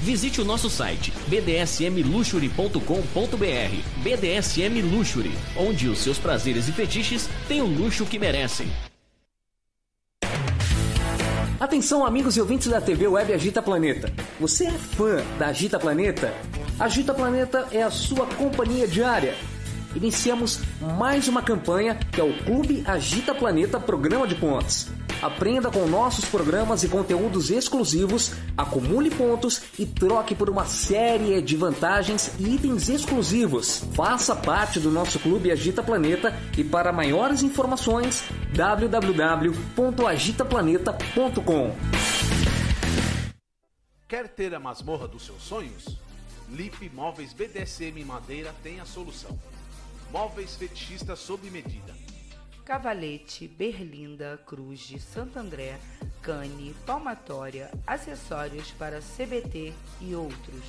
Visite o nosso site bdsmluxury.com.br. BDSM Luxury, onde os seus prazeres e fetiches têm o luxo que merecem. Atenção, amigos e ouvintes da TV Web Agita Planeta. Você é fã da Agita Planeta? Agita Planeta é a sua companhia diária. Iniciamos mais uma campanha que é o Clube Agita Planeta Programa de Pontos. Aprenda com nossos programas e conteúdos exclusivos, acumule pontos e troque por uma série de vantagens e itens exclusivos. Faça parte do nosso clube Agita Planeta e para maiores informações www.agitaplaneta.com. Quer ter a masmorra dos seus sonhos? Lip Móveis BDSM Madeira tem a solução. Móveis fetichistas sob medida Cavalete, Berlinda, Cruz de Santo André, Cane, Palmatória, acessórios para CBT e outros.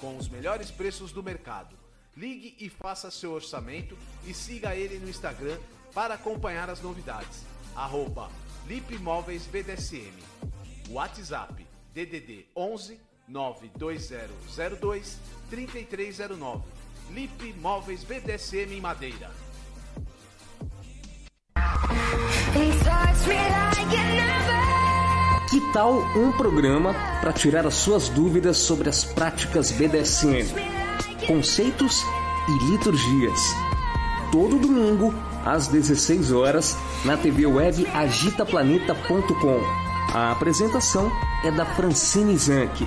Com os melhores preços do mercado. Ligue e faça seu orçamento e siga ele no Instagram para acompanhar as novidades. Arroba Lipmóveis BDSM. WhatsApp DDD 11 92002 3309. Lip BDSM em Madeira. Que tal um programa para tirar as suas dúvidas sobre as práticas BDSM, conceitos e liturgias? Todo domingo, às 16 horas, na TV web agitaplaneta.com. A apresentação é da Francine Zanck.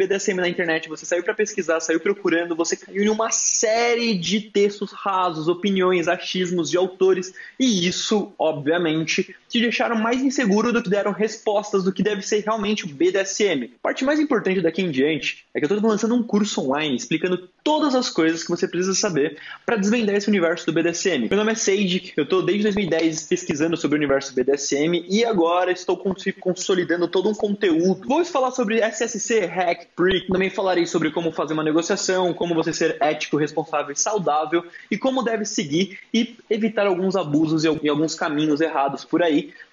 BDSM na internet, você saiu para pesquisar, saiu procurando, você caiu em uma série de textos rasos, opiniões, achismos de autores, e isso, obviamente, te deixaram mais inseguro do que deram respostas do que deve ser realmente o BDSM. A parte mais importante daqui em diante é que eu estou lançando um curso online explicando todas as coisas que você precisa saber para desvendar esse universo do BDSM. Meu nome é Sage, eu estou desde 2010 pesquisando sobre o universo BDSM e agora estou consolidando todo um conteúdo. Vou falar sobre SSC, Hack, Prick, também falarei sobre como fazer uma negociação, como você ser ético, responsável e saudável e como deve seguir e evitar alguns abusos e alguns caminhos errados por aí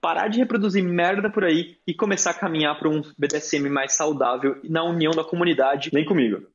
parar de reproduzir merda por aí e começar a caminhar para um BDSM mais saudável na união da comunidade. Vem comigo.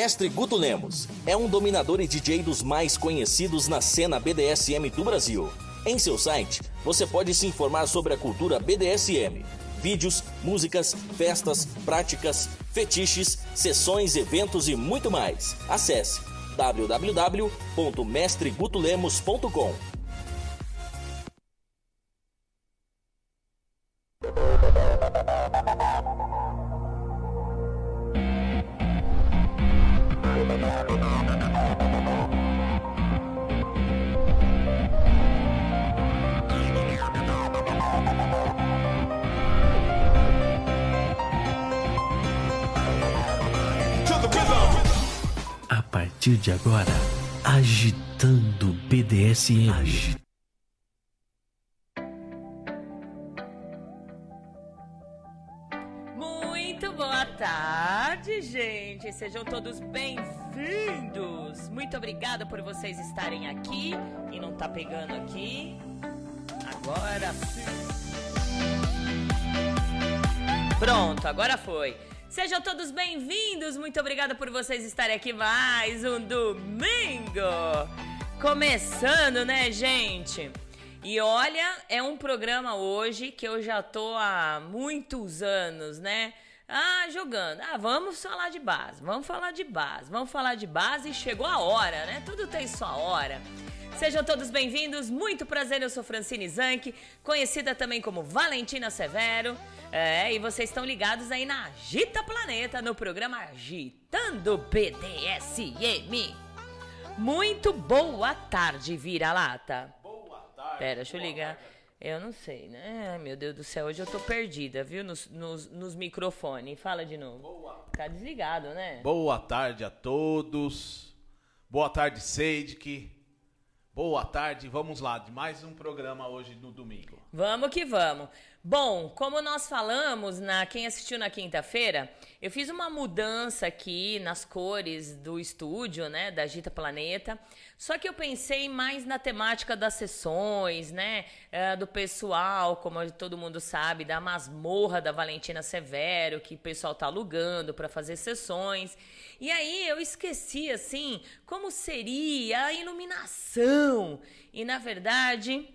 Mestre Guto Lemos é um dominador e DJ dos mais conhecidos na cena BDSM do Brasil. Em seu site, você pode se informar sobre a cultura BDSM, vídeos, músicas, festas, práticas, fetiches, sessões, eventos e muito mais. Acesse www.mestregutolemos.com. partir de agora, agitando BDSM. Agi- Muito boa tarde, gente. Sejam todos bem-vindos. Muito obrigada por vocês estarem aqui. E não tá pegando aqui. Agora sim. Pronto, agora foi. Sejam todos bem-vindos. Muito obrigada por vocês estarem aqui mais um domingo. Começando, né, gente? E olha, é um programa hoje que eu já tô há muitos anos, né? Ah, jogando. Ah, vamos falar de base, vamos falar de base, vamos falar de base e chegou a hora, né? Tudo tem sua hora. Sejam todos bem-vindos, muito prazer, eu sou Francine Zanck, conhecida também como Valentina Severo. É, e vocês estão ligados aí na Agita Planeta, no programa Agitando BDSM. Muito boa tarde, vira-lata. Pera, deixa eu ligar. Eu não sei, né? Ai, meu Deus do céu, hoje eu tô perdida, viu? Nos, nos, nos microfones. Fala de novo. Tá desligado, né? Boa tarde a todos. Boa tarde, Seidik. Boa tarde. Vamos lá, de mais um programa hoje no domingo. Vamos que vamos. Bom, como nós falamos, na quem assistiu na quinta-feira, eu fiz uma mudança aqui nas cores do estúdio, né, da Gita Planeta. Só que eu pensei mais na temática das sessões, né, eh, do pessoal, como todo mundo sabe, da masmorra da Valentina Severo, que o pessoal tá alugando para fazer sessões. E aí eu esqueci assim como seria a iluminação. E na verdade,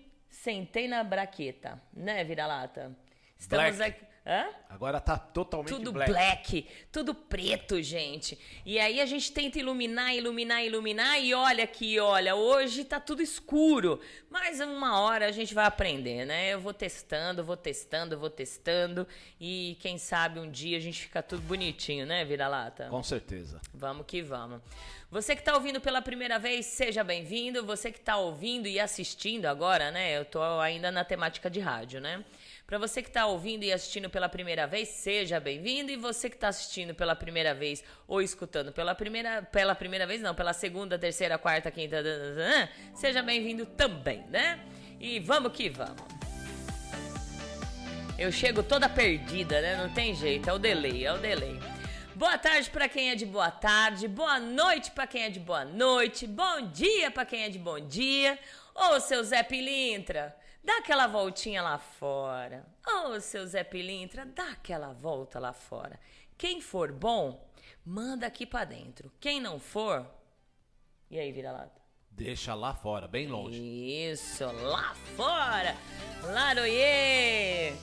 sentei na braqueta, né, vira-lata? Estamos Black. aqui. Hã? Agora tá totalmente Tudo black. black. tudo preto, gente. E aí a gente tenta iluminar, iluminar, iluminar e olha aqui, olha, hoje tá tudo escuro. Mas uma hora a gente vai aprender, né? Eu vou testando, vou testando, vou testando e quem sabe um dia a gente fica tudo bonitinho, né, vira-lata? Com certeza. Vamos que vamos. Você que está ouvindo pela primeira vez, seja bem-vindo. Você que está ouvindo e assistindo agora, né? Eu tô ainda na temática de rádio, né? Para você que está ouvindo e assistindo pela primeira vez, seja bem-vindo. E você que está assistindo pela primeira vez ou escutando pela primeira, pela primeira vez, não, pela segunda, terceira, quarta, quinta, seja bem-vindo também, né? E vamos que vamos. Eu chego toda perdida, né? Não tem jeito, é o delay, é o delay. Boa tarde para quem é de boa tarde, boa noite para quem é de boa noite, bom dia para quem é de bom dia. Ô, seu Zé Pilintra, dá aquela voltinha lá fora. Ô, seu Zé Pilintra, dá aquela volta lá fora. Quem for bom, manda aqui para dentro. Quem não for, e aí, vira-lata? Deixa lá fora, bem longe. Isso, lá fora! Laroie!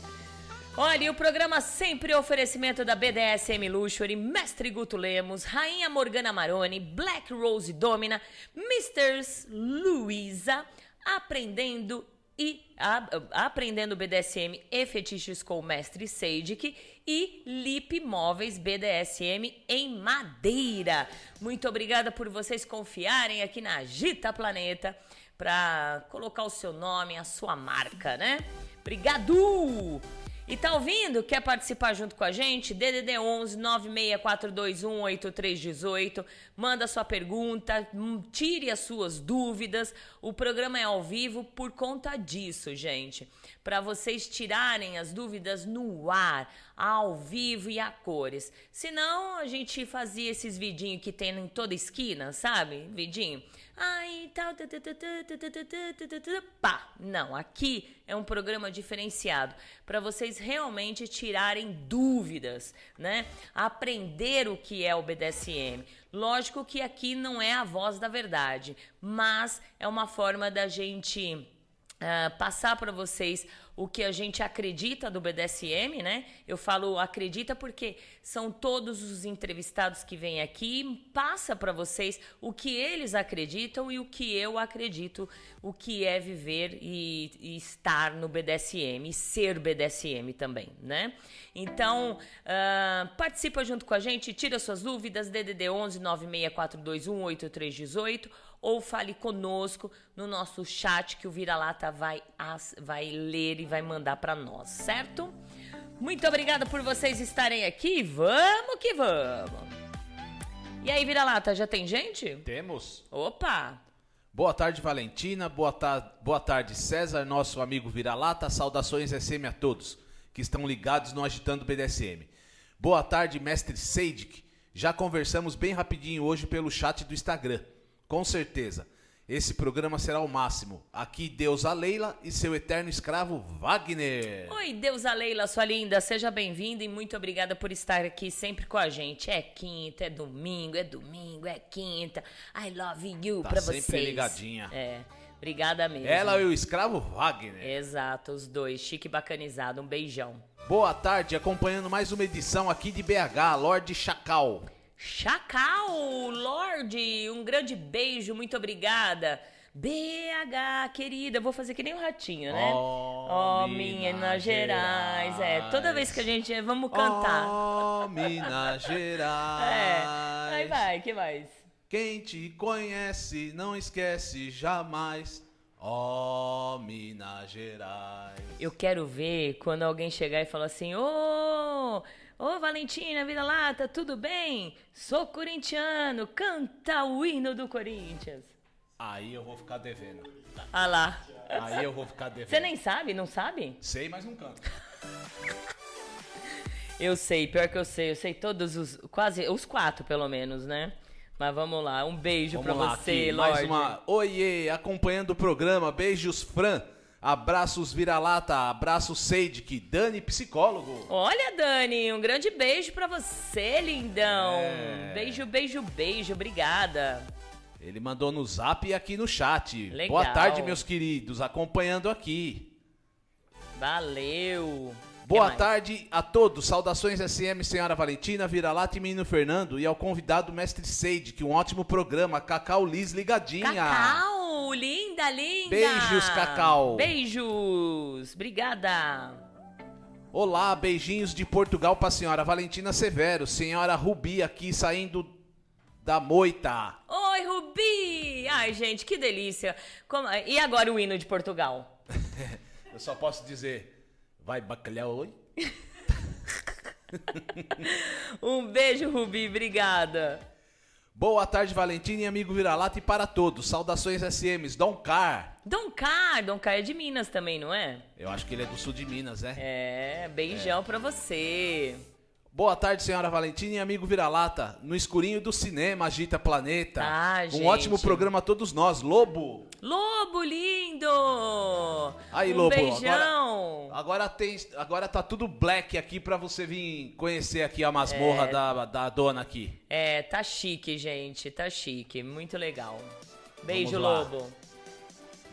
Olha, e o programa sempre oferecimento da BDSM Luxury, Mestre Guto Lemos, Rainha Morgana Maroni, Black Rose Domina, Misters Luiza, aprendendo e a- aprendendo BDSM e fetiches com o mestre Seidik e Lip Móveis BDSM em madeira. Muito obrigada por vocês confiarem aqui na Agita Planeta para colocar o seu nome, a sua marca, né? Obrigado! E tá ouvindo? Quer participar junto com a gente? DDD 11 96421 8318. Manda sua pergunta, hum, tire as suas dúvidas. O programa é ao vivo por conta disso, gente. Para vocês tirarem as dúvidas no ar, ao vivo e a cores. Senão a gente fazia esses vidinhos que tem em toda esquina, sabe? Vidinho ai, tal, pá. Não, aqui é um programa diferenciado para vocês realmente tirarem dúvidas, né? Aprender o que é o BDSM. Lógico que aqui não é a voz da verdade, mas é uma forma da gente ah, passar para vocês o que a gente acredita do BDSM, né? Eu falo acredita porque são todos os entrevistados que vêm aqui, passa para vocês o que eles acreditam e o que eu acredito, o que é viver e, e estar no BDSM, ser BDSM também, né? Então, ah, participa junto com a gente, tira suas dúvidas, DDD 11 96421 8318 ou fale conosco no nosso chat que o Vira-Lata vai, vai ler e vai mandar para nós, certo? Muito obrigada por vocês estarem aqui. Vamos que vamos. E aí, Vira-Lata, já tem gente? Temos. Opa! Boa tarde, Valentina. Boa, ta- boa tarde, César, nosso amigo Vira-Lata. Saudações SM a todos que estão ligados no Agitando BDSM. Boa tarde, mestre Seidik. Já conversamos bem rapidinho hoje pelo chat do Instagram. Com certeza. Esse programa será o máximo. Aqui, Deus a Leila e seu eterno escravo Wagner. Oi, Deusa Leila, sua linda, seja bem-vinda e muito obrigada por estar aqui sempre com a gente. É quinta, é domingo, é domingo, é quinta. I love you Tá pra sempre vocês. ligadinha. É, obrigada mesmo. Ela e o escravo Wagner. Exato, os dois, chique bacanizado. Um beijão. Boa tarde, acompanhando mais uma edição aqui de BH, Lorde Chacal. Chacal, Lorde, um grande beijo, muito obrigada. BH, querida, vou fazer que nem o ratinho, né? Oh, Oh, Minas Gerais. É, toda vez que a gente. Vamos cantar. Oh, Minas Gerais. É. Aí vai, que mais? Quem te conhece não esquece jamais. Oh, Minas Gerais. Eu quero ver quando alguém chegar e falar assim: Ô, ô Valentina, Vira Lata, tudo bem? Sou corintiano, canta o hino do Corinthians. Aí eu vou ficar devendo. Ah lá. Aí eu vou ficar devendo. Você nem sabe, não sabe? Sei, mas não canto. Eu sei, pior que eu sei, eu sei todos os. Quase os quatro, pelo menos, né? Mas vamos lá, um beijo Vamos pra lá, você, aqui, Lorde. mais uma. Oiê, acompanhando o programa. Beijos, Fran. Abraços, Vira-Lata. Abraços, Seidik. Dani, psicólogo. Olha, Dani, um grande beijo pra você, lindão. É. Beijo, beijo, beijo, obrigada. Ele mandou no zap e aqui no chat. Legal. Boa tarde, meus queridos. Acompanhando aqui. Valeu. Boa mais? tarde a todos. Saudações SM, senhora Valentina, Vira-Lata e menino Fernando. E ao convidado mestre Seide, que um ótimo programa. Cacau Liz ligadinha. Cacau, linda, linda. Beijos, Cacau. Beijos. Obrigada. Olá, beijinhos de Portugal pra senhora Valentina Severo. Senhora Rubi aqui saindo da moita. Oi, Rubi. Ai, gente, que delícia. Como- E agora o hino de Portugal? Eu só posso dizer, vai bacalhau oi? Um beijo, Rubi. Obrigada. Boa tarde, Valentina e amigo Vira-Lata e para todos. Saudações SMs. Dom Car. Dom Car, Dom Car é de Minas também, não é? Eu acho que ele é do sul de Minas, é? É, beijão pra você. Boa tarde, senhora Valentina e amigo Vira-Lata. No escurinho do cinema, Agita Planeta. Ah, um gente. ótimo programa a todos nós. Lobo. Lobo lindo! Aí, um Lobo. beijão! Agora, agora, tem, agora tá tudo black aqui pra você vir conhecer aqui a masmorra da, da dona aqui. É, tá chique, gente, tá chique, muito legal. Beijo. Lobo.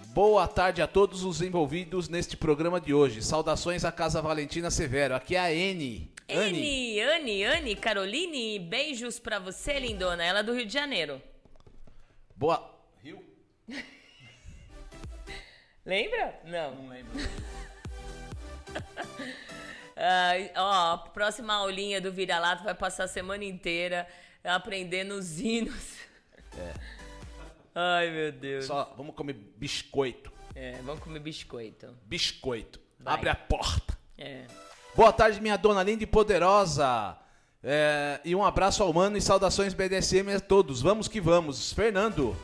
Boa tarde a todos os envolvidos neste programa de hoje. Saudações à Casa Valentina Severo. Aqui é a N. Anne, Anne, Anne, Caroline, beijos pra você, lindona. Ela é do Rio de Janeiro. Boa. Rio? Lembra? Não. Não lembro. Ai, ó, a próxima aulinha do Vira-Lata vai passar a semana inteira aprendendo os hinos. É. Ai, meu Deus. Só vamos comer biscoito. É, vamos comer biscoito. Biscoito. Vai. Abre a porta. É. Boa tarde, minha dona linda e poderosa. É, e um abraço ao mano e saudações BDSM a todos. Vamos que vamos. Fernando.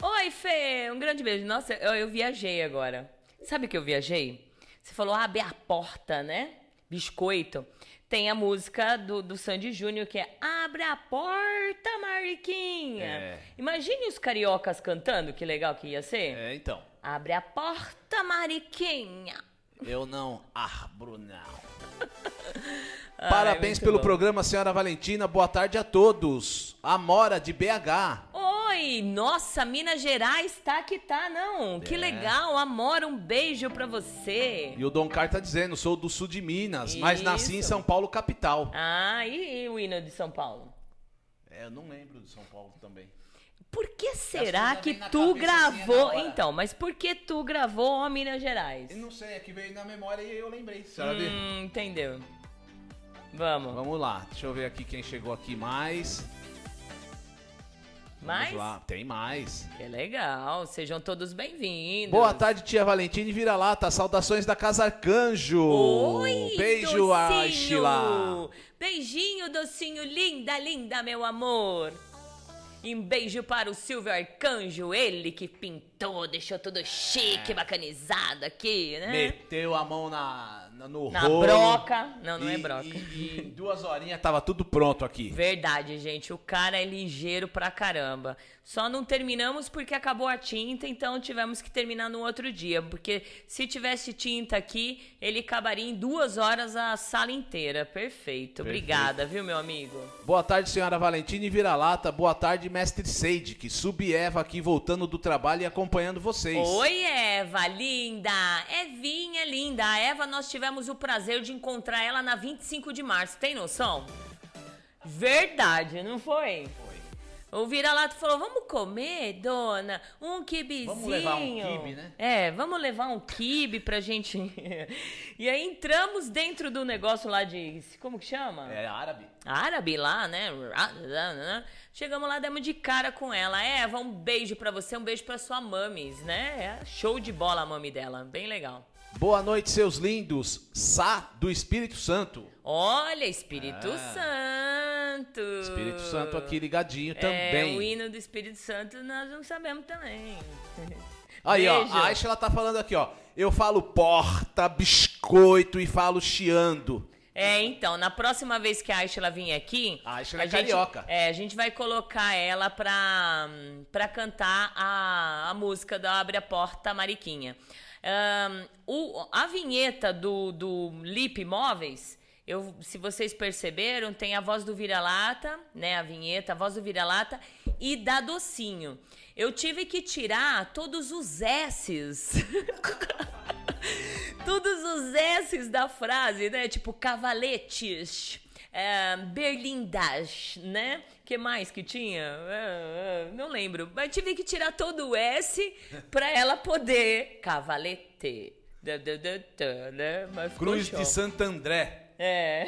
Oi, Fê, um grande beijo. Nossa, eu, eu viajei agora. Sabe que eu viajei? Você falou abre a porta, né? Biscoito. Tem a música do, do Sandy Júnior que é Abre a porta, Mariquinha. É. Imagine os cariocas cantando, que legal que ia ser. É, então. Abre a porta, Mariquinha. Eu não abro, não. Parabéns pelo bom. programa, senhora Valentina. Boa tarde a todos. Amora de BH. Oi, nossa, Minas Gerais tá que tá, não. Que É. legal, Amora, um beijo pra você. E o Dom Car tá dizendo, sou do sul de Minas, mas nasci em Isso. São Paulo, capital. Ah, e, e o hino de São Paulo? É, eu não lembro de São Paulo também. Por que será que tu assim, é gravou? então, mas por que tu gravou Ó Minas Gerais? Eu não sei, é que veio na memória e eu lembrei. Vê? Hum, entendeu. Vamos. Vamos lá, deixa eu ver aqui quem chegou aqui mais. Mais? lá, tem mais. Que legal, sejam todos bem-vindos. Boa tarde, tia Valentina e Vira-Lata. Saudações da Casa Arcanjo. Oi, Beijo. Ashila. Beijinho, docinho, linda, linda, meu amor. E um beijo para o Silvio Arcanjo, ele que pintou, deixou tudo chique, É. bacanizado aqui, né? Meteu a mão na- no Na rolo. broca. Não, não é E- broca. E, e em duas horinhas tava tudo pronto aqui. Verdade, gente. O cara é ligeiro pra caramba. Só não terminamos porque acabou a tinta, então tivemos que terminar no outro dia. Porque se tivesse tinta aqui, ele acabaria em duas horas a sala inteira. Perfeito. Obrigada, viu, meu amigo? Boa tarde, senhora Valentina e Vira-Lata. Boa tarde, mestre Seide, que sub Eva aqui voltando do trabalho e acompanhando vocês. Oi, Eva, linda! Evinha, linda! A Eva, nós tivemos o prazer de encontrar ela na 25 de março, tem noção? Verdade, não foi? Foi. O vira-lata falou: Vamos comer, dona? Um quibezinho. Vamos levar um quibe, né? É, vamos levar um quibe pra gente. e aí entramos dentro do negócio lá de. Como que chama? É árabe. árabe lá, né? Chegamos lá, demos de cara com ela. Eva, um beijo pra você, um beijo pra sua mames, né? É show de bola a mami dela, bem legal. Boa noite, seus lindos. Sá do Espírito Santo. Olha, Espírito É. Santo. Espírito Santo aqui ligadinho É, também. o hino do Espírito Santo nós não sabemos também. Aí, ó, Beijo. a Aisha ela tá falando aqui, ó. Eu falo porta, biscoito e falo chiando. É, então, na próxima vez que a Aisha vir aqui. A Aisha é gente- carioca. É, a gente vai colocar ela pra, pra cantar a, a música da Abre a Porta Mariquinha. Ahn, o, a vinheta do, do Lip Móveis, eu, se vocês perceberam, tem a voz do Vira-Lata, né? A vinheta, a voz do Vira-Lata e da Docinho. Eu tive que tirar todos os S's. Todos os S's da frase, né? Tipo, cavaletes, é, berlindas, né? que mais que tinha? É, é, não lembro. Mas tive que tirar todo o S pra ela poder. Cavalete. Né? Cruz show. de Santo André. É.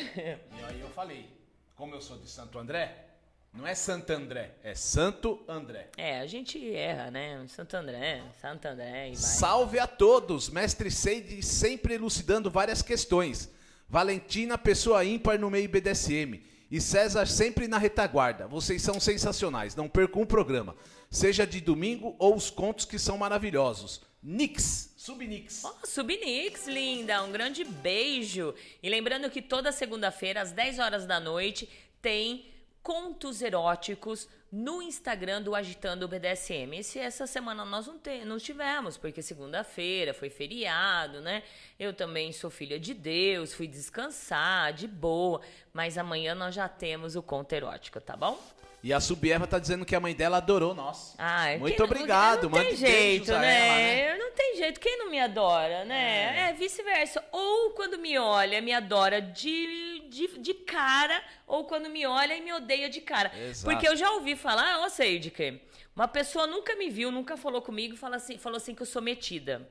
E aí eu falei, como eu sou de Santo André, não é Santo André, é Santo André. É, a gente erra, né? Santo André, Santo André e vai. Salve a todos! Mestre Seide sempre elucidando várias questões. Valentina, pessoa ímpar no meio BDSM. E César sempre na retaguarda. Vocês são sensacionais. Não percam um programa. Seja de domingo ou os contos que são maravilhosos. Nix, Subnix. Ó, Subnix, linda, um grande beijo. E lembrando que toda segunda-feira, às 10 horas da noite, tem contos eróticos no Instagram do Agitando o BDSM. Esse, essa semana nós não, te, não tivemos, porque segunda-feira foi feriado, né? Eu também sou filha de Deus, fui descansar, de boa. Mas amanhã nós já temos o conto erótico, tá bom? E a Subieva tá dizendo que a mãe dela adorou nós. Ah, é Muito não- obrigado, Não mande tem jeito, né? ela, né? Não tem jeito. Quem não me adora, né? É, vice-versa. Ou quando me olha, me adora de, de, de cara, ou quando me olha e me odeia de cara. Exato. Porque eu já ouvi falar, ó, sei de que uma pessoa nunca me viu, nunca falou comigo e fala assim, falou assim que eu sou metida.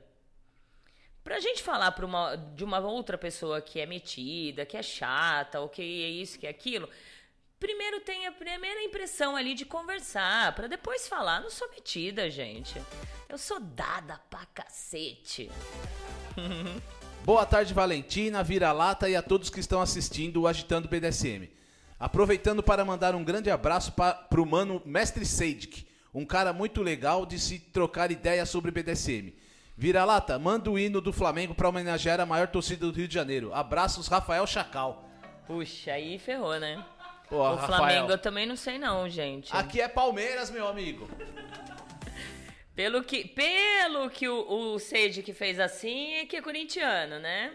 Pra gente falar pra uma, de uma outra pessoa que é metida, que é chata, ou que é isso, que é aquilo, primeiro tem a primeira impressão ali de conversar, pra depois falar. Não sou metida, gente. Eu sou dada pra cacete. Boa tarde, Valentina, Vira-Lata e a todos que estão assistindo o Agitando BDSM. Aproveitando para mandar um grande abraço para o mano Mestre Seidik, um cara muito legal de se trocar ideias sobre BDSM. Vira-Lata, manda o hino do Flamengo para homenagear a maior torcida do Rio de Janeiro. Abraços, Rafael Chacal. Puxa, aí ferrou, né? Pô, o Rafael. Flamengo eu também não sei não, gente. Aqui é Palmeiras, meu amigo. Pelo que, pelo que o, o Sage que fez assim, é que é corintiano, né?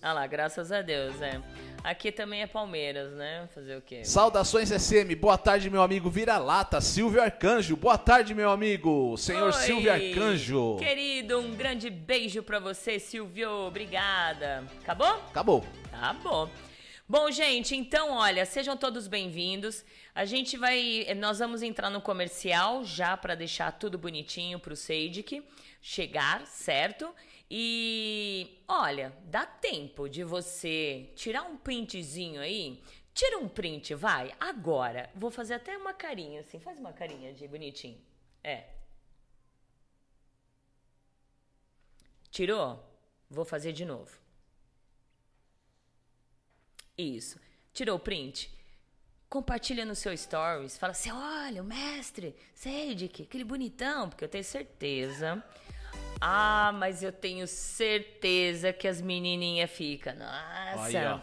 Ah lá, graças a Deus, é. Aqui também é Palmeiras, né? Fazer o quê? Saudações SM, boa tarde, meu amigo Vira-Lata, Silvio Arcanjo. Boa tarde, meu amigo, senhor Oi, Silvio Arcanjo. Querido, um grande beijo pra você, Silvio. Obrigada. Acabou? Acabou. Tá bom. Gente, então, olha, sejam todos bem-vindos. A gente vai, nós vamos entrar no comercial já para deixar tudo bonitinho pro Seidic chegar, certo? E olha, dá tempo de você tirar um printzinho aí. Tira um print, vai. Agora, vou fazer até uma carinha assim. Faz uma carinha de bonitinho. É. Tirou? Vou fazer de novo. Isso. Tirou o print? Compartilha no seu stories. Fala assim: olha, o mestre, Sedic, aquele bonitão, porque eu tenho certeza. Ah, mas eu tenho certeza que as menininhas ficam. Nossa, Aí,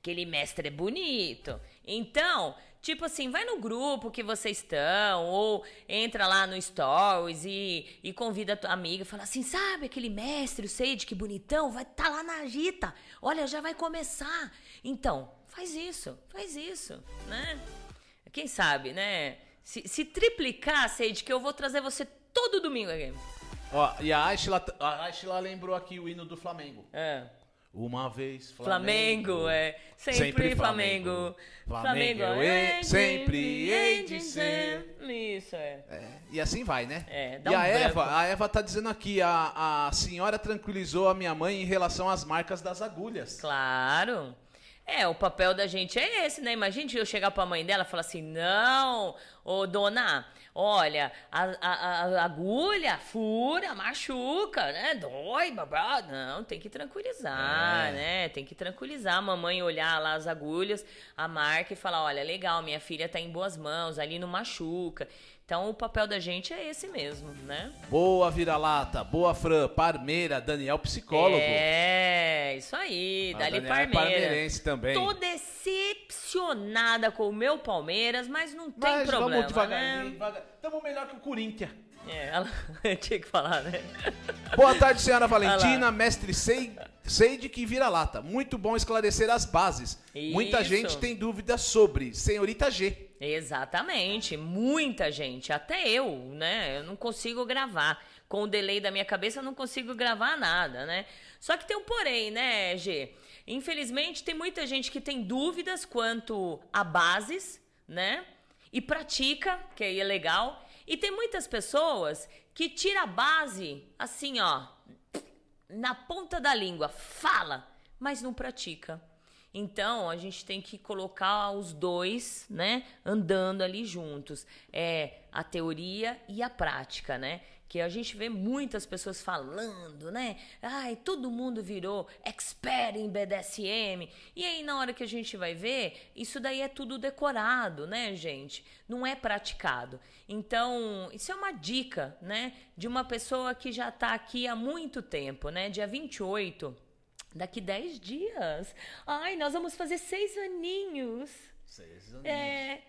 aquele mestre é bonito. Então, tipo assim, vai no grupo que vocês estão, ou entra lá no Stories e, e convida a tua amiga e fala assim: sabe aquele mestre, o Sage, que bonitão, vai estar tá lá na agita. Olha, já vai começar. Então, faz isso, faz isso, né? Quem sabe, né? Se, se triplicar, Sage, que eu vou trazer você todo domingo aqui. Ó, e a Ashla, a Ashla lembrou aqui o hino do Flamengo. É. Uma vez Flamengo, é. Sempre, Flamengo. Flamengo, eu é he- sempre hei de ser. Isso, é. É, e assim vai, né? É, dá e um a Eva, branco. a Eva tá dizendo aqui, a, a senhora tranquilizou a minha mãe em relação às marcas das agulhas. Claro. É, o papel da gente é esse, né? Imagina eu chegar pra mãe dela e falar assim: não, ô dona, olha, a, a- a agulha fura, machuca, né? Dói, babá. Não, tem que tranquilizar, É. né? Tem que tranquilizar a mamãe olhar lá as agulhas, a marca e falar: olha, legal, minha filha tá em boas mãos, ali não machuca. Então o papel da gente é esse mesmo, né? Boa vira-lata, boa Fran, Parmeira, Daniel psicólogo. É, isso aí, A Dali Daniela é Parmeira. parmeirense também. Tô decepcionada com o meu Palmeiras, mas não tem Mas problema, vamos devagarinho, né? devagar. Tamo melhor que o Corinthians. É, ela tinha que falar, né? Boa tarde, senhora Valentina, mestre Sei- Seide que vira-lata. Muito bom esclarecer as bases. Muita Isso. gente tem dúvidas sobre. Senhorita G. Exatamente, muita gente, até eu, né? Eu não consigo gravar. Com o delay da minha cabeça, eu não consigo gravar nada, né? Só que tem um porém, né, G? Infelizmente, tem muita gente que tem dúvidas quanto a bases, né? E pratica, que aí é legal. E tem muitas pessoas que tira a base assim, ó, na ponta da língua, fala, mas não pratica. Então, a gente tem que colocar os dois, né, andando ali juntos. É a teoria e a prática, né? Que a gente vê muitas pessoas falando, né? Ai, todo mundo virou expert em BDSM. E aí, na hora que a gente vai ver, isso daí é tudo decorado, né, gente? Não é praticado. Então, isso é uma dica, né? De uma pessoa que já tá aqui há muito tempo, né? Dia 28 Daqui 10 dias. Ai, nós vamos fazer seis aninhos. É.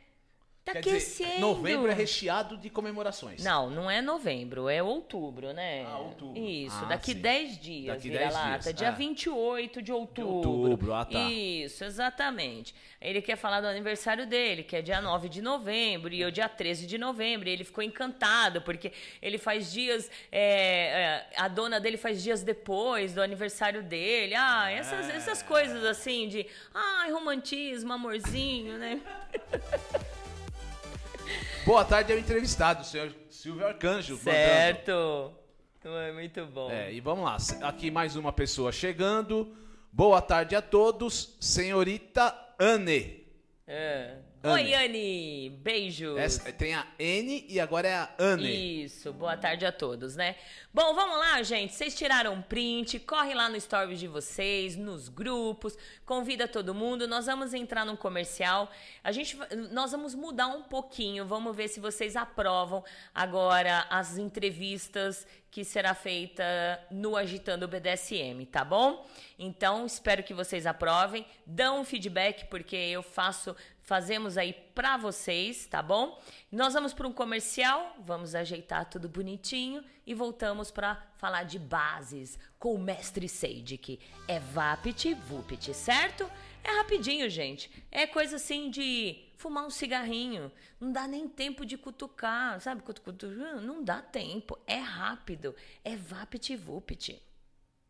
Tá Quer aquecendo. dizer, novembro é recheado de comemorações. Não, não é novembro, é outubro, né? Ah, outubro. Isso, Ah, daqui sim. 10 dias, Daqui vira 10 lata. dias, Dia ah. 28 de outubro. outubro, ah, tá. Isso, exatamente. Ele quer falar do aniversário dele, que é dia 9 de novembro, e eu dia 13 de novembro. E ele ficou encantado, porque ele faz dias. é, é, a dona dele faz dias depois do aniversário dele. Ah, essas, essas coisas assim de. Ai, romantismo, amorzinho, né? Boa tarde ao entrevistado, o senhor Silvio Arcanjo. mandando. Certo. É muito bom. É, e vamos lá. Aqui mais uma pessoa chegando. Boa tarde a todos. Senhorita Anne. É. Oi, Anne. Beijos. Essa- tem a N e agora é a Anne. Isso, boa tarde a todos, né? Bom, vamos lá, gente. Vocês tiraram um print, corre lá no stories de vocês, nos grupos, convida todo mundo. Nós vamos entrar num comercial. A gente, nós vamos mudar um pouquinho. Vamos ver se vocês aprovam agora as entrevistas que será feita no Agitando BDSM, tá bom? Então, espero que vocês aprovem. Dão um feedback porque eu faço fazemos aí para vocês, tá bom? Nós vamos para um comercial, vamos ajeitar tudo bonitinho e voltamos para falar de bases com o mestre Seidik. É Vapit Vupit, certo? É rapidinho, gente. É coisa assim de fumar um cigarrinho. Não dá nem tempo de cutucar, sabe? Não dá tempo. É rápido. É Vapit Vupit.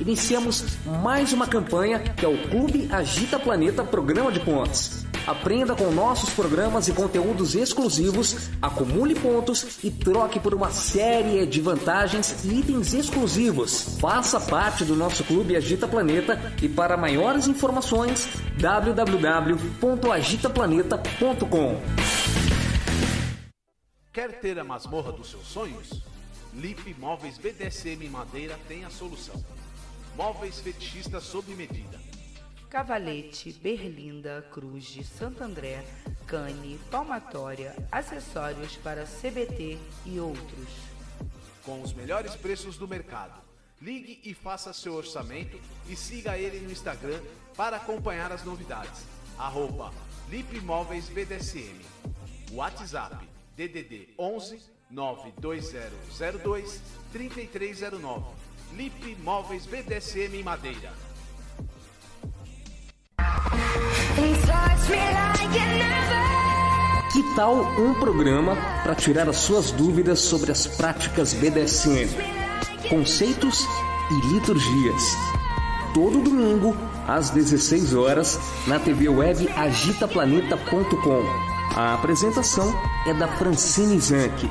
Iniciamos mais uma campanha que é o Clube Agita Planeta Programa de Pontos. Aprenda com nossos programas e conteúdos exclusivos, acumule pontos e troque por uma série de vantagens e itens exclusivos. Faça parte do nosso clube Agita Planeta e para maiores informações www.agitaplaneta.com. Quer ter a masmorra dos seus sonhos? Lip Móveis BDSM Madeira tem a solução. Móveis fetichistas sob medida Cavalete, Berlinda, Cruz de Santo André, Cane, Palmatória, acessórios para CBT e outros. Com os melhores preços do mercado. Ligue e faça seu orçamento e siga ele no Instagram para acompanhar as novidades. Arroba Lipmóveis BDSM. WhatsApp DDD 11 92002 3309. Lip Móveis BDSM Madeira. Que tal um programa para tirar as suas dúvidas sobre as práticas BDSM, conceitos e liturgias? Todo domingo, às 16 horas, na TV web agitaplaneta.com. A apresentação é da Francine Zanck.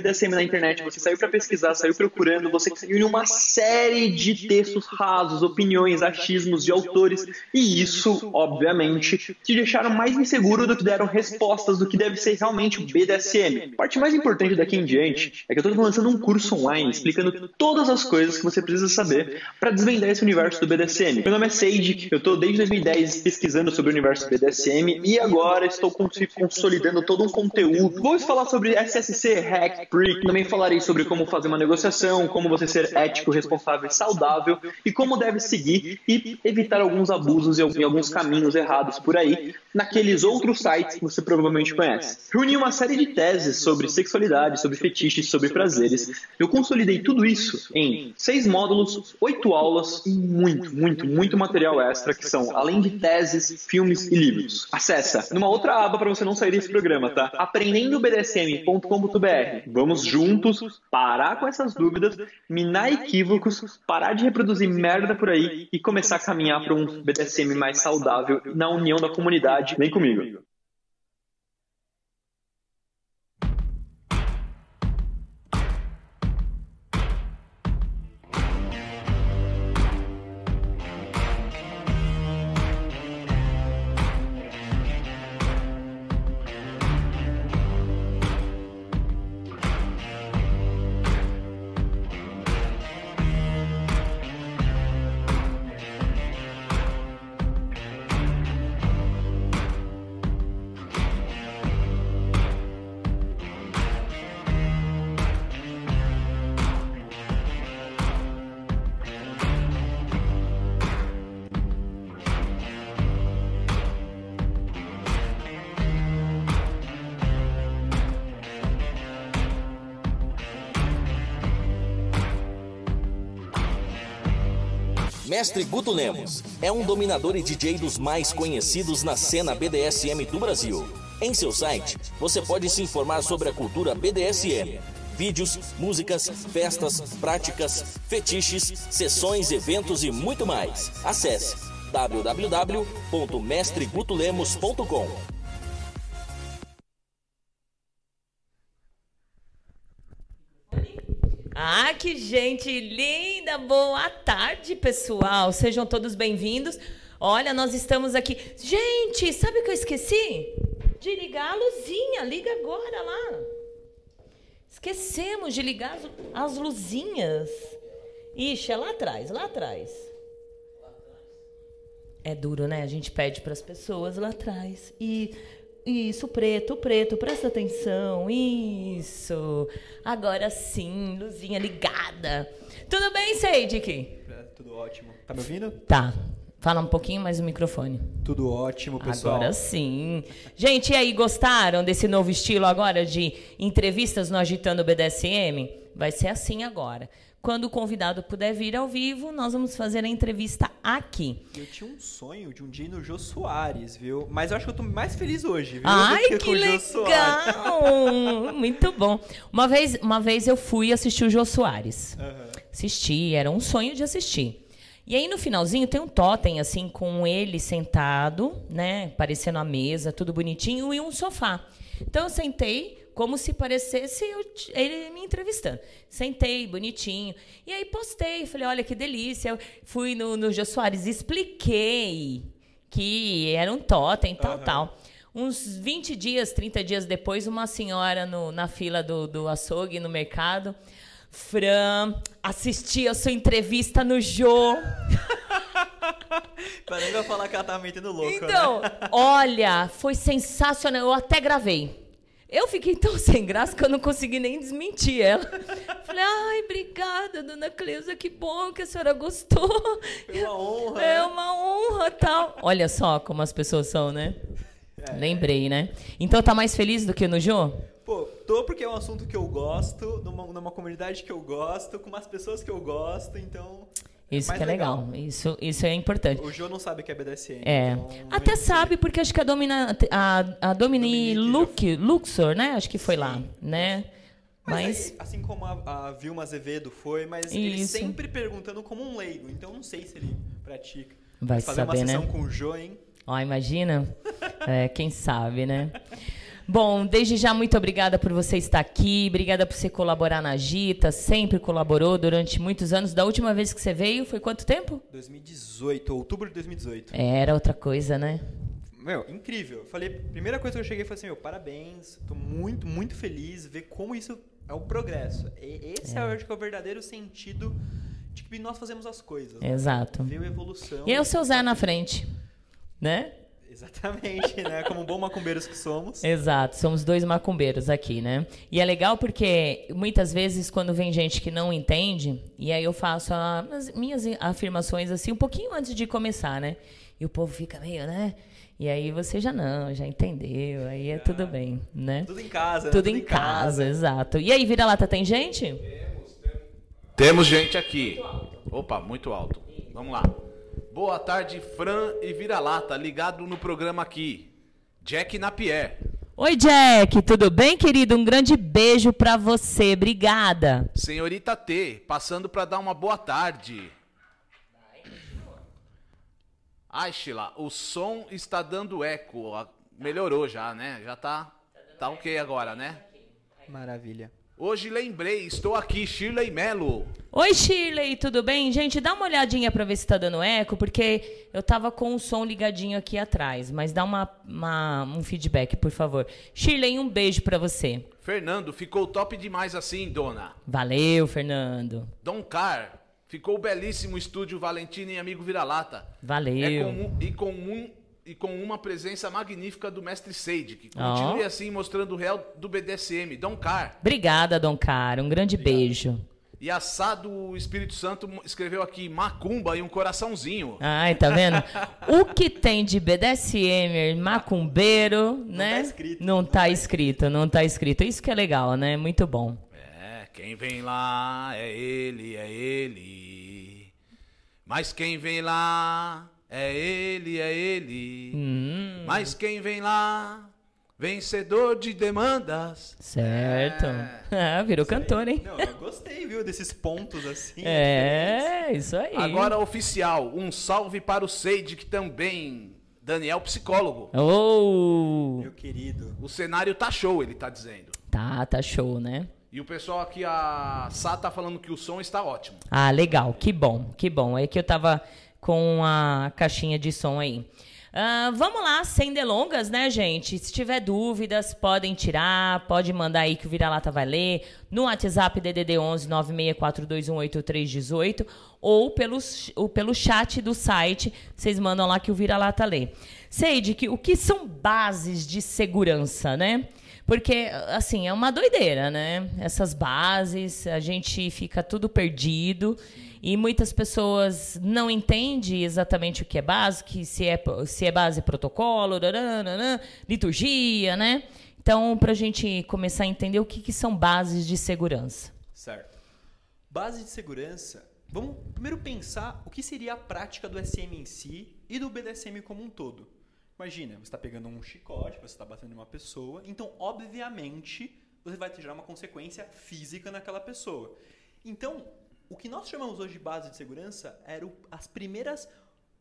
na internet, você saiu para pesquisar, saiu procurando, você em uma série de textos rasos, opiniões, achismos de autores, e isso, obviamente, te deixaram mais inseguro do que deram respostas do que deve ser realmente o BDSM. A parte mais importante daqui em diante é que eu estou lançando um curso online explicando todas as coisas que você precisa saber para desvendar esse universo do BDSM. Meu nome é Sage, eu estou desde 2010 pesquisando sobre o universo BDSM e agora estou consolidando todo um conteúdo. Vou falar sobre SSC, hack, Freak. Também falarei sobre como fazer uma negociação, como você ser ético, responsável e saudável e como deve seguir e evitar alguns abusos e alguns caminhos errados por aí naqueles outros sites que você provavelmente conhece. Reuni uma série de teses sobre sexualidade, sobre fetiches, sobre prazeres. Eu consolidei tudo isso em seis módulos, oito aulas e muito, muito, muito material extra que são, além de teses, filmes e livros. Acessa numa outra aba para você não sair desse programa, tá? aprendendobdsm.com.br. Vamos juntos parar com essas dúvidas, minar equívocos, parar de reproduzir merda por aí e começar a caminhar para um BDSM mais saudável na união da comunidade. Vem comigo. Mestre Guto Lemos é um dominador e DJ dos mais conhecidos na cena BDSM do Brasil. Em seu site, você pode se informar sobre a cultura BDSM, vídeos, músicas, festas, práticas, fetiches, sessões, eventos e muito mais. Acesse www.mestregutolemos.com. Ah, que gente linda! Boa tarde, pessoal. Sejam todos bem-vindos. Olha, nós estamos aqui. Gente, sabe o que eu esqueci? De ligar a luzinha. Liga agora lá. Esquecemos de ligar as, as luzinhas. Ixi, é lá atrás, lá atrás. É duro, né? A gente pede para as pessoas lá atrás. E isso, preto, preto, presta atenção. Isso. Agora sim, luzinha ligada. Tudo bem, Seidik? É, tudo ótimo. Tá me ouvindo? Tá. Fala um pouquinho mais no microfone. Tudo ótimo, pessoal. Agora sim. Gente, e aí, gostaram desse novo estilo agora de entrevistas no Agitando BDSM? Vai ser assim agora. Quando o convidado puder vir ao vivo, nós vamos fazer a entrevista aqui. Eu tinha um sonho de um dia ir no Jô Soares, viu? Mas eu acho que eu tô mais feliz hoje, viu? Ai, que, que legal! Muito bom. Uma vez, uma vez eu fui assistir o Jô Soares. Aham. Assisti, era um sonho de assistir. E aí no finalzinho tem um totem assim com ele sentado, né, parecendo a mesa, tudo bonitinho e um sofá. Então eu sentei como se parecesse eu ele me entrevistando. Sentei bonitinho. E aí postei, falei, olha que delícia. Eu fui no, no Jô Soares, expliquei que era um totem, tal, tal. Uns 20 dias, 30 dias depois, uma senhora no- na fila do, do açougue, no mercado, Fran, assisti a sua entrevista no Jô. Pra nem falar que ela tá metendo louco, Então, né? olha, foi sensacional. Eu até gravei. Eu fiquei tão sem graça que eu não consegui nem desmentir ela. Falei, ai, obrigada, dona Cleusa, que bom que a senhora gostou. Foi uma honra, É né? uma honra, tal. Olha só como as pessoas são, né? Lembrei, né? Então tá mais feliz do que no Jô? Pô, tô porque é um assunto que eu gosto, numa, numa comunidade que eu gosto, com umas pessoas que eu gosto, então. Isso mais que é legal. Isso, isso é importante. O Jô não sabe que é BDSM. É. então Até sabe, porque acho que a Domina, a, a Domini Luke, Luxor, né? Acho que foi lá, né? Mas, Mas, aí, assim como a, a Vilma Azevedo foi, mas ele Isso. sempre perguntando como um leigo, então não sei se ele pratica. Vai Fazer saber, uma né? sessão com o Jô, hein? ó, imagina. É, quem sabe, né? Bom, desde já, muito obrigada por você estar aqui. Obrigada por você colaborar na Gita. Sempre colaborou durante muitos anos. Da última vez que você veio, foi quanto tempo? 2018, outubro de 2018. É, Era outra coisa, né? Meu, incrível. Falei, primeira coisa que eu cheguei foi assim, meu, parabéns. Tô muito, muito feliz ver como isso é o progresso. E esse é, eu acho que é o verdadeiro sentido de que nós fazemos as coisas. né? Exato. Ver a evolução. E é o seu Zé na frente, né? Exatamente, né? Como bom macumbeiros que somos. Exato, somos dois macumbeiros aqui, né? E é legal porque muitas vezes quando vem gente que não entende, e aí eu faço a- as minhas afirmações assim um pouquinho antes de começar, né? E o povo fica meio, né? E aí você já não, já entendeu, aí é tudo bem, né? Tudo em casa, né? Tudo em casa, exato. E aí, vira-lata, tem gente? Temos gente aqui. Opa, muito alto. Vamos lá. Boa tarde, Fran e Vira-Lata, ligado no programa aqui. Jack Napier. Oi, Jack, tudo bem, querido? Um grande beijo pra você, obrigada. Senhorita T, passando para dar uma boa tarde. Ai, Sheila, o som está dando eco. A- Melhorou já, né? Já tá, tá ok agora, né? Maravilha. Hoje lembrei, estou aqui, Shirley Melo. Oi, Shirley, tudo bem? Gente, dá uma olhadinha pra ver se tá dando eco, porque eu tava com o som ligadinho aqui atrás, mas dá uma, uma- um feedback, por favor. Shirley, um beijo pra você. Fernando, ficou top demais assim, dona. Valeu, Fernando. Dom Car, ficou belíssimo o estúdio Valentino e Amigo Vira-Lata. Valeu. É comum, e, com um, e com uma presença magnífica do mestre Seide, que continue assim mostrando o real do BDSM. Dom Car. Obrigada, Dom Cara. Um grande beijo. E a Sá do Espírito Santo escreveu aqui macumba e um coraçãozinho. Ai, tá vendo? O que tem de BDSM, macumbeiro, né? tá escrito, Não tá escrito, não tá escrito. Isso que é legal, né? Muito bom. É, quem vem lá é ele, é ele. Mas quem vem lá é ele, é ele. Hum. Mas quem vem lá, vencedor de demandas. Certo. Ah, virou cantor, hein? Não, eu gostei, viu, desses pontos assim. diferentes. É, isso aí. Agora oficial, um salve para o Seide, que também, Daniel psicólogo. Oh! Meu querido. O cenário tá show, ele tá dizendo. Tá, tá show, né? E o pessoal aqui, a Sá tá falando que o som está ótimo. Ah, legal, que bom, que bom. É que eu tava com a caixinha de som aí. Ah, vamos lá, sem delongas, né, gente? Se tiver dúvidas, podem tirar, pode mandar aí que o Vira-Lata vai ler, no WhatsApp DDD 11 964218318 ou pelo, ou pelo chat do site, vocês mandam lá que o Vira-Lata lê. Seide, que, o que são bases de segurança, né? Porque, assim, é uma doideira, né? Essas bases, a gente fica tudo perdido e muitas pessoas não entendem exatamente o que é base, que se é, se é base protocolo, nananana, liturgia, né? Então, para a gente começar a entender o que, que são bases de segurança. Certo. Base de segurança. Vamos primeiro pensar o que seria a prática do SM em si e do BDSM como um todo. Imagina, você está pegando um chicote, você está batendo em uma pessoa, então, obviamente, você vai gerar uma consequência física naquela pessoa. Então, o que nós chamamos hoje de base de segurança eram as primeiras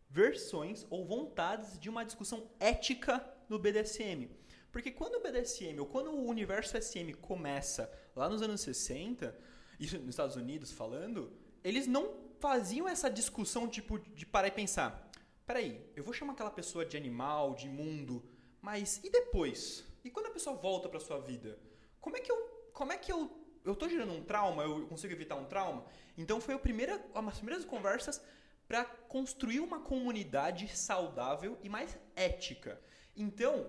versões ou vontades de uma discussão ética no BDSM. Porque quando o BDSM ou quando o universo SM começa lá nos anos 60, isso nos Estados Unidos falando, eles não faziam essa discussão tipo de parar e pensar. Peraí, eu vou chamar aquela pessoa de animal, de imundo, mas e depois? E quando a pessoa volta para sua vida? Como é que eu, como é que eu, eu tô gerando um trauma? Eu consigo evitar um trauma? Então foi a primeira, das primeiras conversas para construir uma comunidade saudável e mais ética. Então,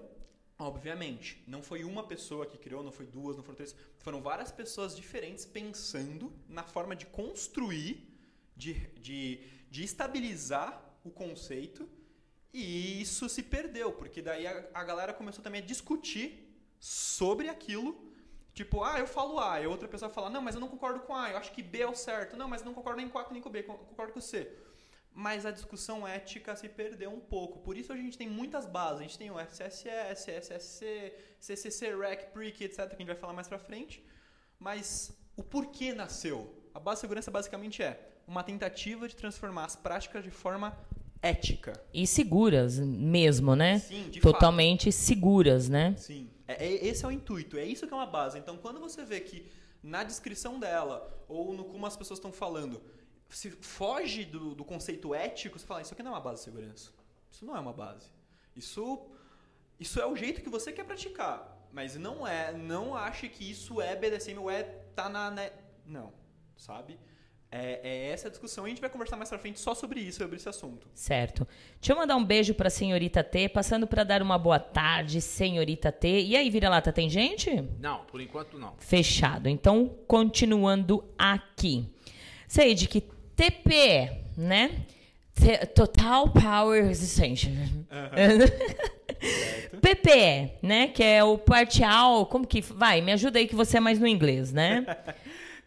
obviamente, não foi uma pessoa que criou, não foi duas, não foram três, foram várias pessoas diferentes pensando na forma de construir, de, de, de estabilizar o conceito, e isso se perdeu, porque daí a, a galera começou também a discutir sobre aquilo. Tipo, ah, eu falo A, e outra pessoa fala, não, mas eu não concordo com A, eu acho que B é o certo. Não, mas eu não concordo nem com A nem com B, concordo com C. Mas a discussão ética se perdeu um pouco. Por isso a gente tem muitas bases. A gente tem o SSS, SSC, CCC, REC, PRIC, etc., que a gente vai falar mais pra frente. Mas o porquê nasceu? A base de segurança basicamente é uma tentativa de transformar as práticas de forma ética. E seguras mesmo, né? Sim, de Totalmente seguras, né? Sim. É, é- esse é o intuito, é isso que é uma base. Então, quando você vê que na descrição dela, ou no como as pessoas estão falando, se foge do, do conceito ético, você fala, isso aqui não é uma base de segurança. Isso não é uma base. Isso, isso é o jeito que você quer praticar. Mas não é, não ache que isso é BDSM ou é tá na. né? Não, sabe? É, é essa a discussão e a gente vai conversar mais pra frente só sobre isso, sobre esse assunto. Certo. Deixa eu mandar um beijo pra senhorita T, passando pra dar uma boa tarde, senhorita T. E aí, vira-lata, tem gente? Não, por enquanto não. Fechado. Então, continuando aqui. Seide que TP, né? Total Power Extension. PPE, né? Que é o parcial. Como que. Vai, me ajuda aí que você é mais no inglês, né?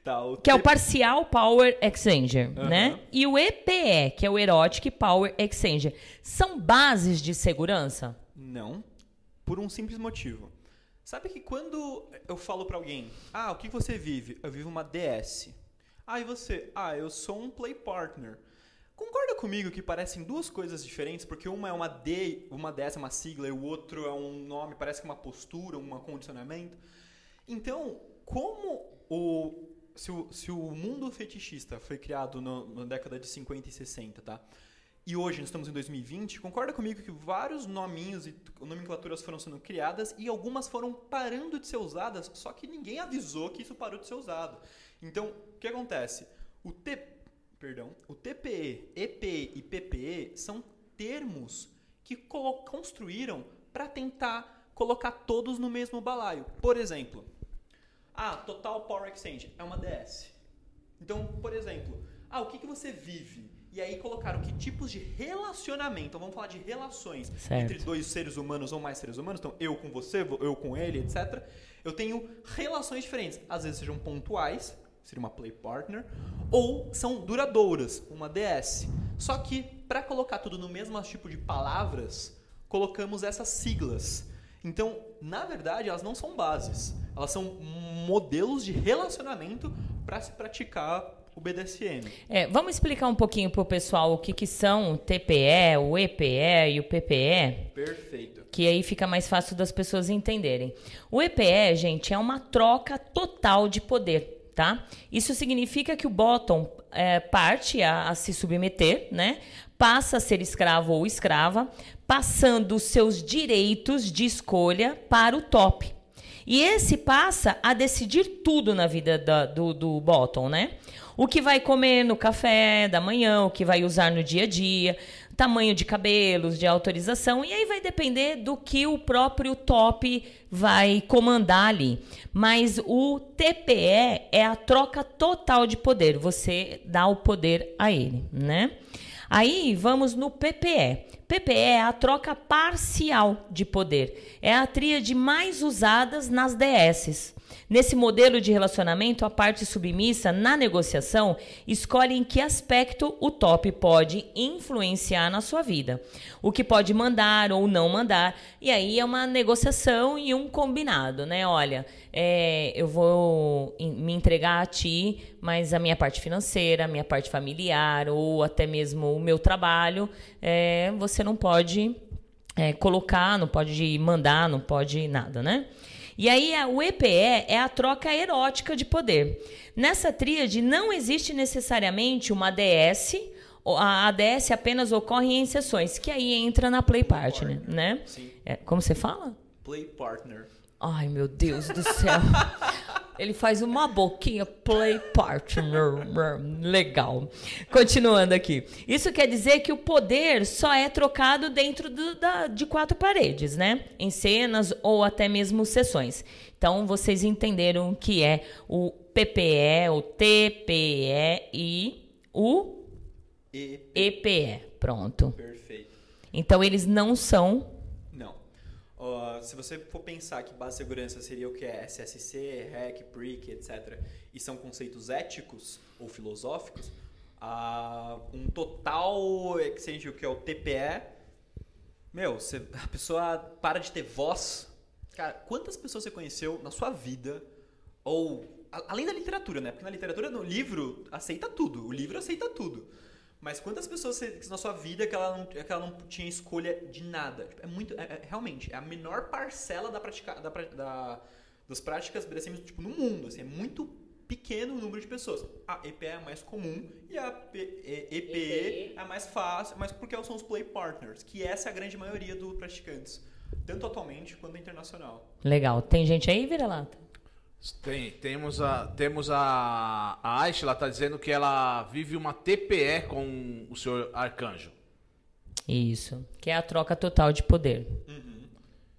Tá, o Que é o Parcial Power Exchanger, Aham. né? E o EPE, que é o Erotic Power Exchanger. São bases de segurança? Não, por um simples motivo. Sabe que quando eu falo pra alguém, ah, o que você vive? Eu vivo uma DS. Ah, e você? Ah, eu sou um play partner. Concorda comigo que parecem duas coisas diferentes, porque uma é uma D, uma DS é uma sigla, e o outro é um nome, parece que é uma postura, um condicionamento. Então, como o se o, se o mundo fetichista foi criado no, na década de 50 e 60, tá? E hoje nós estamos em 2020, concorda comigo que vários nominhos e nomenclaturas foram sendo criadas e algumas foram parando de ser usadas, só que ninguém avisou que isso parou de ser usado. Então, o que acontece? O T, perdão, o TPE, EPE e PPE são termos que construíram para tentar colocar todos no mesmo balaio. Por exemplo, ah, Total Power Exchange é uma DS. Então, por exemplo, ah, o que, que você vive? E aí colocaram que tipos de relacionamento, então vamos falar de relações Certo. entre dois seres humanos ou mais seres humanos, então eu com você, eu com ele, etc. Eu tenho relações diferentes, às vezes sejam pontuais, seria uma play partner, ou são duradouras, uma DS. Só que para colocar tudo no mesmo tipo de palavras, colocamos essas siglas. Então, na verdade, elas não são bases. Elas são modelos de relacionamento para se praticar o BDSM. É, vamos explicar um pouquinho pro pessoal o que, que são o TPE, o EPE e o PPE? Perfeito. Que aí fica mais fácil das pessoas entenderem. O EPE, gente, é uma troca total de poder, tá? Isso significa que o bottom é, parte a, a se submeter, né? Passa a ser escravo ou escrava, passando os seus direitos de escolha para o top. E esse passa a decidir tudo na vida da- do, do bottom, né? O que vai comer no café da manhã, o que vai usar no dia a dia, tamanho de cabelos, de autorização, e aí vai depender do que o próprio top vai comandar ali. Mas o TPE é a troca total de poder, você dá o poder a ele, né? Aí vamos no PPE. PPE é a troca parcial de poder. É a tríade mais usadas nas DSs. Nesse modelo de relacionamento, a parte submissa na negociação escolhe em que aspecto o top pode influenciar na sua vida, o que pode mandar ou não mandar, e aí é uma negociação e um combinado, né? Olha, é, eu vou me entregar a ti, mas a minha parte financeira, a minha parte familiar ou até mesmo o meu trabalho, é, você não pode é, colocar, não pode mandar, não pode nada, né? E aí a- o EPE é a troca erótica de poder. Nessa tríade não existe necessariamente uma ADS, o- a ADS apenas ocorre em exceções, que aí entra na play partner, né? Sim. É, como você fala? Play partner. Ai, meu Deus do céu. Ele faz uma boquinha play partner. Legal. Continuando aqui. Isso quer dizer que o poder só é trocado dentro do- da- de quatro paredes, né? Em cenas ou até mesmo sessões. Então, vocês entenderam o que é o PPE, o TPE e o E EPE. Pronto. perfeito. Então, eles não são. Se você for pensar que base de segurança seria o que é SSC, REC, PRIC, etc., e são conceitos éticos ou filosóficos, ah, um total exchange, o que é o TPE, meu, você- a pessoa para de ter voz. Cara, quantas pessoas você conheceu na sua vida, ou a- além da literatura, né? Porque na literatura, no livro, aceita tudo. O livro aceita tudo. Mas quantas pessoas você, na sua vida que ela não, que ela não tinha escolha de nada? Tipo, é muito. é- é- realmente, é a menor parcela da prática, da, da- das práticas BDSM tipo, no mundo. Assim, é muito pequeno o número de pessoas. A EPE é a mais comum e a P- E- EPE é a mais fácil, mas porque são os play partners, que essa é a grande maioria dos praticantes, tanto atualmente quanto internacional. legal. Tem gente aí, vira-lata? Tem, temos a, temos a, a Aisha, ela tá dizendo que ela vive uma TPE com o senhor Arcanjo. Isso. Que é a troca total de poder.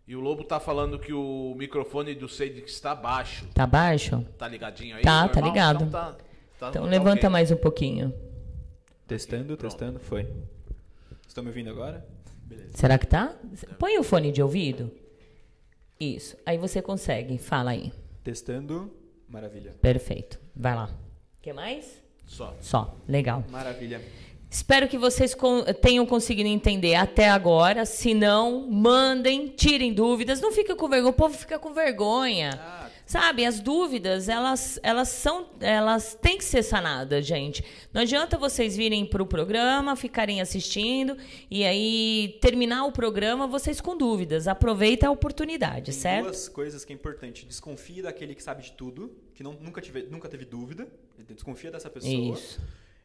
E o Lobo tá falando que o microfone do Cedric está baixo. Tá baixo? Tá ligadinho aí? Tá, tá normal? ligado. Então, tá, tá- Então tá levanta ok. mais um pouquinho. Testando, testando, foi. Estão me ouvindo agora? Beleza. Será que tá? Põe o fone de ouvido. Isso. Aí você consegue. Fala aí. Testando, maravilha. Perfeito. Vai lá. Quer mais? Só. Só. Legal. Maravilha. Espero que vocês tenham conseguido entender até agora. Se não, mandem, tirem dúvidas. Não fica com vergonha. O povo fica com vergonha. Sabe, as dúvidas, elas, elas são, elas têm que ser sanadas, gente. Não adianta vocês virem para o programa, ficarem assistindo e aí terminar o programa vocês com dúvidas. Aproveita a oportunidade, Tem certo? duas coisas que é importante. Desconfie daquele que sabe de tudo, que não, nunca, tive, nunca teve dúvida. Desconfia dessa pessoa. Isso.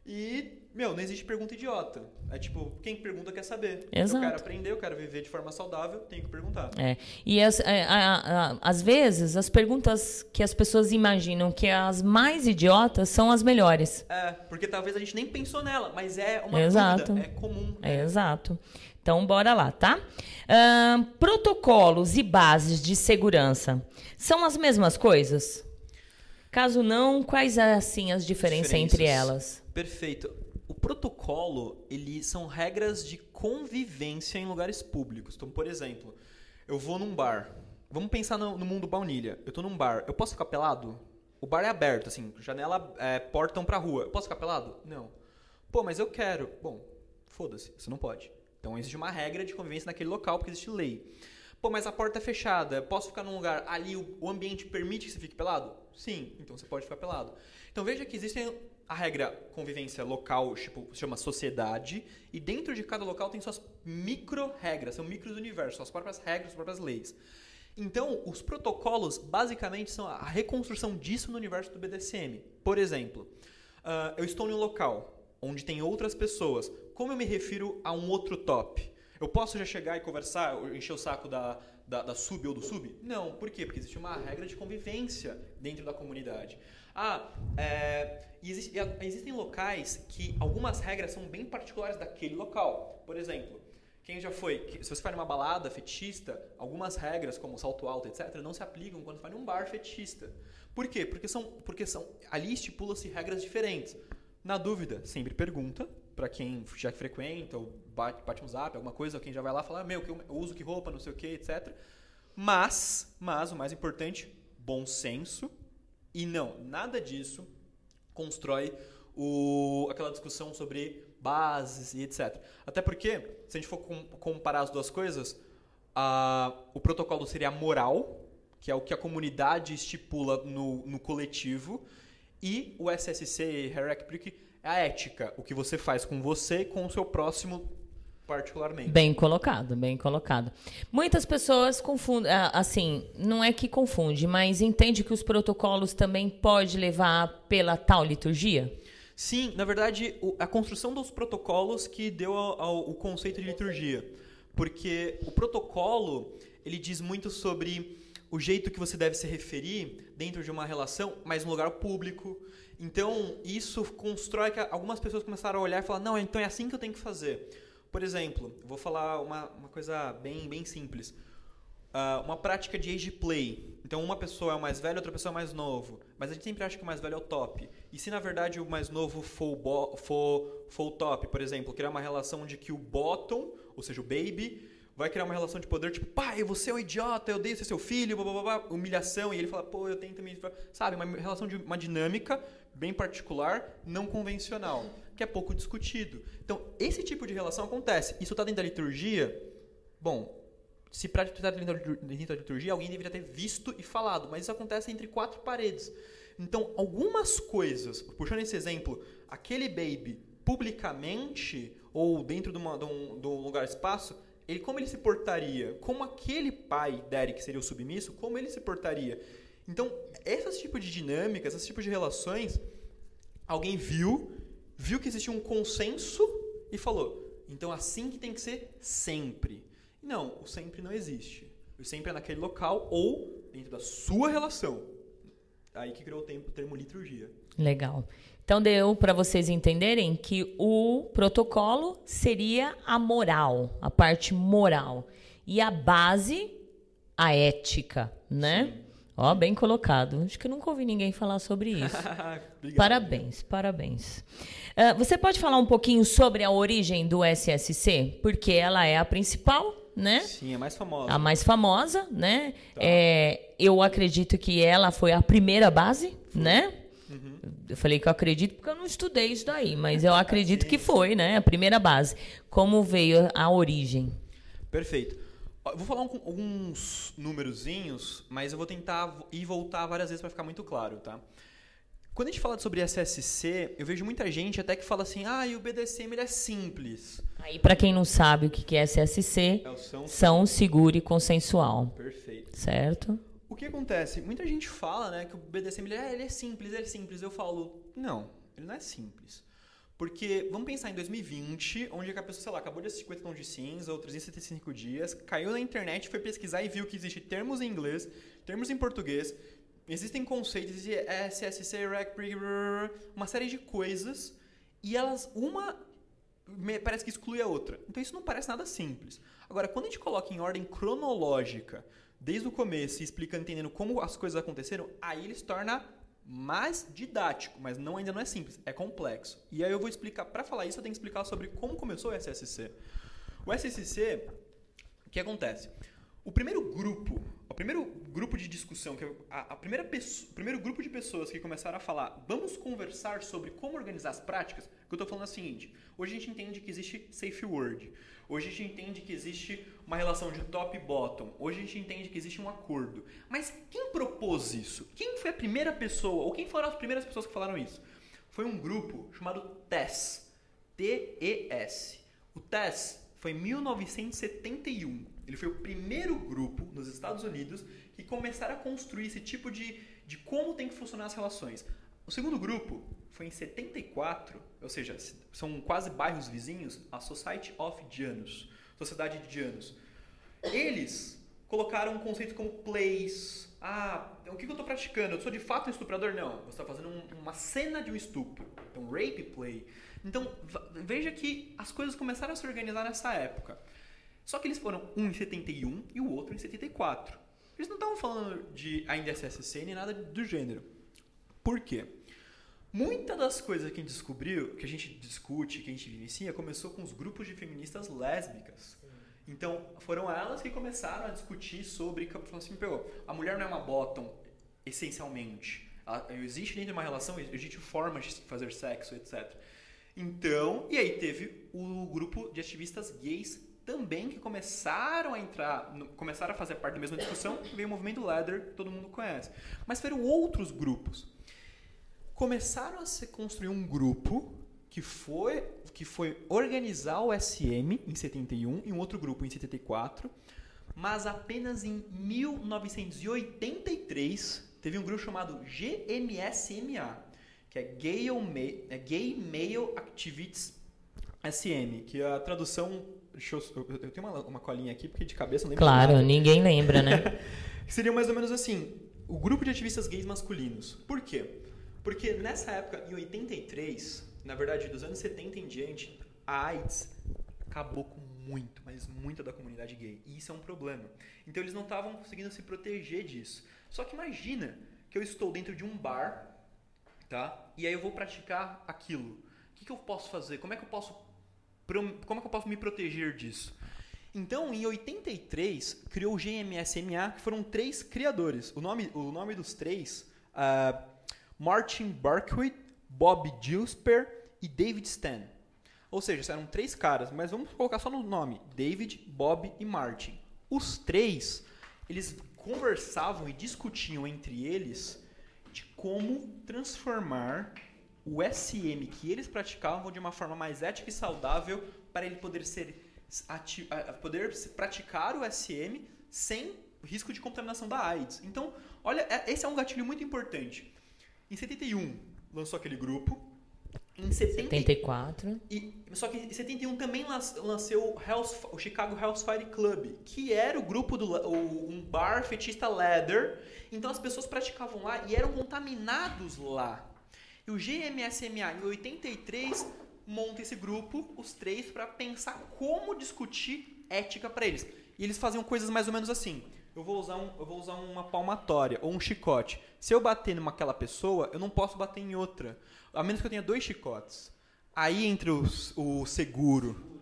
E, meu, não existe pergunta idiota. É tipo, quem pergunta quer saber. Exato. Eu quero aprender, eu quero viver de forma saudável, tenho que perguntar. É. E as, é, a- a- às vezes as perguntas que as pessoas imaginam que as mais idiotas são as melhores. É, porque talvez a gente nem pensou nela, mas é uma Exato. dúvida, é comum. É, exato. Então, bora lá, tá? Ahn, protocolos e bases de segurança são as mesmas coisas? Caso não, quais assim as diferenças entre elas? Perfeito. O protocolo, ele são regras de convivência em lugares públicos. Então, por exemplo, eu vou num bar. Vamos pensar no, no mundo baunilha. Eu tô num bar. Eu posso ficar pelado? O bar é aberto, assim, janela, é, portão pra rua. Eu posso ficar pelado? Não. Pô, mas eu quero. Bom, foda-se, você não pode. Então existe uma regra de convivência naquele local, porque existe lei. Pô, mas a porta é fechada. Eu posso ficar num lugar ali, o, ambiente permite que você fique pelado? Sim, então você pode ficar pelado. Então veja que existe a regra convivência local, tipo, se chama sociedade, e dentro de cada local tem suas micro-regras, são micros-universos, suas próprias regras, suas próprias leis. Então, os protocolos basicamente são a reconstrução disso no universo do BDSM. Por exemplo, ah, eu estou em um local onde tem outras pessoas. Como eu me refiro a um outro top? Eu posso já chegar e conversar, encher o saco da, da, da sub ou do sub? Não. Por quê? Porque existe uma regra de convivência dentro da comunidade. Ah, é, existe- existem locais que algumas regras são bem particulares daquele local. Por exemplo, quem já foi? Se você vai numa balada fetista, algumas regras, como salto alto, etc., não se aplicam quando você vai num bar fetista. Por quê? Porque são, porque são ali estipula-se regras diferentes. Na dúvida, sempre pergunta para quem já frequenta, ou bate, bate um zap, alguma coisa, ou quem já vai lá falar, meu, que eu uso que roupa, não sei o que, etc. Mas, mas o mais importante, bom senso. E não, nada disso constrói o, aquela discussão sobre bases e etc. Até porque, se a gente for com- comparar as duas coisas, a- o protocolo seria moral, que é o que a comunidade estipula no, no coletivo, e o SSC, Hierarchy, é a ética, o que você faz com você e com o seu próximo particularmente. Bem colocado, bem colocado. Muitas pessoas confundem, ah, assim, não é que confunde, mas entende que os protocolos também pode levar pela tal liturgia? Sim, na verdade, a construção dos protocolos que deu ao, ao- o conceito de liturgia. Porque o protocolo, ele diz muito sobre o jeito que você deve se referir dentro de uma relação, mas no lugar público. Então, isso constrói que algumas pessoas começaram a olhar e falar, não, então é assim que eu tenho que fazer. Por exemplo, vou falar uma, uma coisa bem, bem simples. Ah, uma prática de age play. Então, uma pessoa é o mais velho, outra pessoa é o mais novo. Mas a gente sempre acha que o mais velho é o top. E se, na verdade, o mais novo for o, for, for o top, por exemplo, criar uma relação de que o bottom, ou seja, o baby, vai criar uma relação de poder, tipo, pai, você é um idiota, eu odeio ser seu filho, blá, blá, blá, humilhação, e ele fala, pô, eu tento me... Sabe, uma relação de uma dinâmica bem particular, não convencional, que é pouco discutido. Então, esse tipo de relação acontece. Isso está dentro da liturgia? Bom, se para estar dentro da- liturgia, alguém deveria ter visto e falado, mas isso acontece entre quatro paredes. Então, algumas coisas, puxando esse exemplo, aquele baby publicamente ou dentro de, uma- de um, de um lugar espaço, ele como ele se portaria? Como aquele pai, Derek, seria o submisso, como ele se portaria? Então, esses tipos de dinâmicas, esses tipos de relações, alguém viu, viu que existia um consenso e falou: então assim que tem que ser sempre. Não, o sempre não existe. O sempre é naquele local ou dentro da sua relação. Aí que criou o termo, o termo liturgia. Legal. Então deu para vocês entenderem que o protocolo seria a moral, a parte moral. E a base, a ética, né? Ó, bem colocado. Acho que eu nunca ouvi ninguém falar sobre isso. Parabéns, parabéns. Ah, você pode falar um pouquinho sobre a origem do SSC? Porque ela é a principal, né? Sim, é mais famosa. A mais famosa, né? É, eu acredito que ela foi a primeira base, né? Eu falei que eu acredito porque eu não estudei isso daí, mas eu acredito que foi, né? A primeira base. Como veio a origem? Perfeito. Vou falar um- alguns númerozinhos, mas eu vou tentar ir voltar várias vezes para ficar muito claro, tá? Quando a gente fala sobre SSC, eu vejo muita gente até que fala assim, ah, e o BDSM é simples. Aí, pra quem não sabe o que que é SSC, É o são- são seguro e consensual, Perfeito. certo? O que acontece? Muita gente fala, né, que o BDSM ele é, ele é simples, ele é simples. Eu falo, não, ele não é simples. Porque, vamos pensar em 2020, onde a pessoa, sei lá, acabou de assistir 50 tons de cinza ou 375 dias, caiu na internet, foi pesquisar e viu que existe termos em inglês, termos em português, existem conceitos, existe SSC, REC, uma série de coisas, e elas, uma parece que exclui a outra. Então isso não parece nada simples. Agora, quando a gente coloca em ordem cronológica, desde o começo e explica, entendendo como as coisas aconteceram, aí ele se torna mais didático, mas não ainda não é simples, é complexo. E aí eu vou explicar, para falar isso, eu tenho que explicar sobre como começou o SSC. O SSC, o que acontece? O primeiro grupo, o primeiro grupo de discussão, que a, a primeira o primeiro grupo de pessoas que começaram a falar, vamos conversar sobre como organizar as práticas, que eu estou falando é o seguinte, hoje a gente entende que existe safe word, hoje a gente entende que existe uma relação de top e bottom, hoje a gente entende que existe um acordo. Mas quem propôs isso? Quem foi a primeira pessoa, ou quem foram as primeiras pessoas que falaram isso? Foi um grupo chamado TES, T-E-S. O TES foi em 1971. Ele foi o primeiro grupo nos Estados Unidos que começaram a construir esse tipo de, de como tem que funcionar as relações. O segundo grupo foi em 74, ou seja, são quase bairros vizinhos, a Society of Janus, Sociedade de Janus. Eles colocaram um conceito como plays. Ah, o que eu estou praticando? Eu sou de fato um estuprador? Não. Você está fazendo um- uma cena de um estupro. Então, rape play. Então, veja que as coisas começaram a se organizar nessa época. Só que eles foram um em 71 e o outro em 74. Eles não estavam falando de ainda SSC nem nada do gênero. Por quê? Muitas das coisas que a gente descobriu, que a gente discute, que a gente vivencia, começou com os grupos de feministas lésbicas. Então, foram elas que começaram a discutir sobre, falaram assim, pô, a mulher não é uma bottom, essencialmente. Ela- existe dentro de uma relação, existe formas de fazer sexo, etc. Então, e aí teve o grupo de ativistas gays também que começaram a entrar, começaram a fazer parte da mesma discussão, veio o movimento Leather, que todo mundo conhece. Mas foram outros grupos começaram a se construir um grupo que foi que foi organizar o SM em 71 e um outro grupo em 74, mas apenas em 1983 teve um grupo chamado GMSMA, que é Gay, Ma- é Gay Male Activists SM, que a tradução deixa eu, eu- tenho uma, uma colinha aqui porque de cabeça não lembro Claro, nada. ninguém lembra, né? Seria mais ou menos assim, o grupo de ativistas gays masculinos. Por quê? Porque nessa época, em 83, na verdade dos anos 70 em diante, a AIDS acabou com muito, mas muita da comunidade gay. E isso é um problema. Então eles não estavam conseguindo se proteger disso. Só que imagina que eu estou dentro de um bar, tá? E aí eu vou praticar aquilo. O que, que eu posso fazer? Como é que eu posso como é que eu posso me proteger disso? Então, em 83, criou o GMSMA, que foram três criadores. O nome, o nome dos três, ah, Martin Barquet, Bob Gilsper e David Stan. Ou seja, eram três caras, mas vamos colocar só no nome: David, Bob e Martin. Os três, eles conversavam e discutiam entre eles de como transformar o SM que eles praticavam de uma forma mais ética e saudável para ele poder ser poder praticar o SM sem risco de contaminação da AIDS. Então, olha, é- esse é um gatilho muito importante. Em 71 lançou aquele grupo. Em 70, 74. e, só que em 71 também lan- lançou o, Chicago House Fire Club, que era o grupo do o- um bar fetista leather. Então as pessoas praticavam lá e eram contaminados lá. E o GMSMA em 83 monta esse grupo, os três, para pensar como discutir ética para eles. E eles faziam coisas mais ou menos assim. Eu vou usar, um, eu vou usar uma palmatória ou um chicote. Se eu bater numa aquela pessoa, eu não posso bater em outra. A menos que eu tenha dois chicotes. Aí entra os- o seguro.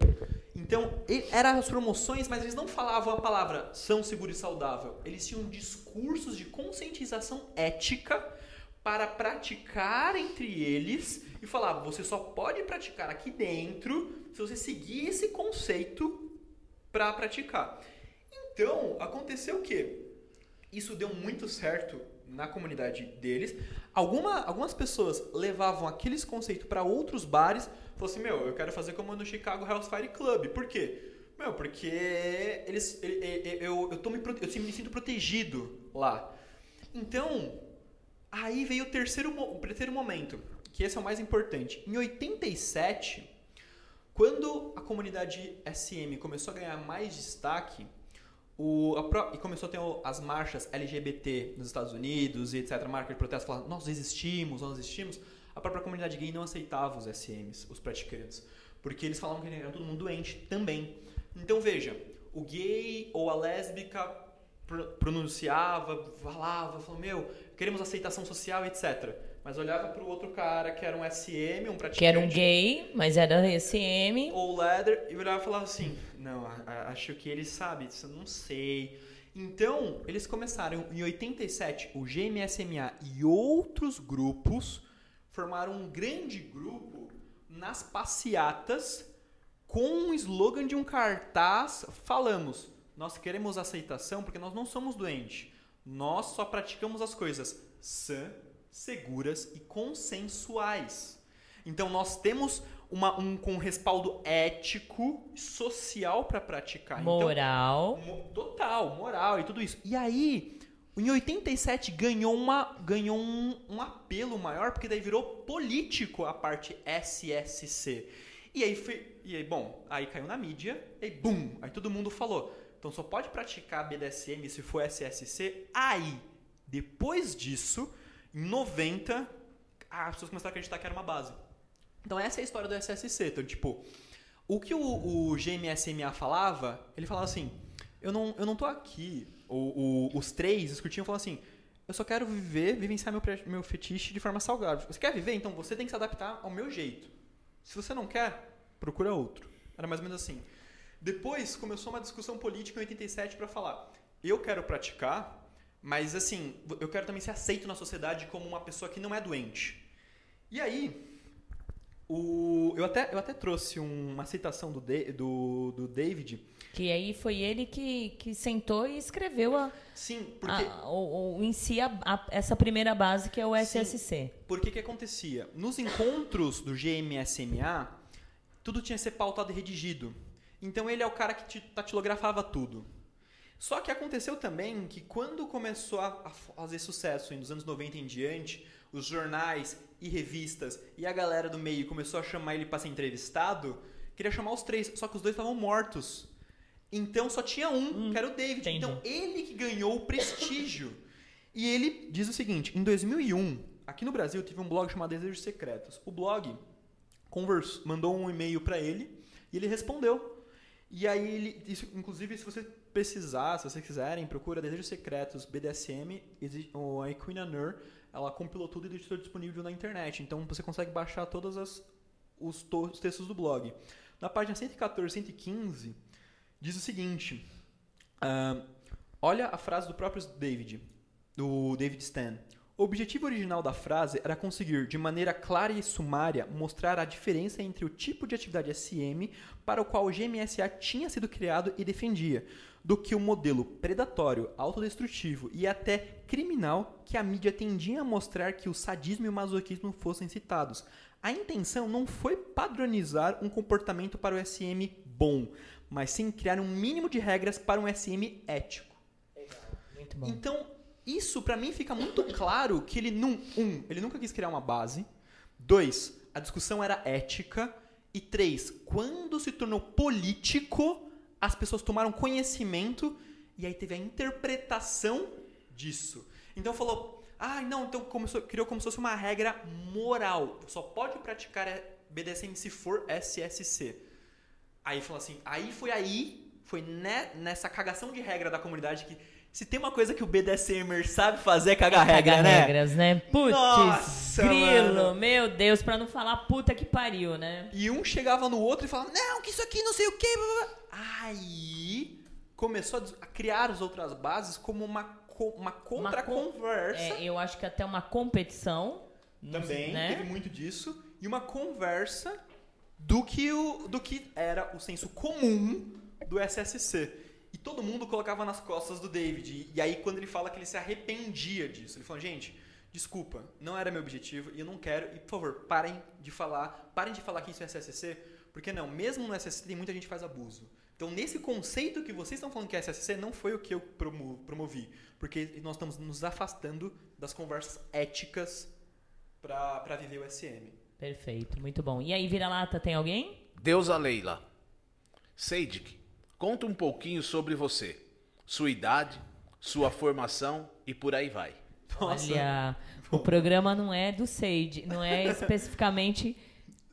Então, eram as promoções, mas eles não falavam a palavra são seguro e saudável. Eles tinham discursos de conscientização ética para praticar entre eles e falar, você só pode praticar aqui dentro se você seguir esse conceito para praticar. Então, aconteceu o quê? Isso deu muito certo na comunidade deles. Alguma, algumas pessoas levavam aqueles conceitos para outros bares. Falaram assim, meu, eu quero fazer como no Chicago House Fire Club. Por quê? Meu, porque eles, eu, eu, eu, tô me, eu me sinto protegido lá. Então, aí veio o terceiro, o terceiro momento, que esse é o mais importante. Em 87, quando a comunidade SM começou a ganhar mais destaque, o, a, e começou a ter as marchas LGBT nos Estados Unidos e etc. Marca de protesto falando, nós existimos, nós existimos. A própria comunidade gay não aceitava os SMs, os praticantes, porque eles falavam que era todo mundo doente também. Então veja, o gay ou a lésbica pronunciava, falava, falou, meu, queremos aceitação social, etc. Mas olhava para o outro cara que era um SM, um praticante. Que era um gay, mas era SM. Ou leather, e olhava e falava assim, não, acho que ele sabe disso, não sei. Então, eles começaram em 87, o GMSMA e outros grupos formaram um grande grupo nas passeatas com o slogan de um cartaz falamos: nós queremos aceitação porque nós não somos doentes. Nós só praticamos as coisas sã, seguras e consensuais. Então nós temos uma, um com respaldo ético, social para praticar. Então, moral. Então, total, moral e tudo isso. E aí, em 87 ganhou, uma, ganhou um, um apelo maior, porque daí virou político a parte SSC. E aí, foi, e aí, bom, aí caiu na mídia, e bum, aí todo mundo falou. Então só pode praticar BDSM se for SSC. Aí, depois disso, em 90, as pessoas começaram a acreditar que era uma base. Então essa é a história do SSC. Então, tipo, o que o, o GMSMA falava, ele falava assim, eu não, eu não tô aqui, o, o, os três discutiam e falavam assim, eu só quero viver, vivenciar meu, meu fetiche de forma saudável. Você quer viver? Então você tem que se adaptar ao meu jeito. Se você não quer, procura outro. Era mais ou menos assim. Depois começou uma discussão política em 87 para falar, eu quero praticar, mas assim, eu quero também ser aceito na sociedade como uma pessoa que não é doente. E aí, o, eu, até, eu até trouxe uma citação do, do, do David. Que aí foi ele que, que sentou e escreveu a, Sim, porque... A, o, o, em si a, a, essa primeira base que é o SSC. Porque que acontecia? Nos encontros do GMSMA, tudo tinha que ser pautado e redigido. Então ele é o cara que tatilografava tudo. Só que aconteceu também que quando começou a fazer sucesso nos anos 90 em diante, os jornais e revistas e a galera do meio começou a chamar ele para ser entrevistado, queria chamar os três, só que os dois estavam mortos. Então só tinha um, hum, que era o David. Entendi. Então ele que ganhou o prestígio. e ele diz o seguinte: em 2001, aqui no Brasil, teve um blog chamado Desejos Secretos. O blog conversou, mandou um e-mail para ele e ele respondeu. E aí ele, isso, inclusive, se você precisar, se vocês quiserem, procura Desejos Secretos BDSM, a Queen Anur ela compilou tudo e deixou disponível na internet. Então você consegue baixar todos as, os, os, textos do blog. Na página 114 115, diz o seguinte: uh, olha a frase do próprio David, do David Stan. O objetivo original da frase era conseguir, de maneira clara e sumária, mostrar a diferença entre o tipo de atividade SM para o qual o GMSA tinha sido criado e defendia, do que o modelo predatório, autodestrutivo e até criminal que a mídia tendia a mostrar que o sadismo e o masoquismo fossem citados. A intenção não foi padronizar um comportamento para o SM bom, mas sim criar um mínimo de regras para um SM ético. Então, isso para mim fica muito claro que ele não um, ele nunca quis criar uma base. Dois, a discussão era ética e três, quando se tornou político, as pessoas tomaram conhecimento e aí teve a interpretação disso. Então falou: "Ah, não, então começou, criou como se fosse uma regra moral. Só pode praticar BDSM se for SSC." Aí falou assim: "Aí foi aí, foi nessa cagação de regra da comunidade que se tem uma coisa que o BDSMer sabe fazer é cagar é regra, cagar né? regras, né? Putz, Nossa, grilo, mano. meu Deus, pra não falar puta que pariu, né? E um chegava no outro e falava, não, que isso aqui não sei o quê. Aí começou a criar as outras bases como uma uma Uma contra-conversa. É, eu acho que até uma competição. Também né? teve muito disso. E uma conversa do que, o, do que era o senso comum do SSC. E todo mundo colocava nas costas do David. E, e aí, quando ele fala que ele se arrependia disso, ele falou: gente, desculpa, não era meu objetivo e eu não quero. E, por favor, parem de falar. Parem de falar que isso é SSC. Porque não, mesmo no SSC tem muita gente que faz abuso. Então, nesse conceito que vocês estão falando que é SSC, não foi o que eu promo- promovi. Porque nós estamos nos afastando das conversas éticas pra, pra viver o SM. Perfeito, muito bom. E aí, vira-lata, tem alguém? Deusa Leila. Seidik, conta um pouquinho sobre você, sua idade, sua formação e por aí vai. Olha, o programa não é do Sage, não é especificamente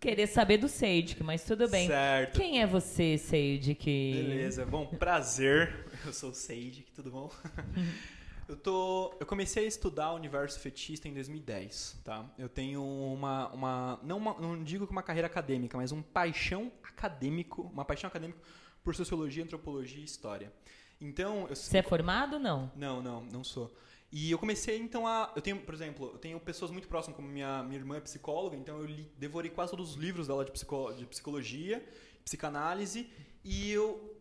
querer saber do Sage, mas tudo bem. Certo. Quem é você, Sage? Que... Beleza, bom, prazer. Eu sou o Sage, tudo bom? Eu, tô, eu comecei a estudar o universo fetista em 2010, tá? Eu tenho uma, uma, não, uma, não digo que uma carreira acadêmica, mas um paixão acadêmico, uma paixão acadêmica por sociologia, antropologia e história. Então, eu, Você é formado não? Não, não, não sou. E eu comecei então a. Eu tenho, por exemplo, eu tenho pessoas muito próximas, como minha, minha irmã é psicóloga, então eu li, devorei quase todos os livros dela de, psico, de psicologia, psicanálise, e eu.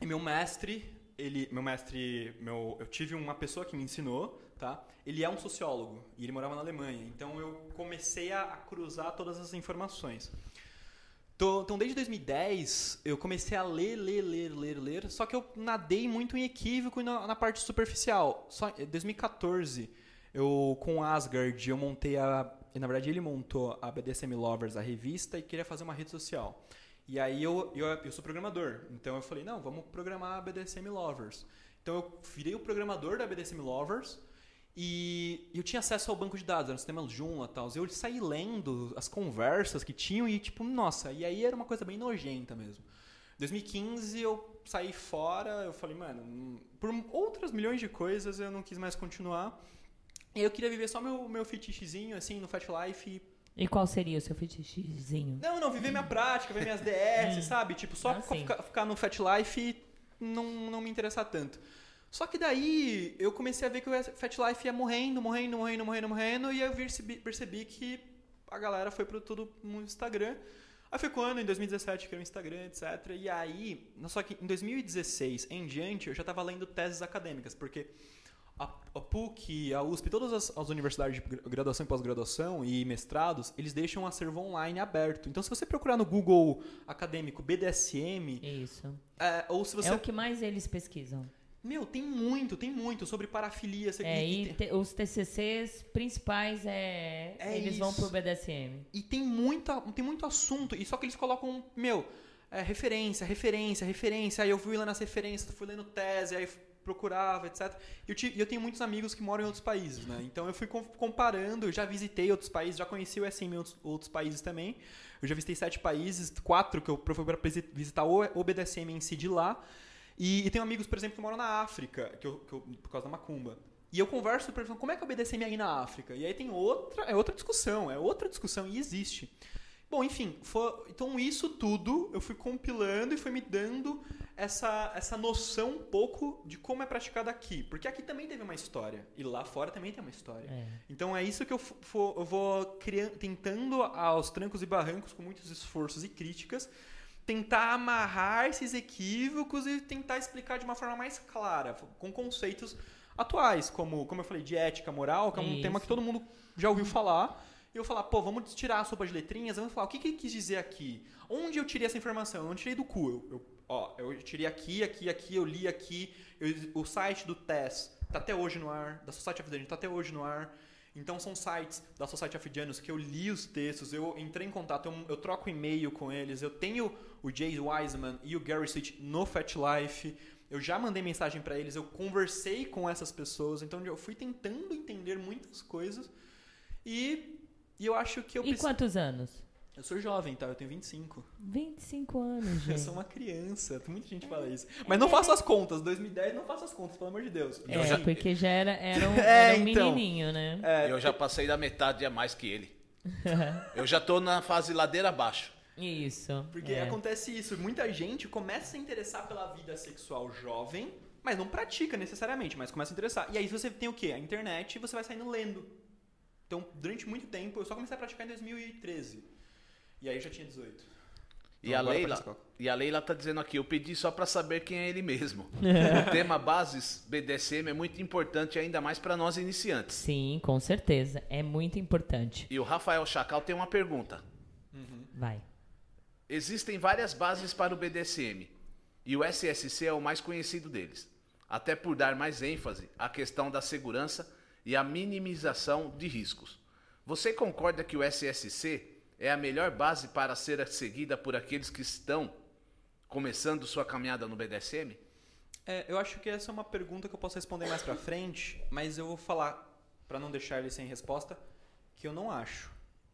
E meu mestre, ele. Meu mestre. Meu, eu tive uma pessoa que me ensinou, tá? Ele é um sociólogo e ele morava na Alemanha. Então eu comecei a, a cruzar todas as informações. Tô- Então, desde 2010, eu comecei a ler, ler, ler, ler, ler, só que eu nadei muito em equívoco na, na parte superficial. Só em 2014, eu, com Asgard, eu montei a... Na verdade, ele montou a BDSM Lovers, a revista, e queria fazer uma rede social. E aí, eu, eu, eu sou programador, então eu falei, não, vamos programar a BDSM Lovers. Então, eu virei o programador da BDSM Lovers, e eu tinha acesso ao banco de dados, era um sistema Joomla e tal. Eu saí lendo as conversas que tinham e, tipo, nossa, e aí era uma coisa bem nojenta mesmo. 2015 eu saí fora, eu falei, mano, hum, por outras milhões de coisas eu não quis mais continuar. E eu queria viver só meu, meu fetichezinho, assim, no Fat Life. E qual seria o seu fetichezinho? Não, não, viver minha prática, ver minhas DS, sabe? Tipo, só Ah, ficar, ficar no Fat Life não, não me interessar tanto. Só que daí eu comecei a ver que o Fat Life ia morrendo, morrendo, morrendo, morrendo, morrendo, e eu percebi, percebi que a galera foi pro tudo no Instagram. Aí foi quando, em 2017, criou o Instagram, etc. E aí, só que em 2016 em diante, eu já estava lendo teses acadêmicas, porque a, a PUC, a USP, todas as, as universidades de gra- graduação e pós-graduação e mestrados, eles deixam um acervo online aberto. Então, se você procurar no Google acadêmico BDSM, Isso. é, ou se você... É o que mais eles pesquisam. Meu, tem muito, tem muito sobre parafilia. você- É, e, os TCCs principais é, É eles vão isso. pro BDSM. e tem, muita, tem muito assunto. E só que eles colocam, meu, é, referência, referência, referência. Aí eu fui lá nas referências, fui lendo tese, aí procurava, etc. E eu, eu tenho muitos amigos que moram em outros países, né? Então eu fui com- comparando, eu já visitei outros países, já conheci o SM em outros, outros países também. Eu já visitei sete países, quatro que eu fui para visitar o, o BDSM em si de lá. E, e tenho amigos, por exemplo, que moram na África, que eu, que eu- por causa da macumba. E eu converso por exemplo, como é que é o BDSM aí na África? E aí tem outra, é outra discussão, é outra discussão e existe. Bom, enfim, foi- então isso tudo eu fui compilando e foi me dando essa, essa noção um pouco de como é praticado aqui. Porque aqui também teve uma história. E lá fora também tem uma história. É. Então é isso que eu, fu- eu vou criando, tentando aos trancos e barrancos, com muitos esforços e críticas, tentar amarrar esses equívocos e tentar explicar de uma forma mais clara, com conceitos atuais, como, como eu falei, de ética, moral, que é um Isso. tema que todo mundo já ouviu falar. E eu falar, pô, vamos tirar a sopa de letrinhas, vamos falar, o que, que ele quis dizer aqui? Onde eu tirei essa informação? Eu não tirei do cu. Eu, eu- ó, eu tirei aqui, aqui, aqui, eu li aqui. eu- o site do TES tá até hoje no ar, da Society of Dungeons tá até hoje no ar. Então são sites da Society of Janus que eu li os textos, eu entrei em contato, eu, eu troco e-mail com eles, eu tenho o Jay Wiseman e o Gary Switch no Fat Life, eu já mandei mensagem pra eles, eu conversei com essas pessoas, então eu fui tentando entender muitas coisas e, e eu acho que eu E preciso- quantos anos? Eu sou jovem, tá? Eu tenho 25. 25 anos, Eu gente. sou uma criança, muita gente fala isso. Mas não faço as contas, 2010 não faço as contas, pelo amor de Deus. É, já- porque já era, era um, É, era um então. menininho, né? É, Eu já passei da metade a mais que ele. Eu já tô na fase ladeira abaixo. Isso. Porque é. acontece isso, muita gente começa a se interessar pela vida sexual jovem, mas não pratica necessariamente, mas começa a interessar. E aí você tem o quê? A internet e você vai saindo lendo. Então, durante muito tempo, eu só comecei a praticar em 2013. E aí eu já tinha 18. E Então, a, Leila, e a Leila tá dizendo aqui, eu pedi só pra saber quem é ele mesmo. o tema bases BDSM é muito importante, ainda mais pra nós iniciantes. Sim, com certeza. É muito importante. E o Rafael Chacal tem uma pergunta. Vai. Existem várias bases para o BDSM, e o SSC é o mais conhecido deles, até por dar mais ênfase à questão da segurança e à minimização de riscos. Você concorda que o SSC é a melhor base para ser seguida por aqueles que estão começando sua caminhada no BDSM? É, eu acho que essa é uma pergunta que eu posso responder mais pra frente, mas eu vou falar, pra não deixar ele sem resposta, que eu não acho.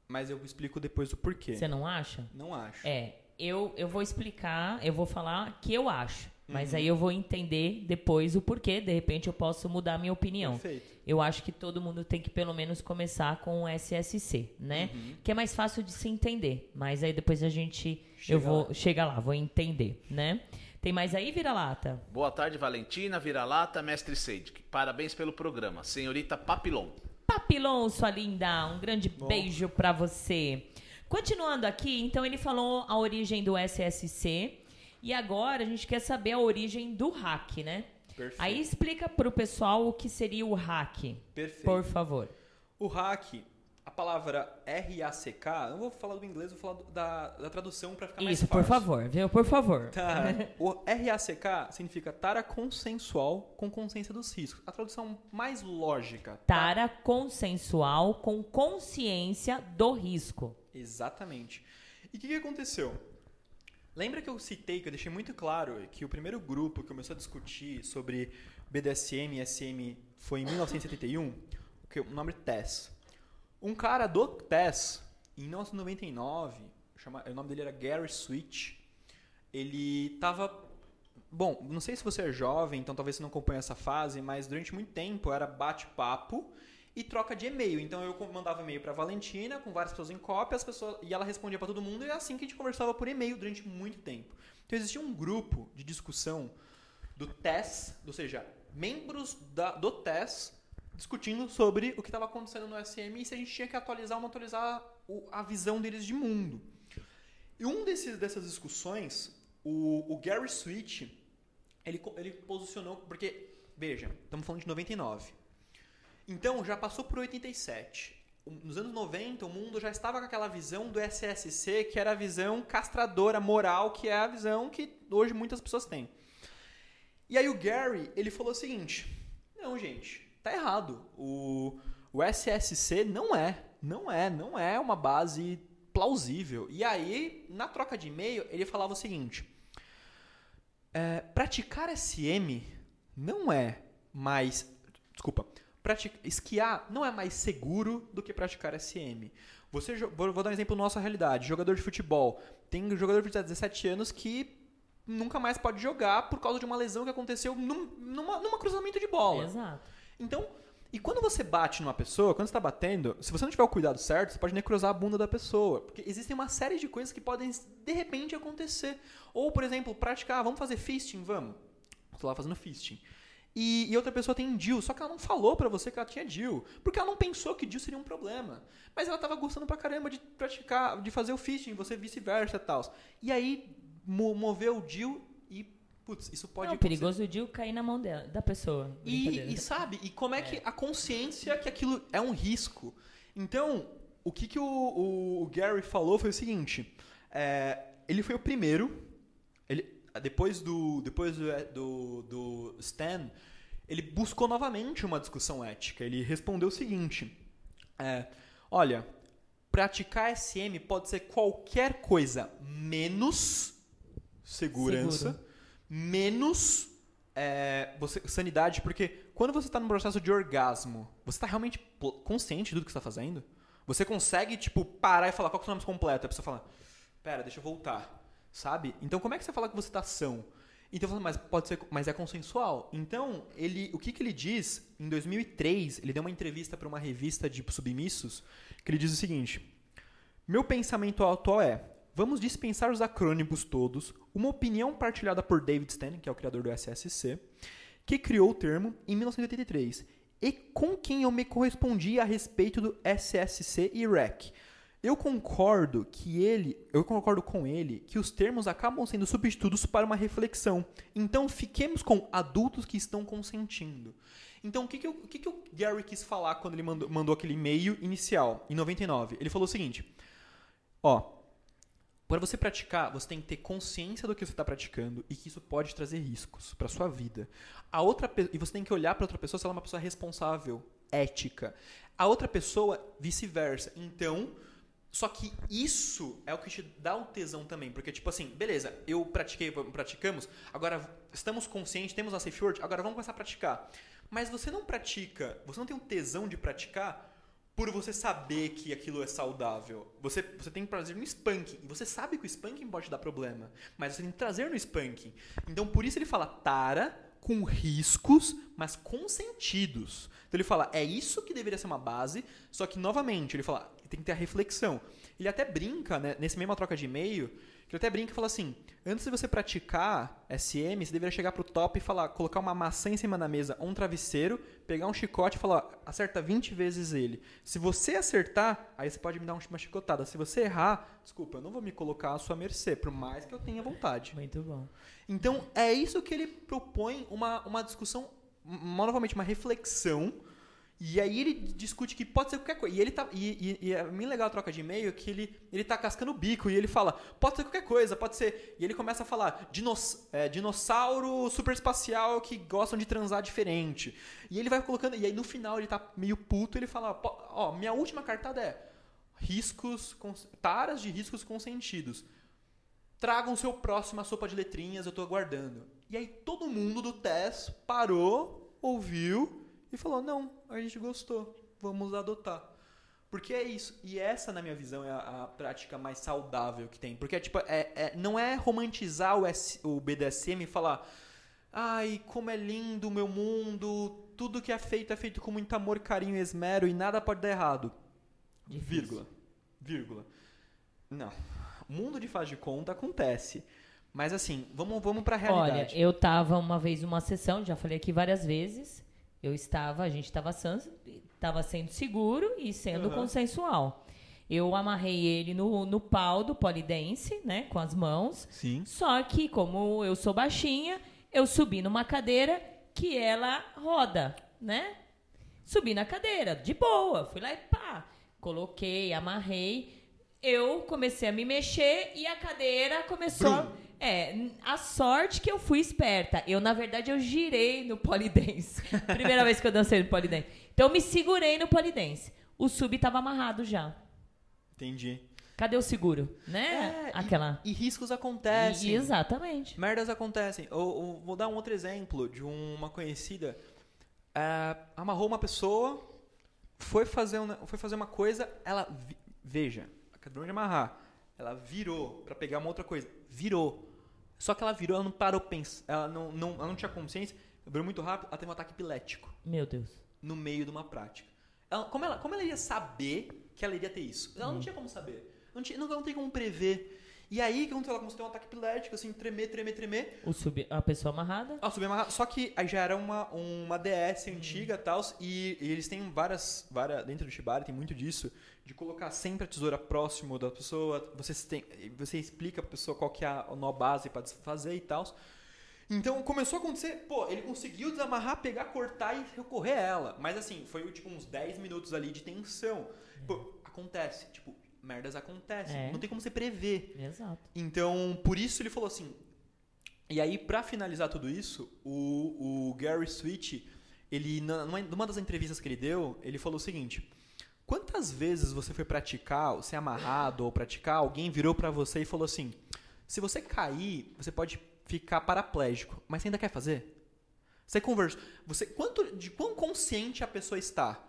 Mas eu explico depois o porquê. Você não acha? Não acho. É, eu, eu vou explicar, eu vou falar que eu acho. Mas Uhum. aí eu vou entender depois o porquê. De repente eu posso mudar a minha opinião. Perfeito. Eu acho que todo mundo tem que pelo menos começar com o SSC, né? Uhum. Que é mais fácil de se entender. Mas aí depois a gente. Chega eu vou lá. chegar lá, vou entender, né? Tem mais aí, vira-lata? Boa tarde, Valentina, Vira-Lata, Mestre Seidik. Parabéns pelo programa. Senhorita Papilon. Papilon, sua linda, um grande beijo pra você. Continuando aqui, então ele falou a origem do SSC e agora a gente quer saber a origem do hack, né? Perfeito. Aí explica pro pessoal o que seria o hack, Perfeito. por favor. O hack, a palavra R-A-C-K, eu não vou falar do inglês, vou falar da, da tradução pra ficar mais Isso, por fácil. favor, viu? Por favor. Tá. O RACK significa tara consensual com consciência dos riscos. A tradução mais lógica. tá? Tara consensual com consciência do risco. Exatamente. E o que, que aconteceu? Lembra que eu citei, que eu deixei muito claro, que o primeiro grupo que começou a discutir sobre BDSM e SM foi em 1971? que o nome é TESS. Um cara do TESS, em 1999, chama, o nome dele era Gary Switch, ele tava Bom, não sei se você é jovem, então talvez você não acompanhe essa fase, mas durante muito tempo era bate-papo e troca de e-mail. Então eu mandava e-mail para Valentina com várias pessoas em cópia, as pessoas e ela respondia para todo mundo e é assim que a gente conversava por e-mail durante muito tempo. Então existia um grupo de discussão do TES, ou seja, membros da, do TES discutindo sobre o que estava acontecendo no SM e se a gente tinha que atualizar ou não atualizar a visão deles de mundo. E um desses, dessas discussões, o, o Gary Switch, ele, ele posicionou, porque, veja, estamos falando de 99. Então, já passou por 87. O- Nos anos 90, o mundo já estava com aquela visão do SSC, que era a visão castradora, moral, que é a visão que hoje muitas pessoas têm. E aí o Gary, ele falou o seguinte: Não, gente, tá errado. O, o SSC não é, não é, não é uma base plausível. E aí, na troca de e-mail, ele falava o seguinte: é, praticar SM não é mais. Desculpa. Pratic- esquiar não é mais seguro do que praticar SM. Você, vou, vou dar um exemplo da nossa realidade. Jogador de futebol. Tem jogador de 17 anos que nunca mais pode jogar por causa de uma lesão que aconteceu num, numa, numa cruzamento de bola. Exato. Então, e quando você bate numa pessoa, quando você tá batendo, se você não tiver o cuidado certo, você pode necrosar a bunda da pessoa. Porque existem uma série de coisas que podem, de repente, acontecer. Ou, por exemplo, praticar, vamos fazer fisting, vamos. Tô lá fazendo fisting. E, e outra pessoa tem DIL, só que ela não falou pra você que ela tinha DIL. Porque ela não pensou que DIL seria um problema. Mas ela tava gostando pra caramba de praticar, de fazer o fisting, você vice-versa e tal. E aí, mo moveu o DIL e, putz, isso pode Não, acontecer. perigoso o Dil cair na mão dela, da pessoa. E, e sabe, e como é que a consciência que aquilo é um risco. Então, o que, que o, o- Gary falou foi o seguinte: é, ele foi o primeiro, depois do depois do, do, do Stan, ele buscou novamente uma discussão ética. Ele respondeu o seguinte: é, olha, praticar SM pode ser qualquer coisa menos segurança, Seguro. menos é, você, sanidade, porque quando você está num processo de orgasmo, você está realmente consciente de tudo que você está fazendo? Você consegue, tipo, parar e falar qual que é o seu nome completo? A pessoa fala, pera, deixa eu voltar. Sabe? Então como é que você fala que você está são? Então, mas pode ser, mas é consensual. Então, ele, o que, que ele diz? Em 2003, ele deu uma entrevista para uma revista de submissos, que ele diz o seguinte: meu pensamento atual é: vamos dispensar os acrônimos todos. Uma opinião partilhada por David Stan, que é o criador do SSC, que criou o termo em 1983 e com quem eu me correspondi a respeito do SSC e REC. Eu concordo que ele, eu concordo com ele que os termos acabam sendo substitutos para uma reflexão. Então fiquemos com adultos que estão consentindo. Então o que, que, o, que, que o Gary quis falar quando ele mandou, mandou aquele e-mail inicial em 99? Ele falou o seguinte: ó, para você praticar, você tem que ter consciência do que você está praticando e que isso pode trazer riscos para sua vida. A outra e você tem que olhar para outra pessoa se ela é uma pessoa responsável, ética. A outra pessoa vice-versa. Então, só que isso é o que te dá o tesão também, porque tipo assim, beleza, eu pratiquei, praticamos, agora estamos conscientes, temos a safe word, agora vamos começar a praticar. Mas você não pratica, você não tem um tesão de praticar por você saber que aquilo é saudável. Você, você tem prazer no spanking. E você sabe que o spanking pode dar problema. Mas você tem prazer no spanking. Então, por isso ele fala tara com riscos, mas consentidos. Então ele fala, é isso que deveria ser uma base, só que, novamente, ele fala, tem que ter a reflexão. Ele até brinca, né, nesse mesma troca de e-mail, que ele até brinca e fala assim, antes de você praticar SM, você deveria chegar pro top e falar, colocar uma maçã em cima da mesa, ou um travesseiro, pegar um chicote e falar, acerta 20 vezes ele. Se você acertar, aí você pode me dar uma chicotada. Se você errar, desculpa, eu não vou me colocar à sua mercê, por mais que eu tenha vontade. Muito bom. Então, é isso que ele propõe uma, uma discussão, uma- novamente, uma reflexão. E aí ele discute que pode ser qualquer coisa. E ele tá. E, e- e é bem legal a troca de e-mail que ele, ele tá cascando o bico e ele fala, pode ser qualquer coisa, pode ser. E ele começa a falar, dinos, é, dinossauro superespacial que gostam de transar diferente. E ele vai colocando. E aí no final ele tá meio puto ele fala, "Pô, ó, minha última cartada é riscos. Taras de riscos consentidos tragam seu próximo a sopa de letrinhas, eu tô aguardando. E aí todo mundo do TES parou, ouviu e falou: não, a gente gostou, vamos adotar. Porque é isso. E essa, na minha visão, é a, a prática mais saudável que tem. Porque, tipo, é, é- não é romantizar o, S- o BDSM e falar ai, como é lindo o meu mundo, tudo que é feito é feito com muito amor, carinho e esmero e nada pode dar errado. Vírgula. Vírgula. Não. O mundo de faz de conta acontece. Mas assim, vamos, vamos pra Olha, realidade. eu tava uma vez numa sessão, já falei aqui várias vezes. Eu estava, a gente estava tava sendo seguro e sendo Aham. consensual. Eu amarrei ele no, no pau do polidense, né, com as mãos. Sim. Só que, como eu sou baixinha, eu subi numa cadeira que ela roda, né? Subi na cadeira, de boa. Fui lá e pá. Coloquei, amarrei. Eu comecei a me mexer e a cadeira começou. É, a sorte que eu fui esperta. Eu, na verdade, eu girei no polidense. Primeira vez que eu dancei no polidense. Então, eu me segurei no polidense. O sub tava amarrado já. Entendi. Cadê o seguro? Né? É, Aquela. E riscos acontecem. E- exatamente. Merdas acontecem. Eu, eu vou dar um outro exemplo de uma conhecida. É, amarrou uma pessoa, foi fazer, um- foi fazer uma coisa, ela. vi- veja, acabou de amarrar. Ela virou pra pegar uma outra coisa. Virou. Só que ela virou, ela não parou pensar. Ela não, não, ela não tinha consciência, virou muito rápido, ela teve um ataque epilético Meu Deus. no meio de uma prática. Ela- como, ela, como ela ia saber que ela iria ter isso? Ela não tinha como saber. Não, tinha, não, não tem como prever. E aí, o que aconteceu? Ela começou a ter um ataque epilético, assim, tremer, tremer, tremer. O sub, a pessoa amarrada. Ela subiu amarrada. Só que aí já era uma, uma DS antiga e tal. E, eles têm várias, várias. Dentro do Shibari tem muito disso. De colocar sempre a tesoura próximo da pessoa. Você, tem, você explica pra pessoa qual que é a nó base pra desfazer e tal. Então começou a acontecer, pô, ele conseguiu desamarrar, pegar, cortar e recorrer a ela. Mas assim, foi tipo uns 10 minutos ali de tensão. Pô, acontece, tipo, merdas acontecem. É. Não tem como você prever. Exato. Então, por isso ele falou assim. E aí, pra finalizar tudo isso, o, o Gary Switch, ele, numa, numa das entrevistas que ele deu, ele falou o seguinte: Quantas vezes você foi praticar, ser amarrado ou praticar, alguém virou pra você e falou assim: Se você cair, você pode ficar paraplégico, mas você ainda quer fazer? Você conversa. Você, quanto, de quão consciente a pessoa está?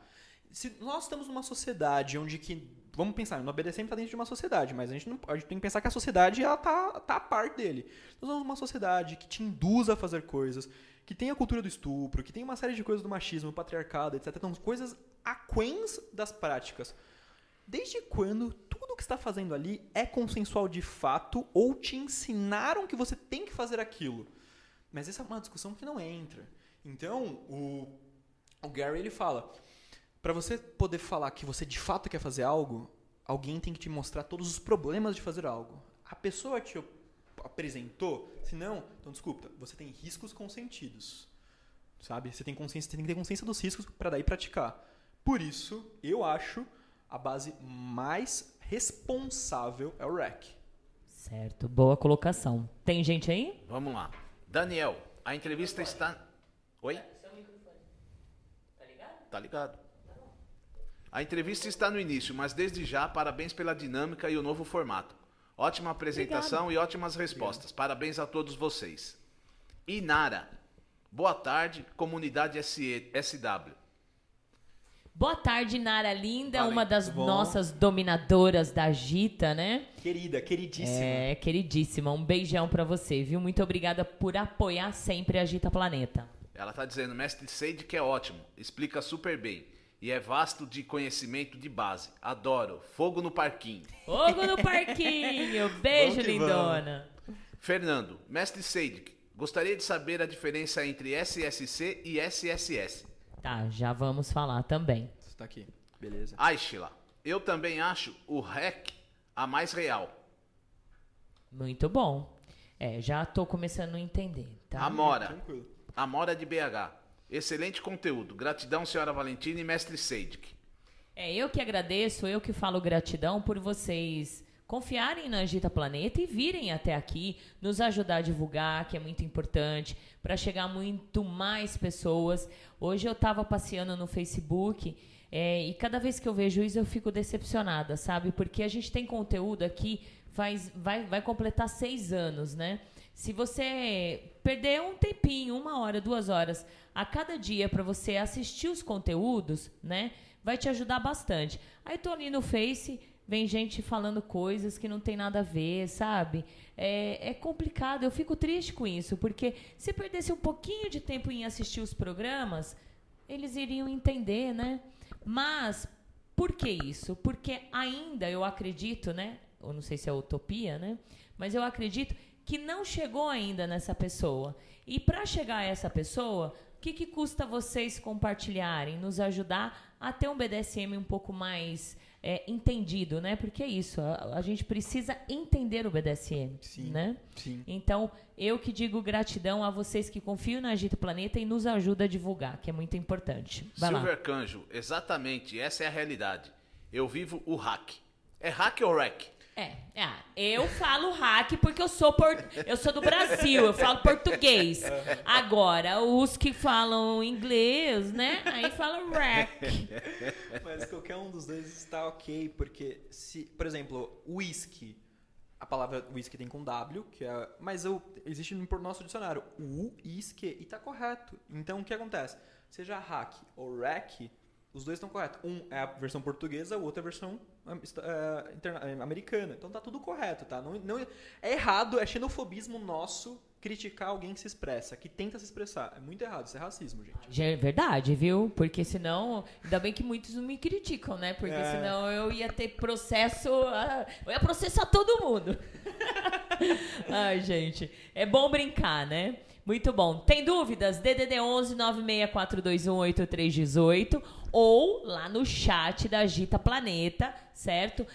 Se nós estamos numa sociedade onde que. Vamos pensar, o BDSM está dentro de uma sociedade, mas a gente, não, a gente tem que pensar que a sociedade ela tá, tá a par dele. Nós estamos numa sociedade que te induz a fazer coisas, que tem a cultura do estupro, que tem uma série de coisas do machismo, patriarcado, etc. Então, coisas aquens das práticas. Desde quando tudo que está fazendo ali é consensual de fato ou te ensinaram que você tem que fazer aquilo? Mas essa é uma discussão que não entra. Então, o, o Gary ele fala, para você poder falar que você de fato quer fazer algo, alguém tem que te mostrar todos os problemas de fazer algo. A pessoa te apresentou, se não, então desculpa, você tem riscos consentidos. Sabe? Você tem consciência, você tem que ter consciência dos riscos para daí praticar. Por isso, eu acho a base mais responsável é o REC. Certo, boa colocação. Tem gente aí? Vamos lá. Daniel, a entrevista está. Oi? Tá ligado? A entrevista está no início, mas desde já, parabéns pela dinâmica e o novo formato. Ótima apresentação e ótimas respostas. Parabéns a todos vocês. Inara, boa tarde, comunidade SE SW. Boa tarde, Nara Linda, aí, uma das nossas dominadoras da Gita, né? Querida, queridíssima. É, queridíssima, um beijão pra você, viu? Muito obrigada por apoiar sempre a Gita Planeta. Ela tá dizendo, mestre Seide que é ótimo, explica super bem. E é vasto de conhecimento de base. Adoro. Fogo no parquinho. Fogo no parquinho, beijo, Vamos lindona. Fernando, mestre Seidik, gostaria de saber a diferença entre SSC e SSS. Tá, já vamos falar também. Você tá aqui. Beleza. Aishila, eu também acho o REC a mais real. Muito bom. É, já tô começando a entender, tá? Amora, Tranquilo. Amora de BH. Excelente conteúdo. Gratidão, senhora Valentina e mestre Seidik. É, eu que agradeço, eu que falo gratidão por vocês confiarem na Agita Planeta e virem até aqui, nos ajudar a divulgar, que é muito importante, para chegar muito mais pessoas. Hoje eu estava passeando no Facebook é, e cada vez que eu vejo isso eu fico decepcionada, sabe? Porque a gente tem conteúdo aqui, faz, vai, vai completar seis anos, né? Se você perder um tempinho, uma hora, duas horas a cada dia para você assistir os conteúdos, né? Vai te ajudar bastante. Aí tô ali no Face, vem gente falando coisas que não tem nada a ver, sabe? É, é complicado, eu fico triste com isso, porque se perdesse um pouquinho de tempo em assistir os programas, eles iriam entender, né? Mas por que isso? Porque ainda eu acredito, né? Eu não sei se é utopia, né? Mas eu acredito que não chegou ainda nessa pessoa. E para chegar a essa pessoa, o que, que custa vocês compartilharem, nos ajudar a ter um BDSM um pouco mais é, entendido, né? Porque é isso, a, a gente precisa entender o BDSM, Sim. né? Sim. Então, eu que digo gratidão a vocês que confiam na Agito Planeta e nos ajudam a divulgar, que é muito importante. Vai lá. Silver Canjo, exatamente, essa é a realidade. Eu vivo o hack. É hack ou rec? É, é, eu falo hack porque eu sou por, eu sou do Brasil, eu falo português. Agora, os que falam inglês, né? Aí falam rec. Mas qualquer um dos dois está ok, porque se, por exemplo, whisky, a palavra whisky tem com W, que é, mas o, existe no nosso dicionário o whisky e tá correto. Então o que acontece? Seja hack ou rec, os dois estão corretos. Um é a versão portuguesa, o outro é a versão interna- ah, americana. Então tá tudo correto, tá? Não, não, é errado, é xenofobismo nosso criticar alguém que se expressa, que tenta se expressar. É muito errado, isso é racismo, gente. É verdade, viu? Porque senão, ainda bem que muitos não me criticam, né? Porque É. senão eu ia ter processo, ah, eu ia processar todo mundo. Ai, gente, é bom brincar, né? Muito bom. Tem dúvidas? DDD 11 964218318 ou lá no chat da Agita Planeta, certo?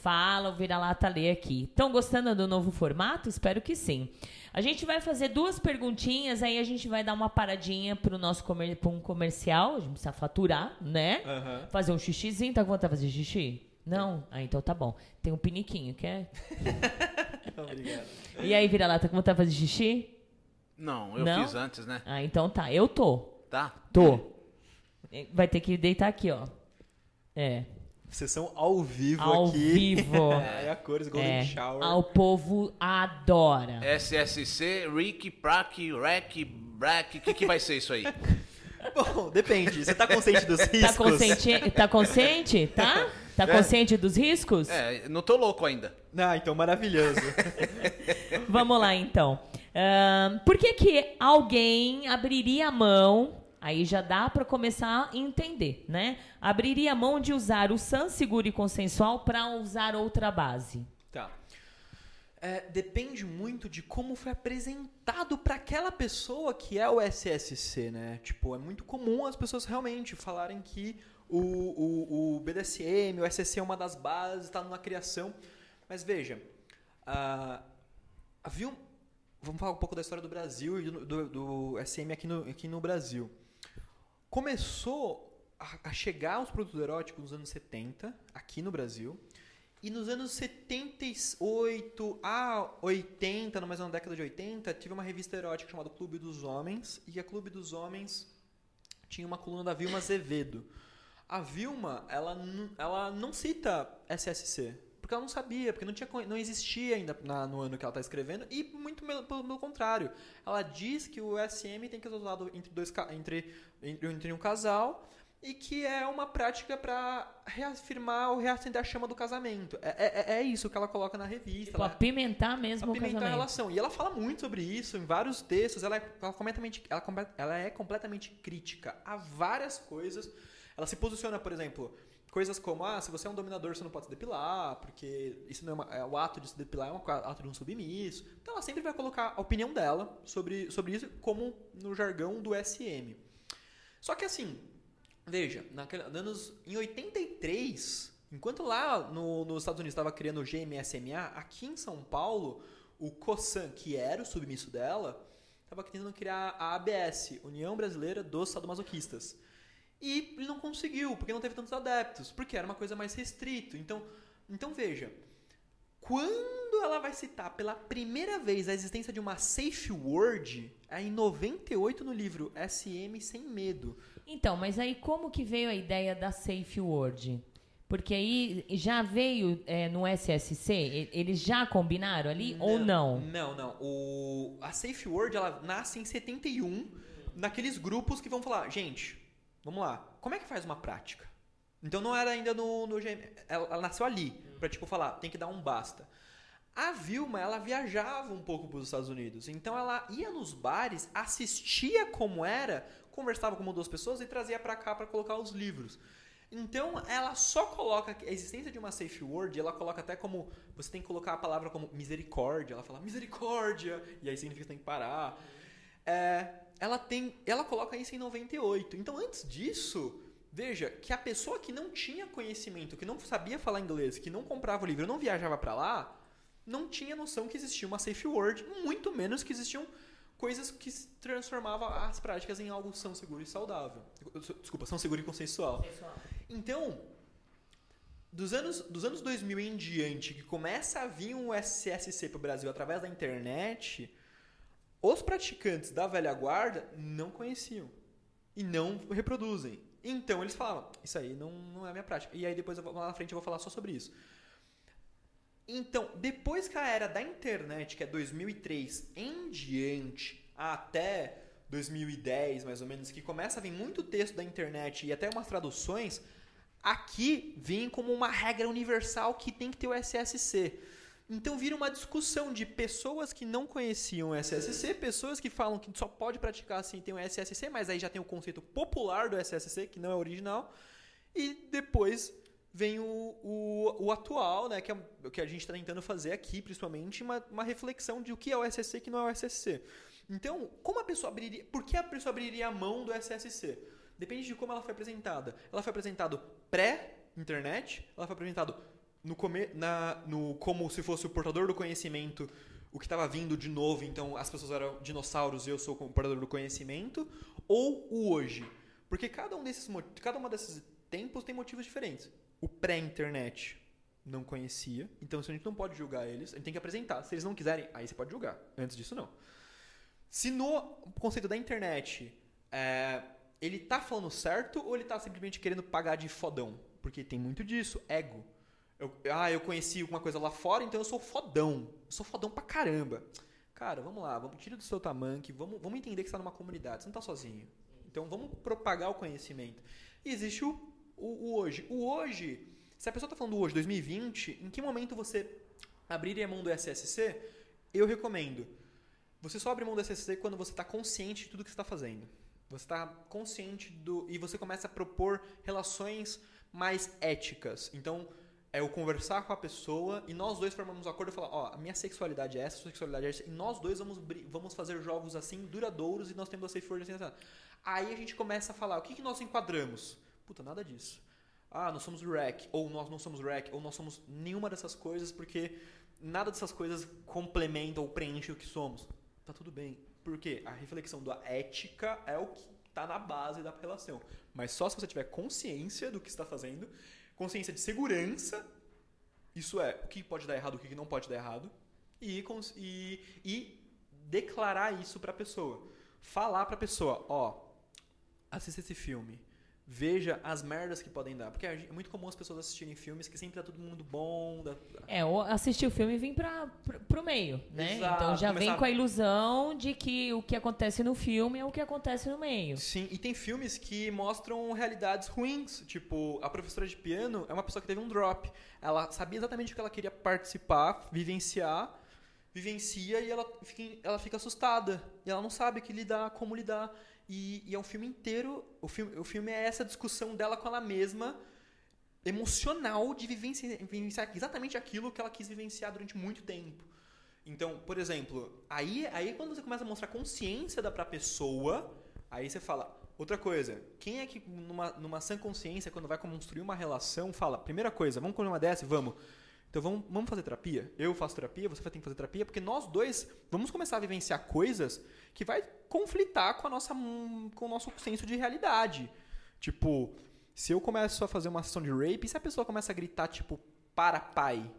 Fala, o vira-lata lê aqui. Estão gostando do novo formato? Espero que sim. A gente vai fazer duas perguntinhas, aí a gente vai dar uma paradinha pro nosso comer, um comercial. A gente precisa faturar, né? Aham. Fazer um xixizinho. Tá com vontade de fazer xixi? Não? Ah, então tá bom. Tem um piniquinho, quer? Obrigado. E aí, vira-lata, com vontade de fazer xixi? Não, eu Não? fiz antes, né? Ah, então tá. Eu tô. Tá? Tô. Vai ter que deitar aqui, ó. É. Sessão ao vivo Ao aqui. vivo. É, a cores Golden É. Shower. Ah, o povo adora. SSC, Rick, Prack, Rec, Brack, o que, que vai ser isso aí? Bom, depende. Você tá consciente dos riscos? Tá consciente? Tá consciente? Tá? Tá É. consciente dos riscos? É, não tô louco ainda. Ah, então maravilhoso. Vamos lá, então. Por que, que alguém abriria a mão? Aí já dá para começar a entender, né? Abriria a mão de usar o SAN seguro e consensual para usar outra base. É, depende muito de como foi apresentado para aquela pessoa que é o SSC, né? Tipo, é muito comum as pessoas realmente falarem que o, o, o BDSM, o SSC é uma das bases, está numa criação. Mas veja, uh, havia um, vamos falar um pouco da história do Brasil e do, do, do SM aqui no, aqui no Brasil. Começou a, a chegar os produtos eróticos nos anos 70, aqui no Brasil. E nos anos 78 a 80, no mais na década de 80, tive uma revista erótica chamada Clube dos Homens. E a Clube dos Homens tinha uma coluna da Vilma Azevedo. A Vilma, ela, ela não cita SSC, porque ela não sabia, porque não, tinha, não existia ainda na, no ano que ela está escrevendo, e muito pelo, pelo, contrário. Ela diz que o SM tem que ser usado entre, dois, entre, entre, entre um casal e que é uma prática para reafirmar ou reacender a chama do casamento. É, é, é, isso que ela coloca na revista. Tipo, ela, apimentar mesmo apimentar o casamento. a relação. E ela fala muito sobre isso em vários textos. Ela é, ela, completamente, ela, ela é completamente crítica a várias coisas. Ela se posiciona, por exemplo, coisas como, ah, se você é um dominador, você não pode se depilar, porque isso não é, uma, é o ato de se depilar é um ato de um submisso. Então ela sempre vai colocar a opinião dela sobre, sobre isso, como no jargão do SM. Só que assim, Veja, naquele, anos, em 83, enquanto lá no, nos Estados Unidos estava criando o GMSMA, aqui em São Paulo, o COSAN, que era o submisso dela, estava querendo criar a ABS, União Brasileira dos Sadomasoquistas. E ele não conseguiu, porque não teve tantos adeptos, porque era uma coisa mais restrito. Então, então veja, quando ela vai citar pela primeira vez a existência de uma safe word, é em 98 no livro SM Sem Medo. Então, mas aí como que veio a ideia da Safe Word? Porque aí já veio é, no SSC, eles já combinaram ali não, ou não? Não, não. O, a Safe Word ela nasce em 71, naqueles grupos que vão falar, gente, vamos lá, como é que faz uma prática? Então não era ainda no, no ela, ela nasceu ali, para tipo falar, tem que dar um basta. A Vilma, ela viajava um pouco para os Estados Unidos. Então ela ia nos bares, assistia como era, conversava com uma ou duas pessoas e trazia para cá para colocar os livros. Então, ela só coloca a existência de uma safe word, ela coloca até como você tem que colocar a palavra como misericórdia, ela fala misericórdia, e aí significa que tem que parar. É, ela tem, ela coloca isso em 98. Então, antes disso, veja que a pessoa que não tinha conhecimento, que não sabia falar inglês, que não comprava o livro, não viajava para lá, não tinha noção que existia uma safe word, muito menos que existiam coisas que transformavam as práticas em algo são seguro e saudável. Desculpa, são seguro e consensual. Então, dos anos, dos anos 2000 em diante, que começa a vir um SSC para o Brasil através da internet, os praticantes da velha guarda não conheciam e não reproduzem. Então eles falavam, isso aí não, não é a minha prática. E aí depois vou, lá na frente eu vou falar só sobre isso. Então, depois que a era da internet, que é 2003 em diante, até 2010 mais ou menos, que começa a vir muito texto da internet e até umas traduções, aqui vem como uma regra universal que tem que ter o SSC. Então vira uma discussão de pessoas que não conheciam o SSC, pessoas que falam que só pode praticar assim tem o SSC, mas aí já tem o conceito popular do SSC, que não é original, e depois vem o, o, o atual, né, que é o que a gente está tentando fazer aqui, principalmente, uma, uma reflexão de o que é o SSC e o que não é o SSC. Então, como a pessoa abriria, por que a pessoa abriria a mão do SSC? Depende de como ela foi apresentada. Ela foi apresentada pré-internet, ela foi apresentada no, come, na, no como se fosse o portador do conhecimento, o que estava vindo de novo, então as pessoas eram dinossauros e eu sou o portador do conhecimento, ou o hoje. Porque cada um desses cada uma desses tempos tem motivos diferentes o pré-internet não conhecia. Então, a gente não pode julgar eles, a gente tem que apresentar. Se eles não quiserem, aí você pode julgar. Antes disso, não. Se no conceito da internet é, ele tá falando certo ou ele tá simplesmente querendo pagar de fodão? Porque tem muito disso, ego. Eu, ah, eu conheci alguma coisa lá fora, então eu sou fodão. Eu sou fodão pra caramba. Cara, vamos lá, vamos tira do seu tamanho, vamos, vamos entender que você está numa comunidade, você não está sozinho. Então vamos propagar o conhecimento. E existe o o, o hoje. O hoje, se a pessoa está falando do hoje, 2020, em que momento você abriria mão do SSC? Eu recomendo. Você só abre mão do SSC quando você está consciente de tudo que você está fazendo. Você está consciente do. E você começa a propor relações mais éticas. Então, é eu conversar com a pessoa e nós dois formamos um acordo e falar, ó, a minha sexualidade é essa, a sua sexualidade é essa, e nós dois vamos, vamos fazer jogos assim, duradouros, e nós temos a safe word assim, assim. Aí a gente começa a falar, o que, que nós enquadramos? Puta, nada disso. Ah, nós somos rec, ou nós não somos rec, ou nós somos nenhuma dessas coisas, porque nada dessas coisas complementa ou preenche o que somos. Tá tudo bem. Por quê? A reflexão da ética é o que tá na base da relação. Mas só se você tiver consciência do que está fazendo, consciência de segurança, isso é, o que pode dar errado, o que não pode dar errado, e, e, e declarar isso pra pessoa. Falar pra pessoa, ó, assista esse filme. Veja as merdas que podem dar. Porque é muito comum as pessoas assistirem filmes que sempre tá todo mundo bom. dá- É, ou assistir o filme e vir pra, pro, pro meio, né? Exato, então já vem com a ilusão de que o que acontece no filme é o que acontece no meio. Sim, e tem filmes que mostram realidades ruins. Tipo, a professora de piano é uma pessoa que teve um drop. Ela sabia exatamente o que ela queria participar, vivenciar, vivencia e ela fica, ela fica assustada. E ela não sabe o que lidar, como lidar. E, e é um filme inteiro. O filme, o filme é essa discussão dela com ela mesma, emocional, de vivenciar, vivenciar exatamente aquilo que ela quis vivenciar durante muito tempo. Então, por exemplo, aí, aí quando você começa a mostrar consciência da pra pessoa, aí você fala. Outra coisa, quem é que numa, numa sã consciência, quando vai construir uma relação, fala, primeira coisa, vamos construir uma dessa? Vamos. Então vamos, vamos fazer terapia? Eu faço terapia, você vai ter que fazer terapia, porque nós dois vamos começar a vivenciar coisas que vai conflitar com, a nossa, com o nosso senso de realidade. Tipo, se eu começo a fazer uma sessão de rape, e se a pessoa começa a gritar, tipo, para pai?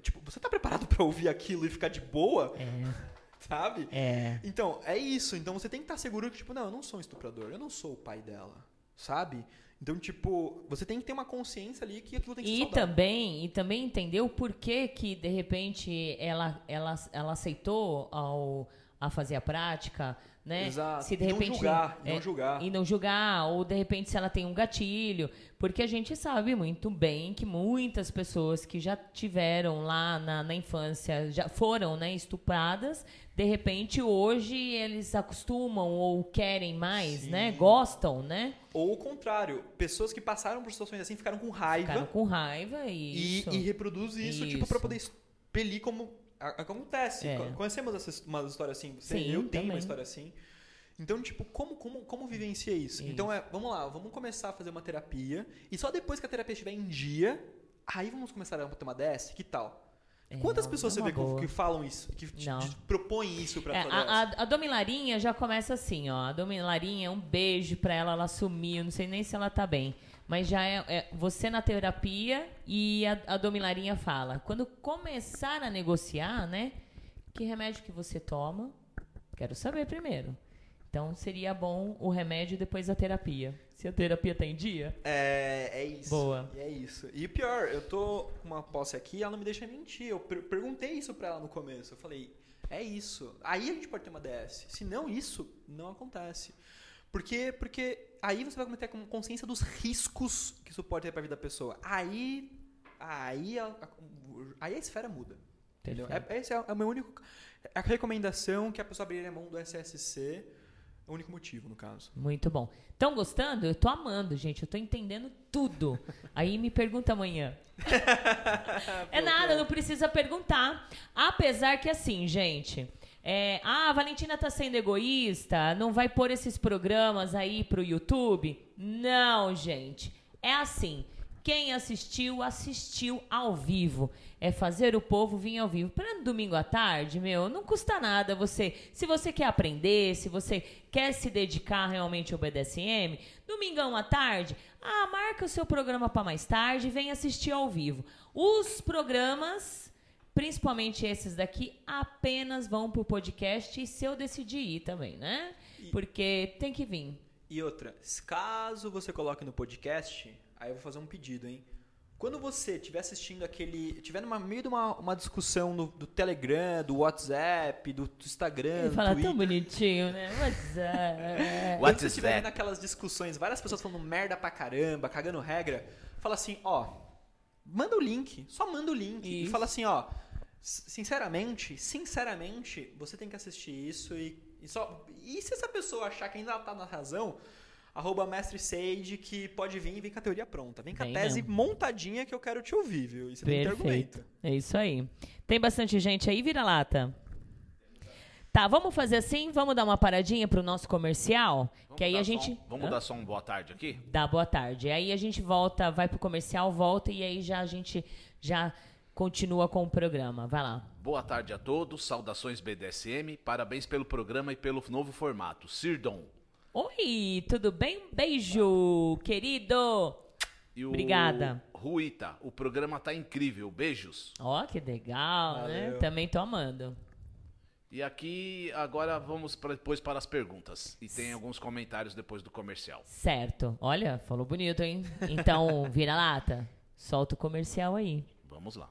Tipo, você tá preparado pra ouvir aquilo e ficar de boa? É. Sabe? É. Então, é isso. Então você tem que estar seguro que, tipo, não, eu não sou um estuprador, eu não sou o pai dela. Sabe? Então, tipo, você tem que ter uma consciência ali que aquilo tem que ser E saudável. também, e também entender o porquê que, de repente, ela, ela, ela aceitou ao, a fazer a prática, né? Exato. Se de E não repente, julgar, e é, não julgar. E não julgar, ou de repente se ela tem um gatilho. Porque a gente sabe muito bem que muitas pessoas que já tiveram lá na, na infância, já foram né, estupradas, de repente hoje eles acostumam ou querem mais, Sim. né? Gostam, né? Ou o contrário, pessoas que passaram por situações assim ficaram com raiva Ficaram com raiva e, e. e reproduz isso, tipo, pra Isso. poder expelir como acontece. É. Co- Conhecemos essas, umas histórias assim. Você- Sim, eu tenho também. uma história assim. Então, tipo, como, como, como vivencia isso? Isso. Então, é, vamos lá, vamos começar a fazer uma terapia. E só depois que a terapia estiver em dia, aí vamos começar a ter uma DS? Que tal? É, Quantas é pessoas você uma vê que, boa. que falam isso, que te- te propõem isso pra É, a, a, a Domilarinha já começa assim, ó. A Domilarinha, um beijo pra ela, ela sumiu, não sei nem se ela tá bem. Mas já é, é você na terapia e a, a Domilarinha fala. Quando começar a negociar, né? Que remédio que você toma? Quero saber primeiro. Então seria bom o remédio depois da terapia. Se a terapia tá em dia. É, é isso. Boa. É isso. E pior, eu tô com uma posse aqui, ela não me deixa mentir. Eu per- perguntei isso pra ela no começo. Eu falei, é isso. Aí a gente pode ter uma DS. Se não isso, não acontece. Porque, porque aí você vai cometer com consciência dos riscos que isso pode ter pra vida da pessoa. Aí, aí, a, a- aí a esfera muda. Entendeu? É, esse é o meu único. A recomendação que a pessoa abrir a mão do SSC é o único motivo, no caso. Muito bom. Estão gostando? Eu tô amando, gente. Eu tô entendendo tudo. Aí me pergunta amanhã. é nada, não precisa perguntar. Apesar que assim, gente. É, ah, a Valentina tá sendo egoísta, não vai pôr esses programas aí pro YouTube? Não, gente. É assim. Quem assistiu, assistiu ao vivo. É fazer o povo vir ao vivo. Para domingo à tarde, meu, não custa nada você. Se você quer aprender, se você quer se dedicar realmente ao BDSM, domingão à tarde, ah, marca o seu programa para mais tarde e vem assistir ao vivo. Os programas, principalmente esses daqui, apenas vão pro podcast e se eu decidir ir também, né? Porque tem que vir. E outra, caso você coloque no podcast, aí eu vou fazer um pedido, hein? Quando você estiver assistindo aquele. estiver no meio de uma, uma discussão no- do Telegram, do WhatsApp, do, do Instagram, Ele do fala Twitter. tão bonitinho, né? WhatsApp. Quando você estiver vendo aquelas discussões, várias pessoas falando merda pra caramba, cagando regra, fala assim, ó, manda o link, só manda o link e Isso. fala assim, ó, sinceramente, sinceramente, você tem que assistir isso e, e só e se essa pessoa achar que ainda tá na razão, arroba mestre Sage, que pode vir e vem com a teoria pronta. Vem com a tese mesmo. montadinha que eu quero te ouvir, viu? E você tem que ter argumento. Perfeito. É isso aí. Tem bastante gente aí, vira-lata? Tá, vamos fazer assim? Vamos dar uma paradinha pro nosso comercial? que aí a gente. um- vamos Hã? dar só um boa tarde aqui? Dá boa tarde. Aí a gente volta, vai pro comercial, volta e aí já a gente já continua com o programa. Vai lá. Boa tarde a todos, saudações BDSM, parabéns pelo programa e pelo novo formato. Sirdon. Oi, tudo bem? Um beijo, querido. E o Obrigada. Ruita, o programa tá incrível, beijos. Ó, que legal, né? Valeu. Também tô amando. E aqui agora vamos pra, depois para as perguntas. E tem alguns comentários depois do comercial. Certo. Olha, falou bonito, hein? Então, vira lata. Solta o comercial aí. Vamos lá.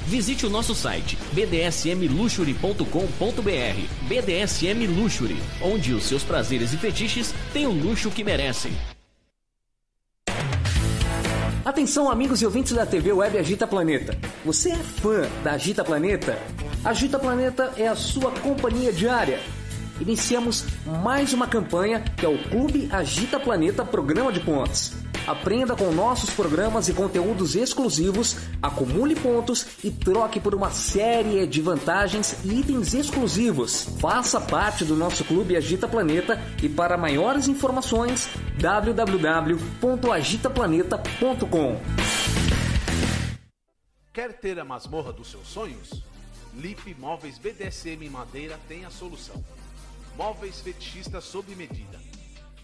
Visite o nosso site bdsmluxury.com.br. BDSM Luxury, onde os seus prazeres e fetiches têm o luxo que merecem. Atenção, amigos e ouvintes da TV Web Agita Planeta. Você é fã da Agita Planeta? Agita Planeta é a sua companhia diária. Iniciamos mais uma campanha que é o Clube Agita Planeta Programa de Pontos. Aprenda com nossos programas e conteúdos exclusivos, acumule pontos e troque por uma série de vantagens e itens exclusivos. Faça parte do nosso Clube Agita Planeta e para maiores informações www.agitaplaneta.com. Quer ter a masmorra dos seus sonhos? Lip Móveis BDSM Madeira tem a solução. Móveis fetichistas sob medida.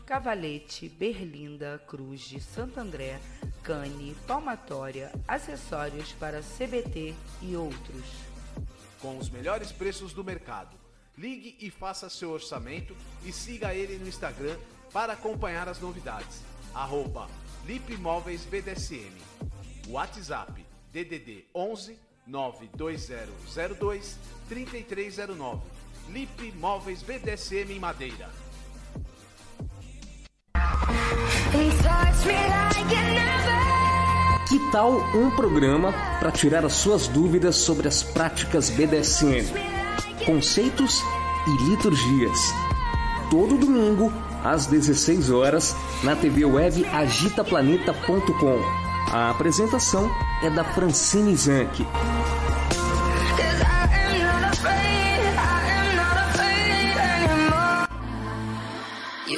Cavalete, Berlinda, Cruz de Santo André, Cane, Palmatória, acessórios para CBT e outros. Com os melhores preços do mercado. Ligue e faça seu orçamento e siga ele no Instagram para acompanhar as novidades. Arroba BDSM. WhatsApp DDD 11 92002 3309. Lip BDSM em Madeira. Que tal um programa para tirar as suas dúvidas sobre as práticas BDSM, conceitos e liturgias? Todo domingo, às 16 horas, na TV web agitaplaneta.com. A apresentação é da Francine Zanck.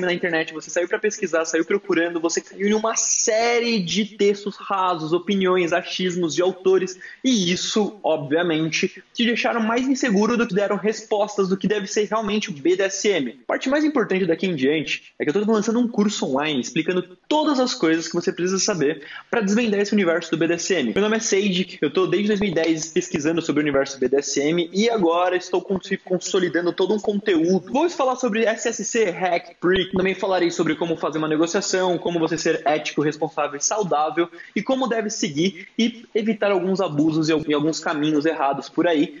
na internet, você saiu pra pesquisar, saiu procurando, você caiu em uma série de textos rasos, opiniões, achismos de autores, e isso, obviamente, te deixaram mais inseguro do que deram respostas do que deve ser realmente o BDSM. A parte mais importante daqui em diante é que eu tô lançando um curso online explicando todas as coisas que você precisa saber para desvendar esse universo do BDSM. Meu nome é Seiji, eu estou desde 2010 pesquisando sobre o universo BDSM e agora estou consolidando todo um conteúdo. Vou falar sobre SSC, Hack, Prick, também falarei sobre como fazer uma negociação, como você ser ético, responsável e saudável e como deve seguir e evitar alguns abusos e alguns caminhos errados por aí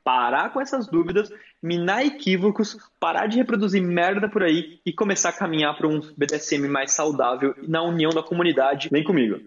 parar com essas dúvidas, minar equívocos, parar de reproduzir merda por aí e começar a caminhar para um BDSM mais saudável na união da comunidade. Vem comigo.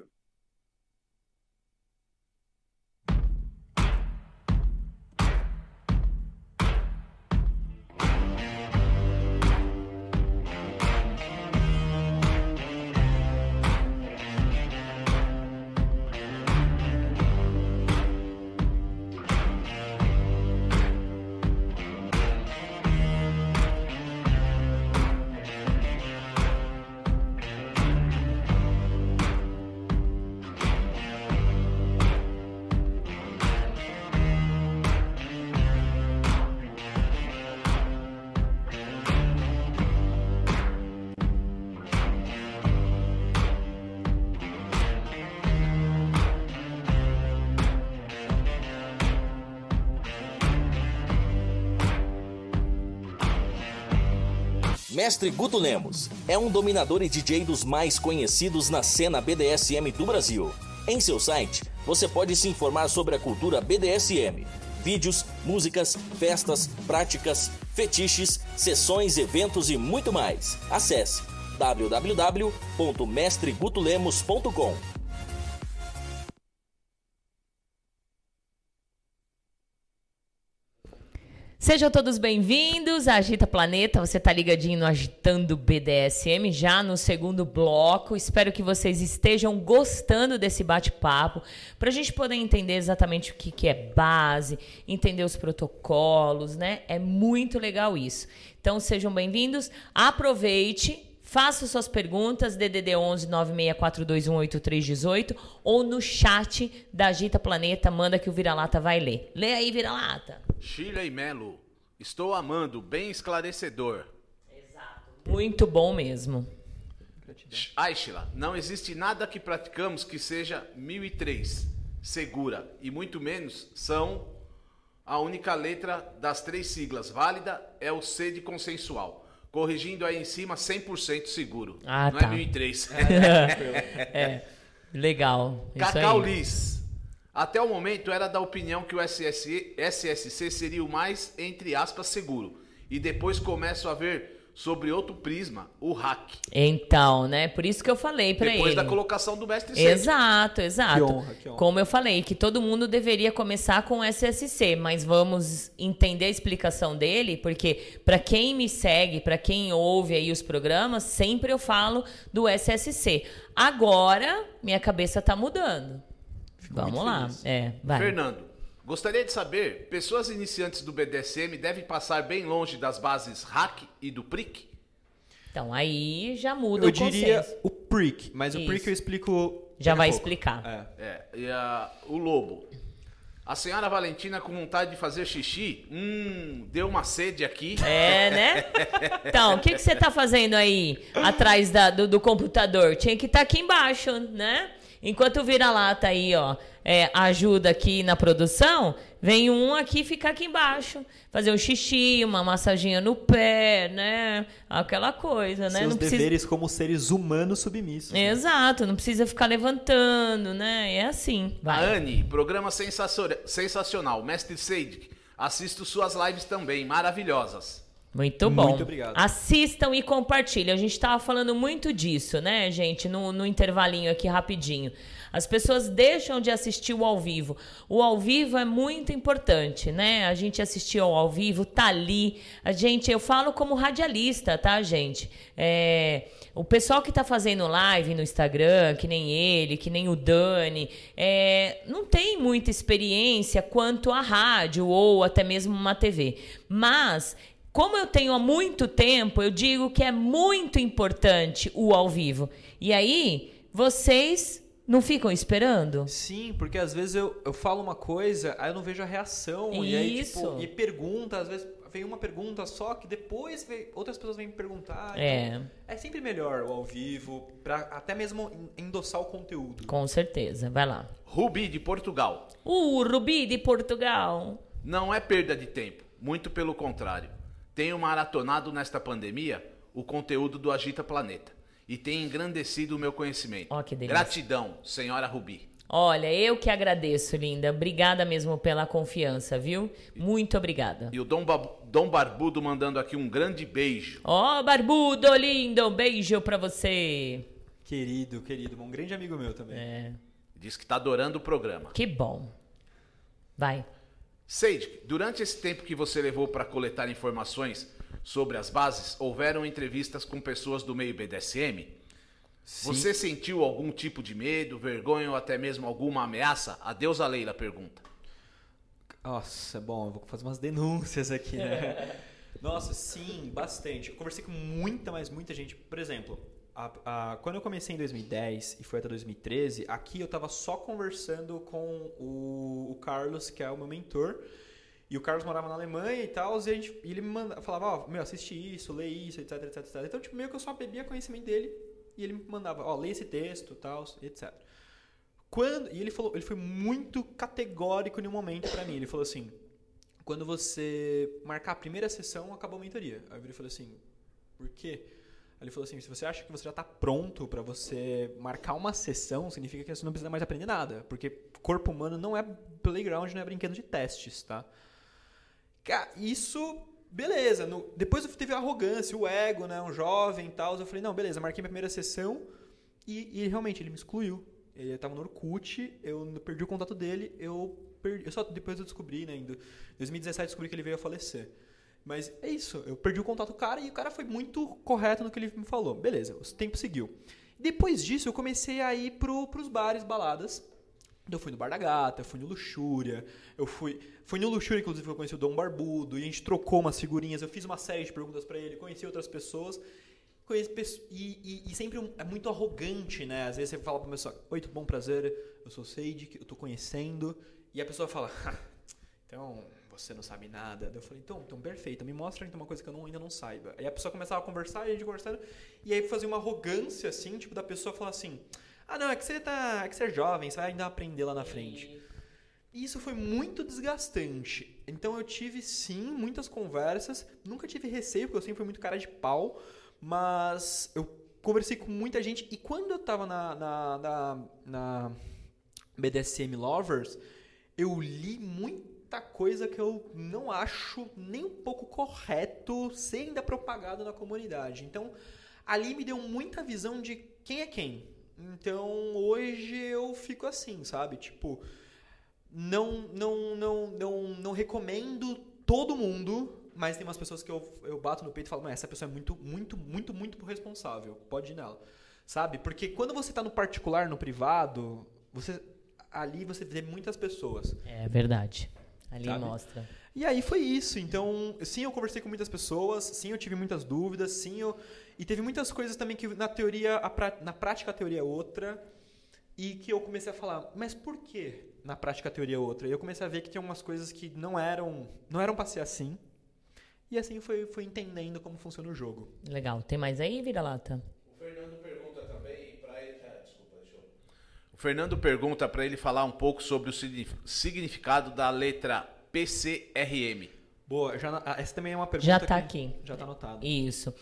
Mestre Guto Lemos é um dominador e DJ dos mais conhecidos na cena BDSM do Brasil. Em seu site, você pode se informar sobre a cultura BDSM, vídeos, músicas, festas, práticas, fetiches, sessões, eventos e muito mais. Acesse www.mestregutolemos.com. Sejam todos bem-vindos à Agita Planeta. Você está ligadinho no Agitando BDSM, já no segundo bloco. Espero que vocês estejam gostando desse bate-papo, para a gente poder entender exatamente o que, que é base, entender os protocolos, né? É muito legal isso. Então, sejam bem-vindos. Aproveite, Faça suas perguntas, DDD 11 964218318 ou no chat da Agita Planeta, manda que o Vira-Lata vai ler. Lê aí, Vira-Lata. Chile e Melo, estou amando, bem esclarecedor. Exato. Muito bom mesmo. Aishla, não existe nada que praticamos que seja 1003 segura e muito menos são a única letra das três siglas válida é o C de consensual. Corrigindo aí em cima, 100% seguro. Ah, não tá. é 1003. É, legal. Isso Cacau aí. Liz. Até o momento era da opinião que o SSC, SSC seria o mais, entre aspas, seguro. E depois começo a ver sobre outro prisma, o hack. Então, né? Por isso que eu falei pra Depois ele. da colocação do mestre Sage. Exato, exato. Que honra, que honra. Como eu falei, que todo mundo deveria começar com SSC, mas vamos entender a explicação dele, porque para quem me segue, para quem ouve aí os programas, sempre eu falo do SSC. Agora, minha cabeça tá mudando. Vamos muito lá. feliz. É, vai. Fernando, gostaria de saber, pessoas iniciantes do BDSM devem passar bem longe das bases hack e do prick? Então aí já muda Eu o diria consenso. o prick, mas o Isso. prick eu explico. Já vai pouco. explicar. É. É, e a- o lobo. A senhora Valentina com vontade de fazer xixi? Hum, deu uma sede aqui. É, né? Então, o que, que você tá fazendo aí atrás da- do, do computador? Tinha que estar aqui embaixo, né? Enquanto o vira-lata aí, ó, é, ajuda aqui na produção, vem um aqui ficar aqui embaixo. Fazer um xixi, uma massaginha no pé, né? Aquela coisa, né? Seus Não precisa... deveres como seres humanos submissos. né? Exato, não precisa ficar levantando, né? É assim. A Vai. Anne, programa sensacio- sensacional. Mestre Sage, assisto suas lives também, maravilhosas. Muito bom. Muito obrigado. Assistam e compartilhem. A gente estava falando muito disso, né, gente? No, no intervalinho aqui rapidinho. As pessoas deixam de assistir o ao vivo. O ao vivo é muito importante, né? A gente assistir ao ao vivo, tá ali. A gente, eu falo como radialista, tá, gente? É, o pessoal que tá fazendo live no Instagram, que nem ele, que nem o Dani, é, não tem muita experiência quanto a rádio ou até mesmo uma TV. Mas como eu tenho há muito tempo, eu digo que é muito importante o ao vivo. E aí, vocês não ficam esperando? Sim, porque às vezes eu, eu falo uma coisa, aí eu não vejo a reação. E aí, Isso. tipo, e pergunta, às vezes vem uma pergunta só que depois vem- outras pessoas vêm me perguntar. É. Então, é sempre melhor o ao vivo, pra até mesmo en- endossar o conteúdo. Com certeza. Vai lá. Rubi de Portugal. O Rubi de Portugal. Não é perda de tempo, muito pelo contrário. Tenho maratonado nesta pandemia o conteúdo do Agita Planeta e tem engrandecido o meu conhecimento. Delícia. Gratidão, senhora Rubi. Olha, eu que agradeço, linda. Obrigada mesmo pela confiança, viu? Muito obrigada. E o Dom, Ba- Dom Barbudo mandando aqui um grande beijo. Ó, barbudo lindo, um beijo pra você. Querido, querido, um grande amigo meu também. É, Diz que está adorando o programa. que bom. Vai. Sage, durante esse tempo que você levou para coletar informações sobre as bases, houveram entrevistas com pessoas do meio BDSM? Você sentiu algum tipo de medo, vergonha ou até mesmo alguma ameaça? A deusa Leila pergunta. Nossa, bom, eu vou fazer umas denúncias aqui, né? Nossa, sim, bastante. Eu conversei com muita, mas muita gente. Por exemplo, a- a- quando eu comecei em 2010 e foi até 2013, aqui eu tava só conversando com o, o Carlos, que é o meu mentor. E o Carlos morava na Alemanha e tal, e, gente- e ele me falava, ó, meu, assiste isso, lê isso, etc, etc, etc. Então, tipo, meio que eu só bebia conhecimento dele e ele me mandava, ó, lê esse texto, tal, etc. Quando, e ele falou, ele foi muito categórico em um momento pra mim. Ele falou assim: quando você marcar a primeira sessão, acabou a mentoria. Aí eu falei assim: por quê? Ele falou assim: se você acha que você já tá pronto pra você marcar uma sessão, significa que você não precisa mais aprender nada. Porque corpo humano não é playground, não é brinquedo de testes, tá? Isso. Beleza. No- depois teve a arrogância, o ego, né? Um jovem e tal. Eu falei: não, beleza, marquei minha primeira sessão. E, e realmente ele me excluiu. Ele tava no Orkut, eu perdi o contato dele, eu perdi. Eu só depois eu descobri, né? Em do- 2017 eu descobri que ele veio a falecer. Mas é isso, eu perdi o contato do cara e o cara foi muito correto no que ele me falou. Beleza, o tempo seguiu. Depois disso, eu comecei a ir pro, pros bares, baladas. Então, Eu fui no Bar da Gata, eu fui no Luxúria, eu fui. Fui no Luxúria, inclusive, eu conheci o Dom Barbudo, e a gente trocou umas figurinhas, eu fiz uma série de perguntas pra ele, conheci outras pessoas. Pesso- e, e- e sempre um- é muito arrogante, né? Às vezes você fala pra pessoa, oi, tudo bom, prazer, eu sou o Sage, eu tô conhecendo. E a pessoa fala, "Ha, então você não sabe nada. Daí eu falei, então, então perfeito, me mostra então uma coisa que eu não- ainda não saiba. Aí a pessoa começava a conversar, e a gente conversando, e aí fazia uma arrogância, assim, tipo, da pessoa falar assim, ah não, é que você tá. É que você é jovem, você vai ainda aprender lá na frente. E isso foi muito desgastante. Então eu tive sim muitas conversas, nunca tive receio, porque eu sempre fui muito cara de pau, mas eu conversei com muita gente e quando eu tava na, na, na, na BDSM Lovers, eu li muita coisa que eu não acho nem um pouco correto ser ainda propagado na comunidade. Então, ali me deu muita visão de quem é quem. Então, hoje eu fico assim, sabe? Tipo, não, não, não, não, não recomendo todo mundo, mas tem umas pessoas que eu, eu bato no peito e falo, "Mas essa pessoa é muito, muito, muito, muito responsável. Pode ir nela. Sabe? Porque quando você tá no particular, no privado, você ali você vê muitas pessoas. É verdade. Ali Sabe? mostra. E aí foi isso. Então, sim, eu conversei com muitas pessoas, sim, eu tive muitas dúvidas, sim, eu... e teve muitas coisas também que na teoria, pra- na prática a teoria é outra, e que eu comecei a falar, mas por que na prática a teoria é outra? E eu comecei a ver que tinha umas coisas que não eram, não eram para ser assim. E assim foi, fui entendendo como funciona o jogo. Legal. Tem mais aí, vira-lata? O Fernando pergunta também para ele. ah, desculpa, deixa eu- O Fernando pergunta para ele falar um pouco sobre o signif- significado da letra PCRM. Boa, já, ah, essa também é uma pergunta Já tá que aqui. Já tá anotado. Isso.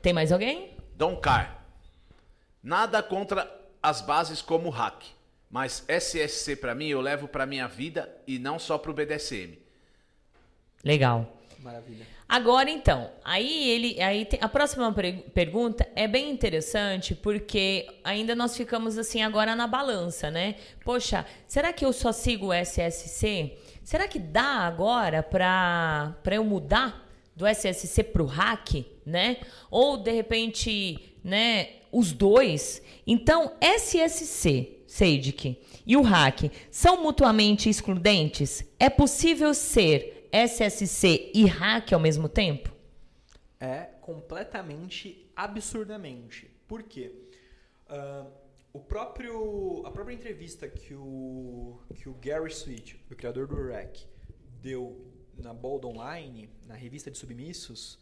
Tem mais alguém? Dom Car. Nada contra as bases como hack, mas SSC para mim eu levo para minha vida e não só pro BDSM. Legal. Maravilha. Agora então, aí ele, aí tem- a próxima pergunta é bem interessante porque ainda nós ficamos assim agora na balança, né? Poxa, será que eu só sigo o SSC? Será que dá agora para para eu mudar do SSC pro hack, né? Ou de repente, né, os dois? Então, SSC, Seidik, e o hack são mutuamente excludentes? É possível ser SSC e hack ao mesmo tempo? É completamente absurdamente. Por quê? Ah, o próprio, a própria entrevista que o, que o Gary Sweet, o criador do REC, deu na Bold Online, na revista de submissos,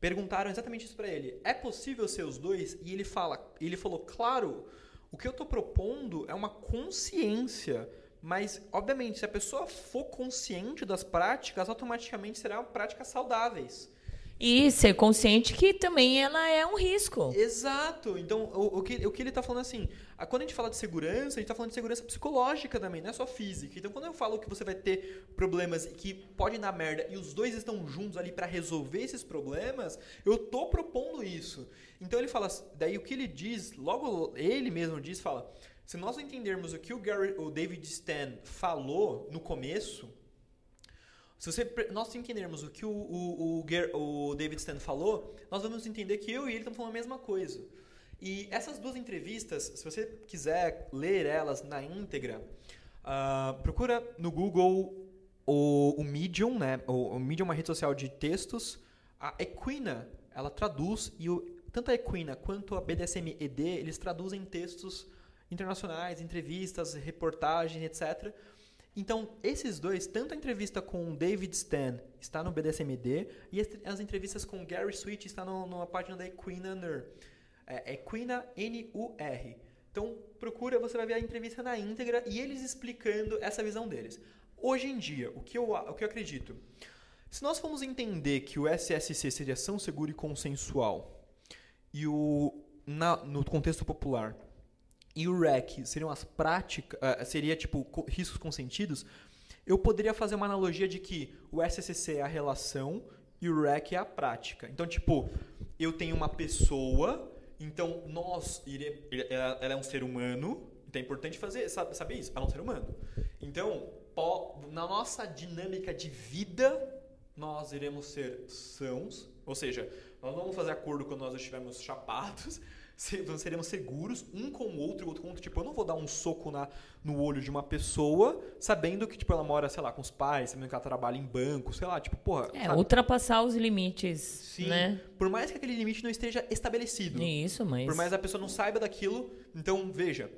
perguntaram exatamente isso para ele. É possível ser os dois? E ele fala, ele falou, claro, o que eu estou propondo é uma consciência, mas obviamente se a pessoa for consciente das práticas, automaticamente serão práticas saudáveis. E ser consciente que também ela é um risco. Exato. Então, o, o que, o que ele está falando assim, a- quando a gente fala de segurança, a gente está falando de segurança psicológica também, não é só física. Então, quando eu falo que você vai ter problemas que podem dar merda e os dois estão juntos ali para resolver esses problemas, eu tô propondo isso. Então, ele fala, daí o que ele diz, logo ele mesmo diz, fala, se nós entendermos o que o, Gary, o David Stan falou no começo, se você, nós entendermos o que o, o, o, o David Stan falou, nós vamos entender que eu e ele estamos falando a mesma coisa. E essas duas entrevistas, se você quiser ler elas na íntegra, ah, procura no Google o, o Medium, né? O, o Medium é uma rede social de textos. A Equina, ela traduz e o, tanto a Equina quanto a BDSM ED, eles traduzem textos internacionais, entrevistas, reportagens, etc. Então, esses dois, tanto a entrevista com o David Stan está no BDSMD e as, as entrevistas com Gary Sweet está no, numa página da Equina NUR. É Equina N-U-R. Então, procura, você vai ver a entrevista na íntegra e eles explicando essa visão deles. Hoje em dia, o que eu, o que eu acredito? Se nós formos entender que o SSC seria ação segura e consensual e o na- no contexto popular e o REC seriam as práticas, ah, seria tipo co- riscos consentidos, eu poderia fazer uma analogia de que o SCC é a relação e o REC é a prática. Então, tipo, eu tenho uma pessoa, então nós, ire- ela é um ser humano, então é importante fazer, sabe- saber isso, ela é um ser humano. Então, na nossa dinâmica de vida, nós iremos ser sãos, ou seja, nós não vamos fazer acordo quando nós estivermos chapados, seremos seguros um com o outro, o outro com o outro. Tipo, eu não vou dar um soco na, no olho de uma pessoa sabendo que, tipo, ela mora, sei lá, com os pais, sabendo que ela trabalha em banco, sei lá, tipo, porra. É, sabe? ultrapassar os limites, Sim. né? Por mais que aquele limite não esteja estabelecido. Isso, mas... Por mais a pessoa não saiba daquilo. Então, veja.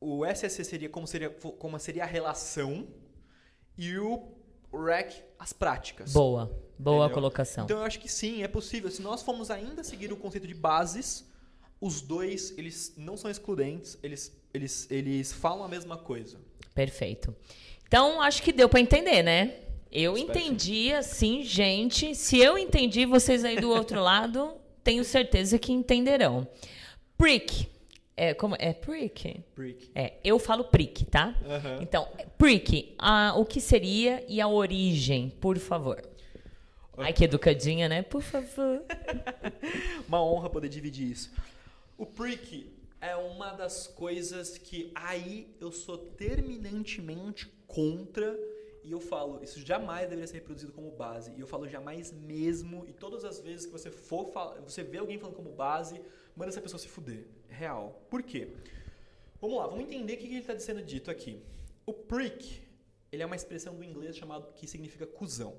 O SSC seria como seria, como seria a relação e o REC as práticas. Boa, boa Entendeu? colocação. Então eu acho que sim, é possível. Se nós formos ainda seguir o conceito de bases, os dois, eles não são excludentes, eles, eles, eles falam a mesma coisa. Perfeito. Então, acho que deu para entender, né? Eu Espero entendi, assim, gente. Se eu entendi, vocês aí do outro lado, tenho certeza que entenderão. Prick. É, como, é prick? Brick. É, eu falo prick, tá? Então, prick, ah, o que seria e a origem, por favor? Ai, que educadinha, né? Por favor. Uma honra poder dividir isso. O prick é uma das coisas que aí eu sou terminantemente contra e eu falo, isso jamais deveria ser reproduzido como base. E eu falo jamais mesmo, e todas as vezes que você for você vê alguém falando como base, manda essa pessoa se fuder. Real. Por quê? Vamos lá, vamos entender o que ele está sendo dito aqui. O prick, ele é uma expressão do inglês chamado que significa cuzão.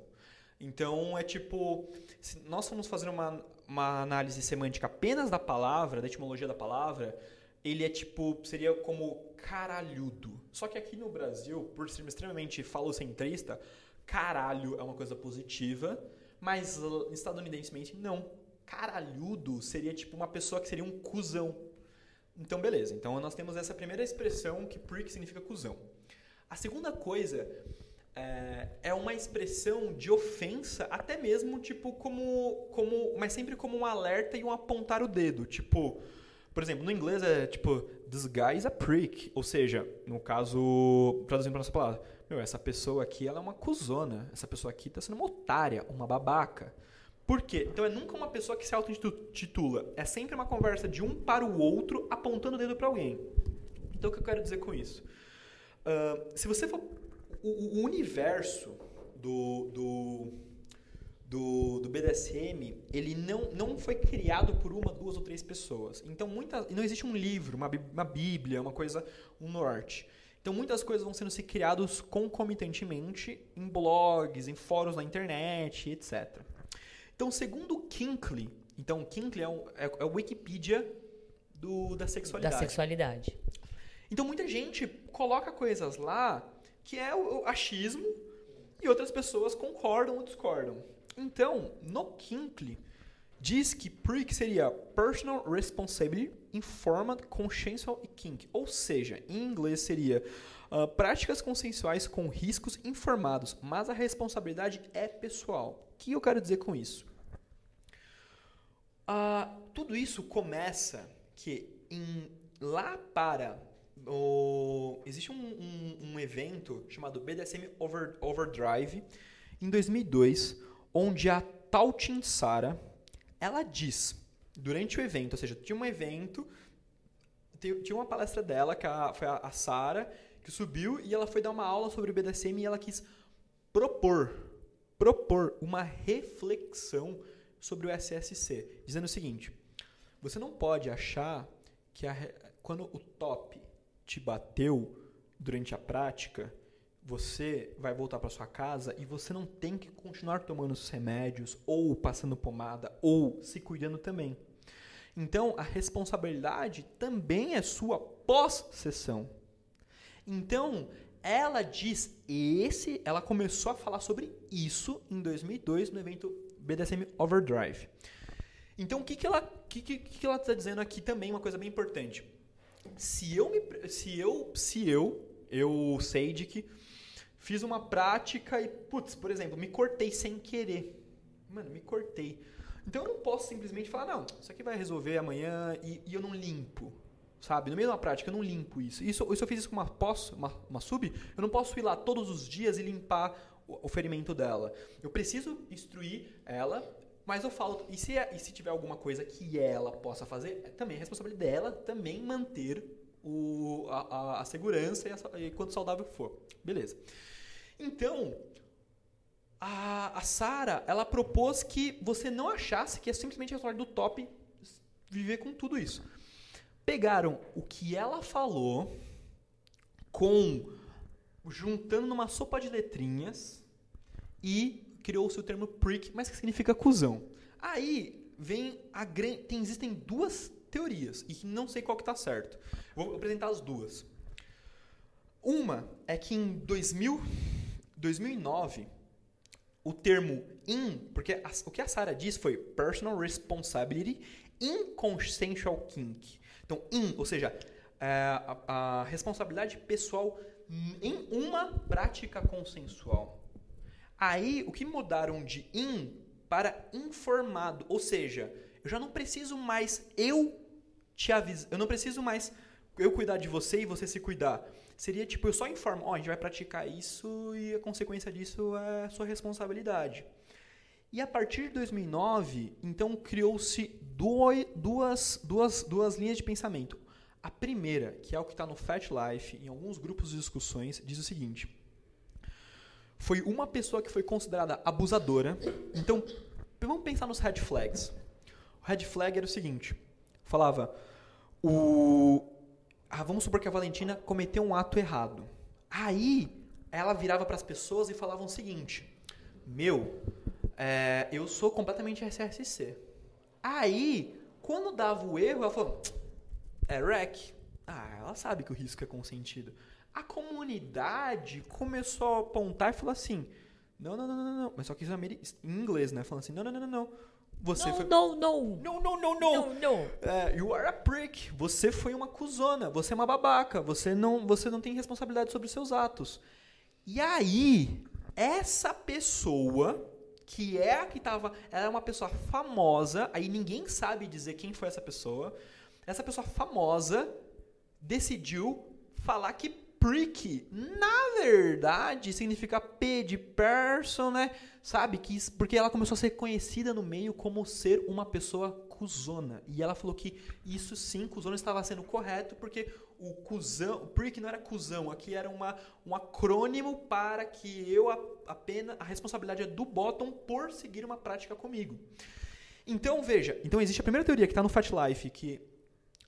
Então é tipo, se nós formos fazer uma, uma análise semântica apenas da palavra, da etimologia da palavra, ele é tipo, seria como caralhudo. Só que aqui no Brasil, por ser extremamente falocentrista, caralho é uma coisa positiva, mas estadunidensemente não. Caralhudo seria tipo uma pessoa que seria um cuzão. Então, beleza. Então, nós temos essa primeira expressão que prick significa cuzão. A segunda coisa é, é uma expressão de ofensa, até mesmo, tipo, como, como. Mas sempre como um alerta e um apontar o dedo. Tipo, por exemplo, no inglês é tipo, this a prick. Ou seja, no caso, traduzindo para nossa palavra, meu, essa pessoa aqui ela é uma cuzona, essa pessoa aqui tá sendo uma otária, uma babaca. Por quê? Então é nunca uma pessoa que se auto-intitula. É sempre uma conversa de um para o outro apontando o dedo para alguém. Então o que eu quero dizer com isso? Uh, se você for. O, o universo do, do, do, do, BDSM, ele não, não foi criado por uma, duas ou três pessoas. Então muita, não existe um livro, uma, uma bíblia, uma coisa, um norte. Então muitas coisas vão sendo se criadas concomitantemente em blogs, em fóruns na internet, etc. Então, segundo Kinkley, então Kinkley é, um, é, é o Wikipedia do, da sexualidade. Da sexualidade. Então muita gente coloca coisas lá que é o, achismo e outras pessoas concordam ou discordam. Então, no Kinkley, diz que PRIC seria Personal Responsibility Informed Consensual e Kink. Ou seja, em inglês seria uh, práticas consensuais com riscos informados, mas a responsabilidade é pessoal. O que eu quero dizer com isso? Uh, tudo isso começa que em, lá para o, existe um, um, um, evento chamado BDSM Over, Overdrive em 2002, onde a Tautin Sara ela diz durante o evento, ou seja, tinha um evento, tinha uma palestra dela que a, foi a, a Sara que subiu e ela foi dar uma aula sobre BDSM e ela quis propor propor uma reflexão sobre o SSC, dizendo o seguinte: você não pode achar que a, quando o top te bateu durante a prática, você vai voltar para sua casa e você não tem que continuar tomando os remédios ou passando pomada ou se cuidando também. Então, a responsabilidade também é sua pós-sessão. Então, ela diz esse, ela começou a falar sobre isso em 2002 no evento BDSM Overdrive. Então, o que, que ela que, que, que ela está dizendo aqui também uma coisa bem importante. Se eu me, se eu se eu eu sei de que Fiz uma prática e, putz, por exemplo, me cortei sem querer. Mano, me cortei. Então eu não posso simplesmente falar, não, isso aqui vai resolver amanhã e, e eu não limpo. Sabe? No meio da prática, eu não limpo isso. Isso, isso eu fiz isso com uma pós, uma, uma sub, eu não posso ir lá todos os dias e limpar o ferimento dela. Eu preciso instruir ela, mas eu falo, e se, e se tiver alguma coisa que ela possa fazer, é também é responsabilidade dela também manter o, a, a, a segurança e, a, e quanto saudável for. Beleza. Então, a, a Sara, ela propôs que você não achasse que é simplesmente a história do top viver com tudo isso. Pegaram o que ela falou com juntando numa sopa de letrinhas e criou-se o termo prick, mas que significa cuzão. Aí vem a tem existem duas teorias e não sei qual que está certo. Vou apresentar as duas. Uma é que em 2000 2009, o termo in, porque a, o que a Sarah disse foi personal responsibility in consensual kink. Então, in, ou seja, é, a, a responsabilidade pessoal em uma prática consensual. Aí, o que mudaram de in para informado, ou seja, eu já não preciso mais eu te avisar, eu não preciso mais eu cuidar de você e você se cuidar seria tipo, eu só informo, ó, oh, a gente vai praticar isso e a consequência disso é sua responsabilidade. E a partir de 2009, então criou-se duas, duas, duas linhas de pensamento. A primeira, que é o que está no Fat Life, em alguns grupos de discussões, diz o seguinte: foi uma pessoa que foi considerada abusadora. Então, vamos pensar nos red flags. O red flag era o seguinte: falava, o, ah, vamos supor que a Valentina cometeu um ato errado. Aí ela virava para as pessoas e falava o seguinte: Meu, é, eu sou completamente SRC. Aí, quando dava o erro, ela falou: É REC. Ah, ela sabe que o risco é consentido. A comunidade começou a apontar e falou assim: Não, não, não, não, não. Mas só que isso é em inglês, né? Falando assim: Não, não, não, não, não. Você não, foi... não, não. Não, não, não, não. Não, É, you are a prick. Você foi uma cuzona. Você é uma babaca. Você não, você não tem responsabilidade sobre os seus atos. E aí, essa pessoa que é a que tava, ela é uma pessoa famosa, aí ninguém sabe dizer quem foi essa pessoa. Essa pessoa famosa decidiu falar que prick, na verdade, significa P de person, né? Sabe? Que, porque ela começou a ser conhecida no meio como ser uma pessoa cuzona. E ela falou que isso sim, cuzona estava sendo correto, porque o cuzão, o prick não era cuzão, aqui era uma, um acrônimo para que eu a- apenas, a responsabilidade é do bottom por seguir uma prática comigo. Então, veja, então existe a primeira teoria que está no Fat Life, que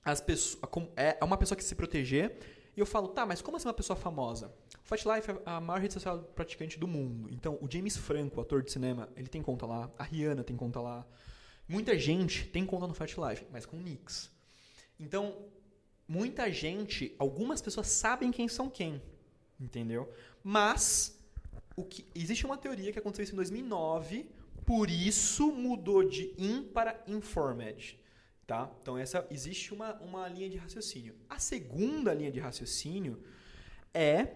as pessoas, como- é uma pessoa que se proteger. E eu falo, tá, mas como assim uma pessoa famosa? O Fat Life é a maior rede social praticante do mundo. Então, o James Franco, ator de cinema, ele tem conta lá. A Rihanna tem conta lá. Muita gente tem conta no Fat Life, mas com nicks. Então, muita gente, algumas pessoas sabem quem são quem, entendeu? Mas o que existe uma teoria que aconteceu isso em 2009, por isso mudou de in para informed, tá? Então essa existe uma, uma linha de raciocínio. A segunda linha de raciocínio é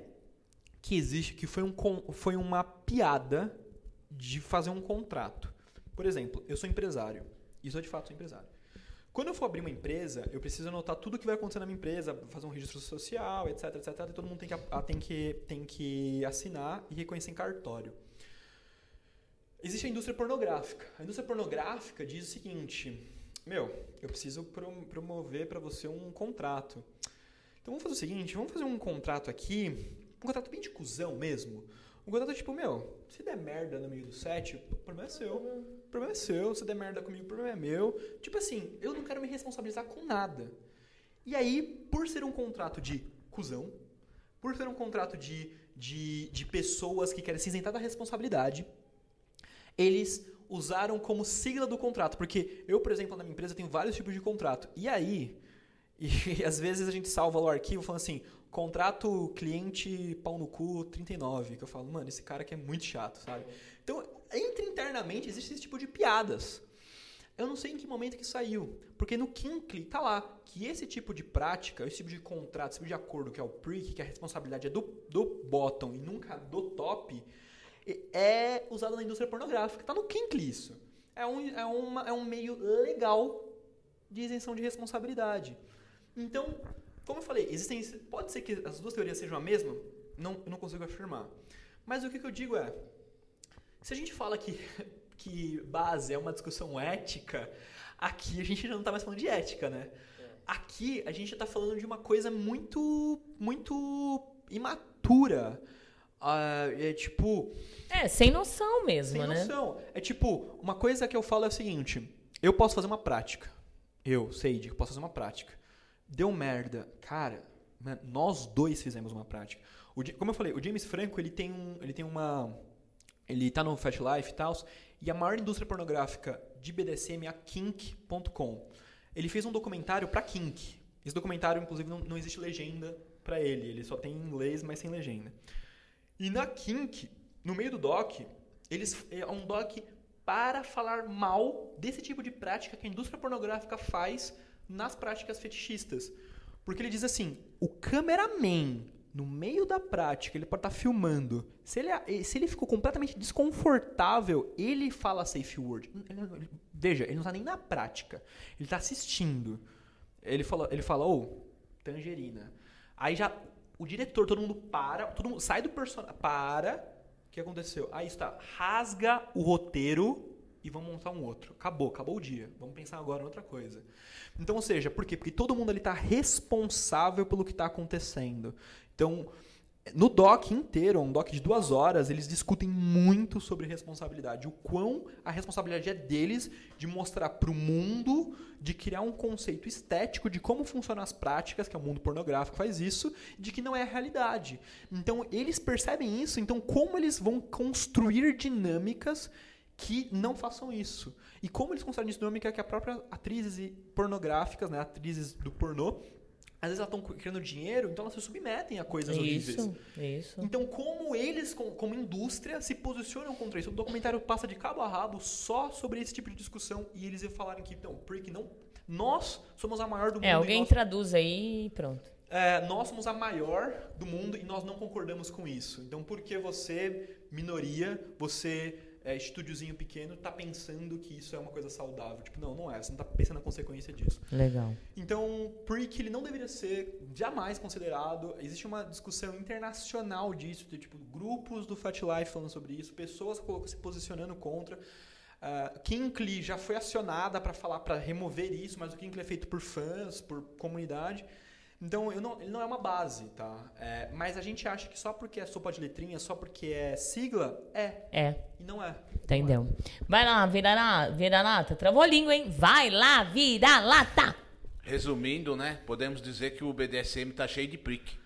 que existe que foi, um, foi uma piada de fazer um contrato. Por exemplo, eu sou empresário. Isso eu de fato sou empresário. Quando eu for abrir uma empresa, eu preciso anotar tudo que vai acontecer na minha empresa, fazer um registro social, etc, etc, e todo mundo tem que, tem que, tem que assinar e reconhecer em cartório. Existe a indústria pornográfica. A indústria pornográfica diz o seguinte: Meu, eu preciso prom- promover para você um contrato. Então vamos fazer o seguinte: vamos fazer um contrato aqui, um contrato bem de cuzão mesmo. Um contrato tipo, meu, se der merda no meio do set, o problema é seu. O problema é seu. Se der merda comigo, o problema é meu. Tipo assim, eu não quero me responsabilizar com nada. E aí, por ser um contrato de cuzão, por ser um contrato de, de, de pessoas que querem se isentar da responsabilidade, eles usaram como sigla do contrato. Porque eu, por exemplo, na minha empresa tenho vários tipos de contrato. E aí, e às vezes a gente salva o arquivo falando assim, contrato cliente pau no cu 39, que eu falo, mano, esse cara aqui é muito chato, sabe? Então, entre internamente existe esse tipo de piadas. Eu não sei em que momento que saiu, porque no Kinkly tá lá que esse tipo de prática, esse tipo de contrato, esse tipo de acordo que é o prick, que a responsabilidade é do, do bottom e nunca do top, é usado na indústria pornográfica. Tá no Kinkly isso. É um, é, uma, é um meio legal de isenção de responsabilidade. Então, como eu falei, existem, pode ser que as duas teorias sejam a mesma, não, não consigo afirmar. Mas o que, que eu digo é, se a gente fala que, que base é uma discussão ética, aqui a gente já não está mais falando de ética, né? Aqui a gente está falando de uma coisa muito, muito imatura. Ah, é tipo, É, sem noção mesmo, sem né? noção. É tipo, uma coisa que eu falo é o seguinte: eu posso fazer uma prática. Eu, Seide, eu posso fazer uma prática. Deu merda. Cara, man, nós dois fizemos uma prática. O como eu falei, o James Franco, ele tem, um, ele tem uma. Ele tá no Fat Life e tal. E a maior indústria pornográfica de BDSM é a Kink.com. Ele fez um documentário pra Kink. Esse documentário, inclusive, não, não existe legenda pra ele. Ele só tem em inglês, mas sem legenda. E na Kink, no meio do doc, eles é um doc para falar mal desse tipo de prática que a indústria pornográfica faz nas práticas fetichistas. Porque ele diz assim: o cameraman, no meio da prática, ele pode estar filmando. Se ele, se ele ficou completamente desconfortável, ele fala safe word. Ele- ele- veja, ele não está nem na prática. Ele está assistindo. Ele fala, ele fala, ô, tangerina. Aí já o diretor, todo mundo para, todo mundo sai do personagem, para. O que aconteceu? Aí está, rasga o roteiro e vamos montar um outro. Acabou, acabou o dia. Vamos pensar agora em outra coisa. Então, ou seja, por quê? Porque todo mundo ali está responsável pelo que está acontecendo. Então, no doc inteiro, um doc de duas horas, eles discutem muito sobre responsabilidade. O quão a responsabilidade é deles de mostrar para o mundo, de criar um conceito estético de como funcionam as práticas, que é o mundo pornográfico faz isso, de que não é a realidade. Então, eles percebem isso, então como eles vão construir dinâmicas que não façam isso. E como eles constroem dinâmica que a própria atrizes pornográficas, né, atrizes do pornô, às vezes elas estão criando dinheiro, então elas se submetem a coisas horríveis. Isso, isso. Então, como eles, com- como indústria, se posicionam contra isso? O documentário passa de cabo a rabo só sobre esse tipo de discussão e eles falaram que, não, porque não, nós somos a maior do mundo. É, alguém nós, traduz aí e pronto. é, nós somos a maior do mundo e nós não concordamos com isso. Então, por que você, minoria, você é, estúdiozinho pequeno tá pensando que isso é uma coisa saudável. Tipo, não, não é. Você não tá pensando na consequência disso. Legal. Então, Prick ele não deveria ser jamais considerado. Existe uma discussão internacional disso, de tipo grupos do Fat Life falando sobre isso, pessoas se posicionando contra. Uh, Kinkley já foi acionada para falar para remover isso, mas o Kinkley é feito por fãs, por comunidade. Então, não, ele não é uma base, tá? É, mas a gente acha que só porque é sopa de letrinha, só porque é sigla, é. É. E não é. Entendeu? Vai lá, vira, vira lata. Travou a língua, hein? Vai lá, vira lata. Resumindo, né? Podemos dizer que o BDSM tá cheio de prick.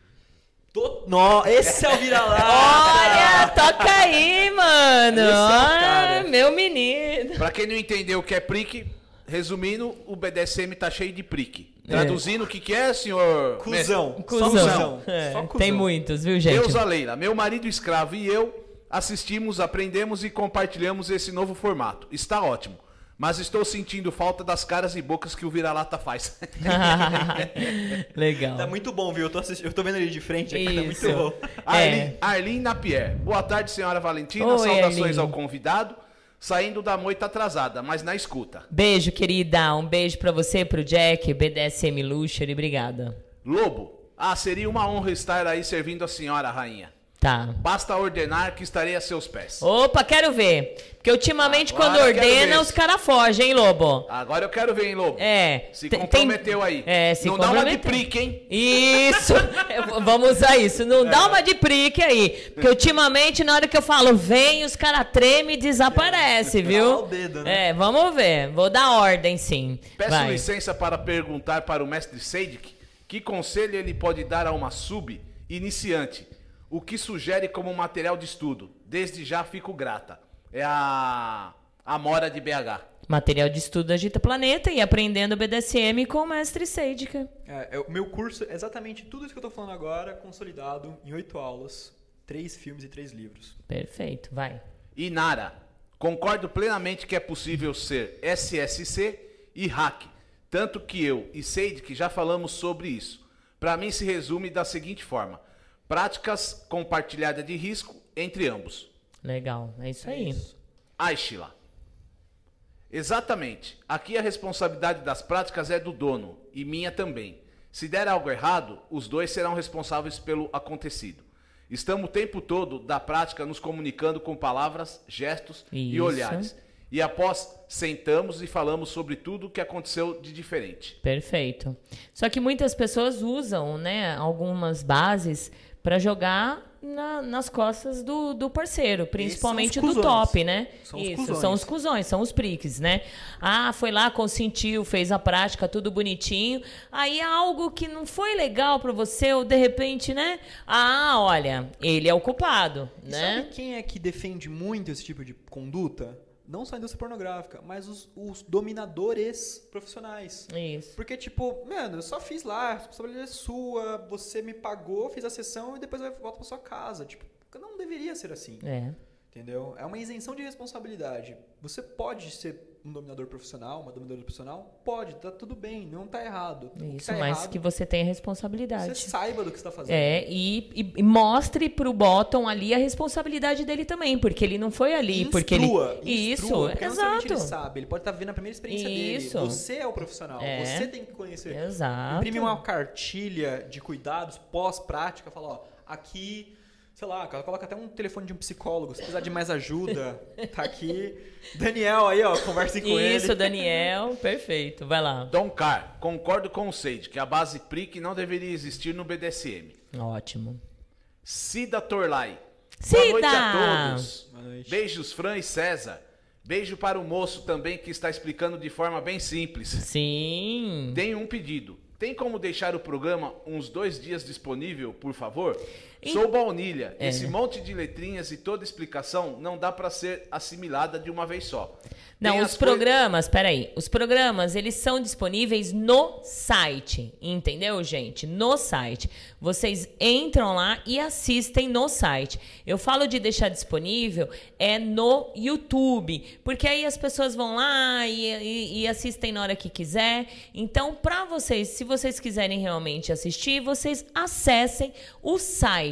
Tô... No, esse é o vira-lata! Olha, toca aí, mano! Esse é o Ah, meu menino! Pra quem não entendeu o que é prick, resumindo, o BDSM tá cheio de prick. Traduzindo, o que, que é, senhor? Cusão. Cusão. Só cuzão. É, Só cuzão. tem muitos, viu, gente? Deus a Leila, meu marido escravo e eu assistimos, aprendemos e compartilhamos esse novo formato. Está ótimo. Mas estou sentindo falta das caras e bocas que o vira-lata faz. Legal. Tá muito bom, viu? Eu tô, eu tô vendo ele de frente aqui, tá Isso. muito bom. Arlene, É. Arlene Napier. Boa tarde, senhora Valentina. Oi, Saudações Arlene. ao convidado. Saindo da moita atrasada, mas na escuta. Beijo, querida. Um beijo pra você, pro Jack, BDSM Luxury. Obrigada. Lobo. Ah, seria uma honra estar aí servindo a senhora, rainha. Tá. Basta ordenar que estarei a seus pés. Opa, quero ver. Porque ultimamente, Agora quando ordena, os caras fogem, hein, Lobo? Agora eu quero ver, hein, Lobo? É. Se Tem- comprometeu aí. É, se Não dá uma de prick, hein? Isso! Vamos usar isso. Não É. dá uma de prique aí. Porque ultimamente, na hora que eu falo vem, os caras tremem e desaparecem, Dá viu? o dedo, né? É, vamos ver. Vou dar ordem, sim. Peço Vai. licença para perguntar para o mestre Seidik que conselho ele pode dar a uma sub iniciante, o que sugere como material de estudo. Desde já fico grata. É a Amora de BH. Material de estudo Agita Planeta e aprendendo BDSM com o mestre Seidika. É, é o meu curso é exatamente tudo isso que eu tô falando agora, consolidado em oito aulas, três filmes e três livros. Perfeito, vai. Inara. Concordo plenamente que é possível ser SSC e hack. Tanto que eu e Seidik já falamos sobre isso. Para mim se resume da seguinte forma: práticas compartilhadas de risco entre ambos. Legal, é isso aí. Aishila. Exatamente. Aqui a responsabilidade das práticas é do dono e minha também. Se der algo errado, os dois serão responsáveis pelo acontecido. Estamos o tempo todo da prática nos comunicando com palavras, gestos e Isso. olhares. E após sentamos e falamos sobre tudo o que aconteceu de diferente. Perfeito. Só que muitas pessoas usam, né, algumas bases para jogar na- nas costas do, do parceiro, principalmente os do top, né? São os Isso, cuzões. são os cuzões, são os priques, né? Ah, foi lá, consentiu, fez a prática, tudo bonitinho. Aí algo que não foi legal para você, ou de repente, né? Ah, olha, ele é o culpado, E né? sabe quem é que defende muito esse tipo de conduta? Não só a indústria pornográfica, mas os, os dominadores profissionais. Isso. Porque, tipo, mano, eu só fiz lá, a responsabilidade é sua, você me pagou, fiz a sessão e depois vai volta pra sua casa. Tipo, não deveria ser assim. É. Entendeu? É uma isenção de responsabilidade. Você pode ser um dominador profissional, uma dominadora profissional? Pode, tá tudo bem, não tá errado. Isso, tá mas errado, que você tenha responsabilidade. você saiba do que está fazendo. É, e, e- e mostre pro Bottom ali a responsabilidade dele também, porque ele não foi ali, porque ele. Instrua, Isso, instrua, exato. ele sabe, ele pode estar vendo a primeira experiência Isso. dele. Você é o profissional, É. você tem que conhecer. Exato. Imprime uma cartilha de cuidados pós-prática, fala, ó, aqui, sei lá, coloca até um telefone de um psicólogo, se precisar de mais ajuda, tá aqui. Daniel aí, ó, conversem com ele. Isso, Daniel, perfeito. Vai lá. Dom Car, concordo com o Seide que a base prick não deveria existir no BDSM. Ótimo. Cida Torlai. Cida! Boa noite a todos. Boa noite. Beijos, Fran e César. Beijo para o moço também que está explicando de forma bem simples. Sim. Tenho um pedido. Tem como deixar o programa uns dois dias disponível, por favor? Sou baunilha. É. Esse monte de letrinhas e toda explicação não dá para ser assimilada de uma vez só. Não, Tem os programas, peraí. Os programas, eles são disponíveis no site, entendeu, gente? No site. Vocês entram lá e assistem no site. Eu falo de deixar disponível é no YouTube, porque aí as pessoas vão lá e, e- e assistem na hora que quiser. Então, pra vocês, se vocês quiserem realmente assistir, vocês acessem o site.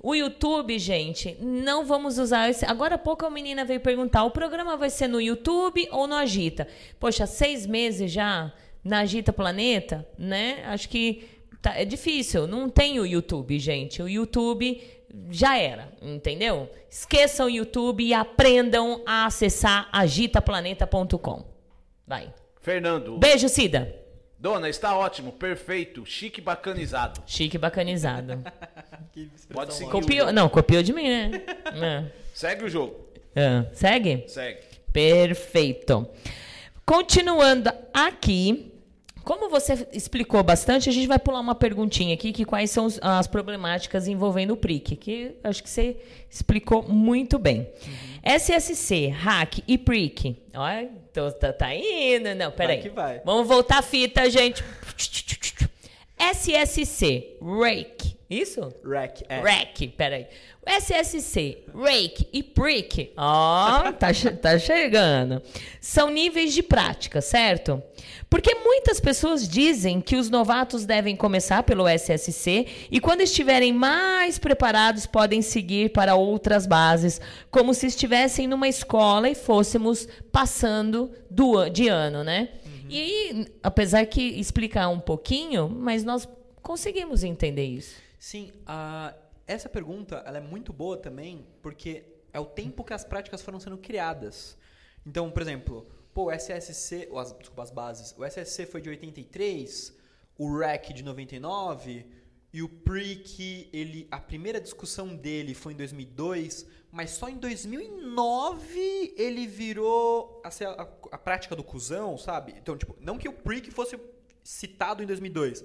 O YouTube, gente, não vamos usar esse. Agora há pouco a menina veio perguntar: o programa vai ser no YouTube ou no Agita? Poxa, seis meses já na Agita Planeta, né? Acho que tá, é difícil. Não tem o YouTube, gente. O YouTube já era, entendeu? Esqueçam o YouTube e aprendam a acessar agitaplaneta.com. Vai. Fernando. Beijo, Cida. Dona, está ótimo, perfeito, chique bacanizado. Chique bacanizado. Pode seguir. Copiou, não, copiou de mim, né? É. Segue o jogo. É. Segue? Segue. Perfeito. Continuando aqui, como você explicou bastante, a gente vai pular uma perguntinha aqui, que quais são as problemáticas envolvendo o PRIC, que acho que você explicou muito bem. SSC, hack e PRIC. Olha, então tá, tá indo. Não, peraí. que vai. Vamos voltar a fita, gente. SSC, Rake. Isso? Rack, é. Rake, peraí. SSC, Rake e Prick, ó, tá, che- tá chegando. São níveis de prática, certo? Porque muitas pessoas dizem que os novatos devem começar pelo SSC e quando estiverem mais preparados podem seguir para outras bases, como se estivessem numa escola e fôssemos passando do, de ano, né? E aí, apesar que explicar um pouquinho, mas nós conseguimos entender isso. Sim, essa pergunta ela é muito boa também, porque é o tempo que as práticas foram sendo criadas. Então, por exemplo, pô, o SSC, ou as, desculpa, as bases, o SSC foi de 83, o REC de 99 e o PRIC, ele, a primeira discussão dele foi em 2002, mas só em 2009 ele virou a, a- prática do cuzão, sabe? Então, tipo, não que o PRIC fosse citado em 2002.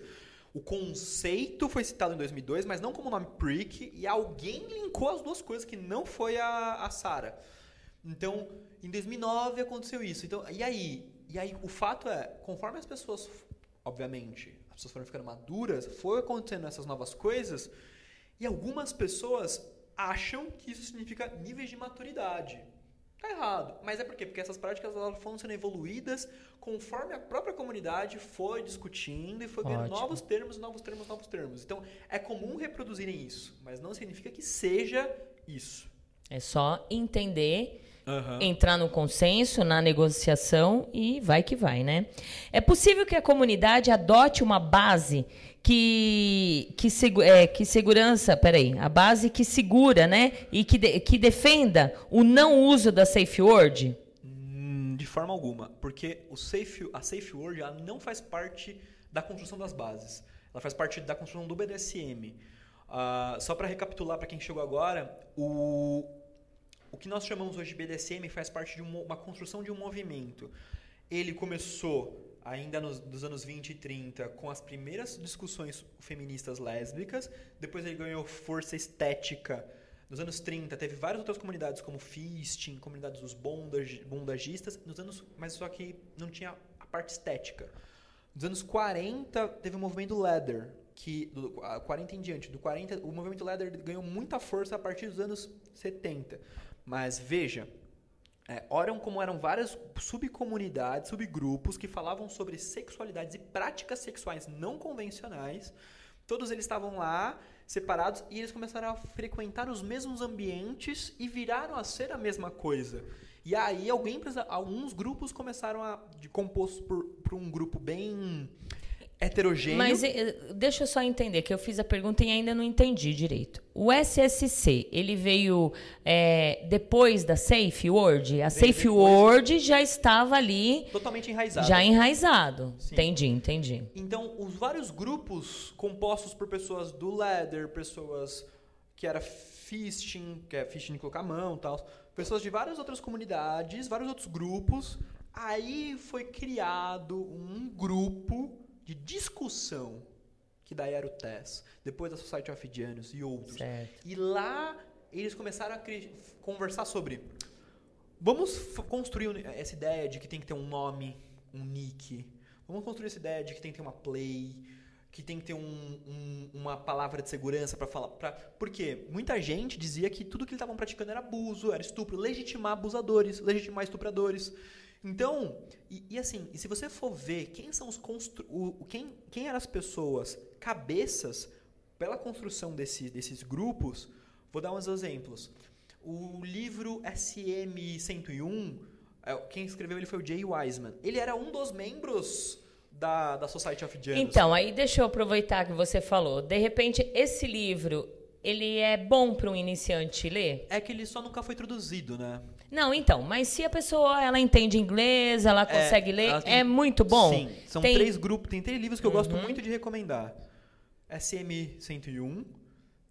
O conceito foi citado em 2002, mas não como nome Prick, e alguém linkou as duas coisas, que não foi a, a Sarah. Então, em 2009 aconteceu isso. Então, e aí? E aí, o fato é, conforme as pessoas, obviamente, as pessoas foram ficando maduras, foi acontecendo essas novas coisas, e algumas pessoas acham que isso significa níveis de maturidade. Tá errado. Mas é por quê? Porque essas práticas elas foram sendo evoluídas conforme a própria comunidade foi discutindo e foi ganhando Ótimo. novos termos, novos termos, novos termos. Então, é comum reproduzirem isso, mas não significa que seja isso. É só entender, Aham. entrar no consenso, na negociação e vai que vai, né? É possível que a comunidade adote uma base que que, é, que segurança, peraí, a base que segura, né? E que, de- que defenda o não uso da safe word. Hum, De forma alguma, porque o safe, a Safe Word ela não faz parte da construção das bases. Ela faz parte da construção do BDSM. Ah, só para recapitular para quem chegou agora, o, o que nós chamamos hoje de BDSM faz parte de uma, uma construção de um movimento. Ele começou ainda nos dos anos 20 e 30 com as primeiras discussões feministas lésbicas, depois ele ganhou força estética nos anos 30 teve várias outras comunidades como fisting, comunidades dos bondage- bondagistas, nos anos, mas só que não tinha a parte estética. Nos anos 40 teve o movimento leather, que do a 40 em diante, do 40 o movimento leather ganhou muita força a partir dos anos 70. Mas veja, é, como eram várias subcomunidades, subgrupos que falavam sobre sexualidades e práticas sexuais não convencionais. Todos eles estavam lá, separados, e eles começaram a frequentar os mesmos ambientes e viraram a ser a mesma coisa. E aí alguém, alguns grupos começaram a de compostos por, por um grupo bem heterogêneo. Mas eh, deixa eu só entender, que eu fiz a pergunta e ainda não entendi direito. O SSC, ele veio eh, depois da Safe Word? A Safe. Word já estava ali, totalmente enraizado. já enraizado. Sim. Entendi, entendi. Então, os vários grupos compostos por pessoas do leather, pessoas que era fisting, que é fisting de colocar a mão tal, pessoas de várias outras comunidades, vários outros grupos, aí foi criado um grupo de discussão, que daí era o TES, depois da Society of Janus e outros. Certo. E lá eles começaram a conversar sobre Vamos construir essa ideia de que tem que ter um nome, um nick. Vamos construir essa ideia de que tem que ter uma play, que tem que ter um- um- uma palavra de segurança para falar. Pra, porque muita gente dizia que tudo que eles estavam praticando era abuso, era estupro, legitimar abusadores, legitimar estupradores. Então, e, e assim, e se você for ver quem são os constru o, quem, quem eram as pessoas cabeças pela construção desse, desses grupos, vou dar uns exemplos. O livro SM101, é, quem escreveu ele foi o Jay Wiseman. Ele era um dos membros da, da Society of Janus. Então, aí deixa eu aproveitar que você falou. De repente, esse livro, ele é bom para um iniciante ler? É que ele só nunca foi traduzido, né? Não, então, mas se a pessoa ela entende inglês, ela consegue ler, ela tem- é muito bom. Sim, são Tem- três grupos, tem três livros que eu gosto Uhum. muito de recomendar. SM 101,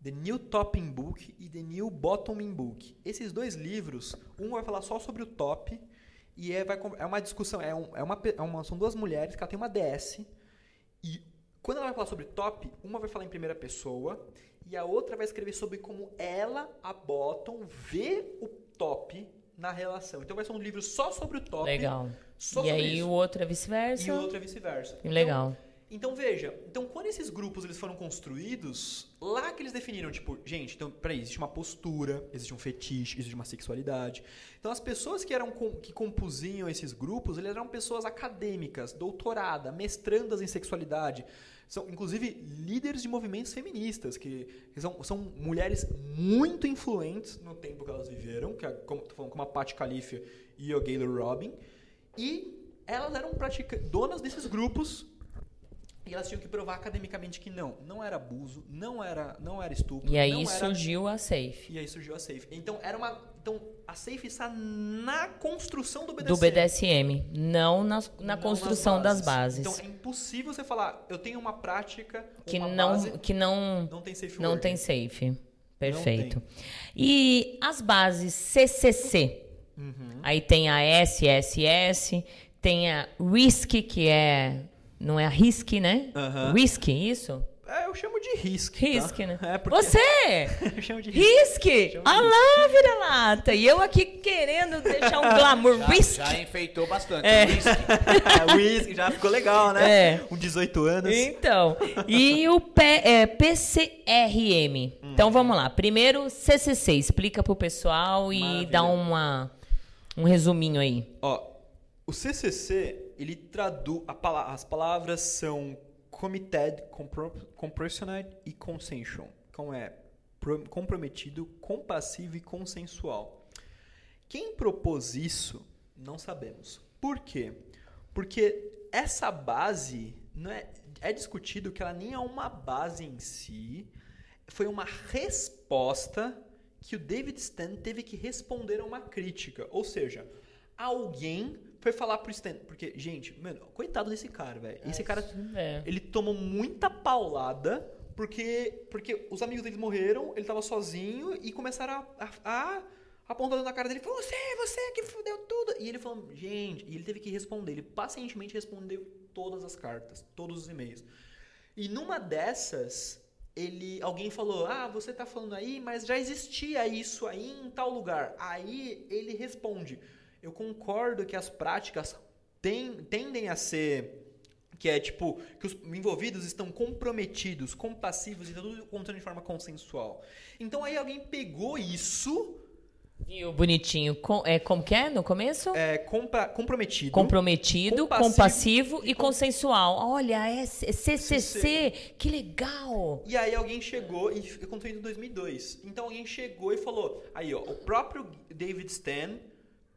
The New Topping Book e The New Bottoming Book. Esses dois livros, um vai falar só sobre o top e é, vai, é uma discussão, é, um- é uma, é uma- são duas mulheres que ela tem uma DS e quando ela vai falar sobre top, uma vai falar em primeira pessoa e a outra vai escrever sobre como ela, a Bottom, vê o top na relação. Então vai ser um livro só sobre o top. Legal. Só e aí isso. o outro é vice-versa. E o outro é vice-versa. Legal. Então, então, veja, então quando esses grupos eles foram construídos, lá que eles definiram, tipo, gente, então, peraí, existe uma postura, existe um fetiche, existe uma sexualidade. Então as pessoas que eram com- que compusiam esses grupos, eles eram pessoas acadêmicas, doutorada, mestrandas em sexualidade. São, inclusive, líderes de movimentos feministas, que, que são, são mulheres muito influentes no tempo que elas viveram, que é, como, falando, como a Pat Califia e o Gaylor Robin. E elas eram donas desses grupos e elas tinham que provar academicamente que não, não era abuso, não era, não era estupro, E aí não era surgiu a Safe. e aí surgiu a Safe. Então era uma, então a Safe está na construção do BDSM. Do BDSM, não na, na não construção das bases. Então é impossível você falar, eu tenho uma prática, que uma não, base, que não, não tem safe não word. tem safe. Perfeito. E as bases CCC? Uhum. Aí tem a SSS, tem a RISC, que é. Não é a RISC, né? Aham. RISC, isso? É, eu chamo de risco. RISC, tá? né? É, porque... Você! eu chamo de risco. De Ah lá, vira-lata! E eu aqui querendo deixar um glamour. Já, já enfeitou bastante. É. Whisky. É, whisky já ficou legal, né? É. Com 18 anos. Então, e o P, é, PCRM. Então vamos lá. Primeiro, CCC. Explica pro pessoal e Maravilha. dá uma, um resuminho aí. Ó, o CCC, ele traduz... pala- as palavras são committed, compassionate e consensual. Então é pro- comprometido, compassivo e consensual. Quem propôs isso, não sabemos. Por quê? Porque essa base não é, é discutido que ela nem é uma base em si, foi uma resposta que o David Stan teve que responder a uma crítica. Ou seja, alguém foi falar pro Stan. Porque, gente, mano, coitado desse cara, velho. Esse cara, É. ele tomou muita paulada porque, porque os amigos dele morreram, ele tava sozinho e começaram a, a, a apontando na cara dele, você, você que fudeu tudo. E ele falou, gente, e ele teve que responder, ele pacientemente respondeu todas as cartas, todos os e-mails. E numa dessas, ele, alguém falou, ah, você tá falando aí, mas já existia isso aí em tal lugar. Aí ele responde, eu concordo que as práticas ten- tendem a ser que é tipo que os envolvidos estão comprometidos, compassivos e tudo acontecendo de forma consensual. Então aí alguém pegou isso, E o bonitinho, com- é, como que é no começo? é, compra- comprometido, Comprometido, compassivo compassivo, e e com- consensual. Olha, é C- CCC, que legal! E aí alguém chegou, e aconteceu em 2002. Então alguém chegou e falou, aí ó, o próprio David Stan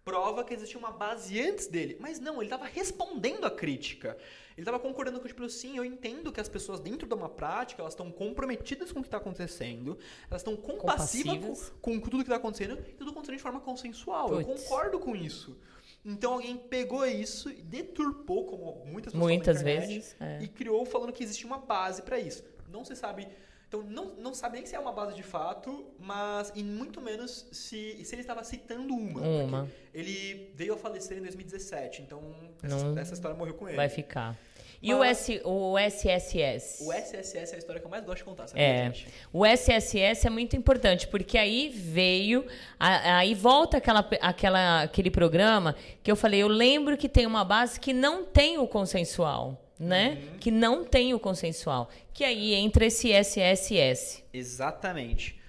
prova que existia uma base antes dele. Mas não, ele estava respondendo a crítica. Ele estava concordando com, tipo, sim, eu entendo que as pessoas dentro de uma prática, elas estão comprometidas com o que está acontecendo, elas estão compassivas com, Compassivas. com tudo que está acontecendo, e tudo acontecendo de forma consensual. Eu Puts. concordo com isso. Então alguém pegou isso e deturpou, como muitas pessoas Muitas internet, vezes, é. e criou falando que existe uma base para isso. Não se sabe. Então, não, não sabe nem se é uma base de fato, mas e muito menos se, se ele estava citando uma. Uma. Ele veio a falecer em 2017, então essa, essa história morreu com ele. Vai ficar. E o, Mas- S, o SSS? O SSS é a história que eu mais gosto de contar, sabe, É, gente? o SSS é muito importante, porque aí veio, aí volta aquela, aquela, aquele programa que eu falei, eu lembro que tem uma base que não tem o consensual, né? Uhum. Que não tem o consensual, que aí entra esse SSS. Exatamente.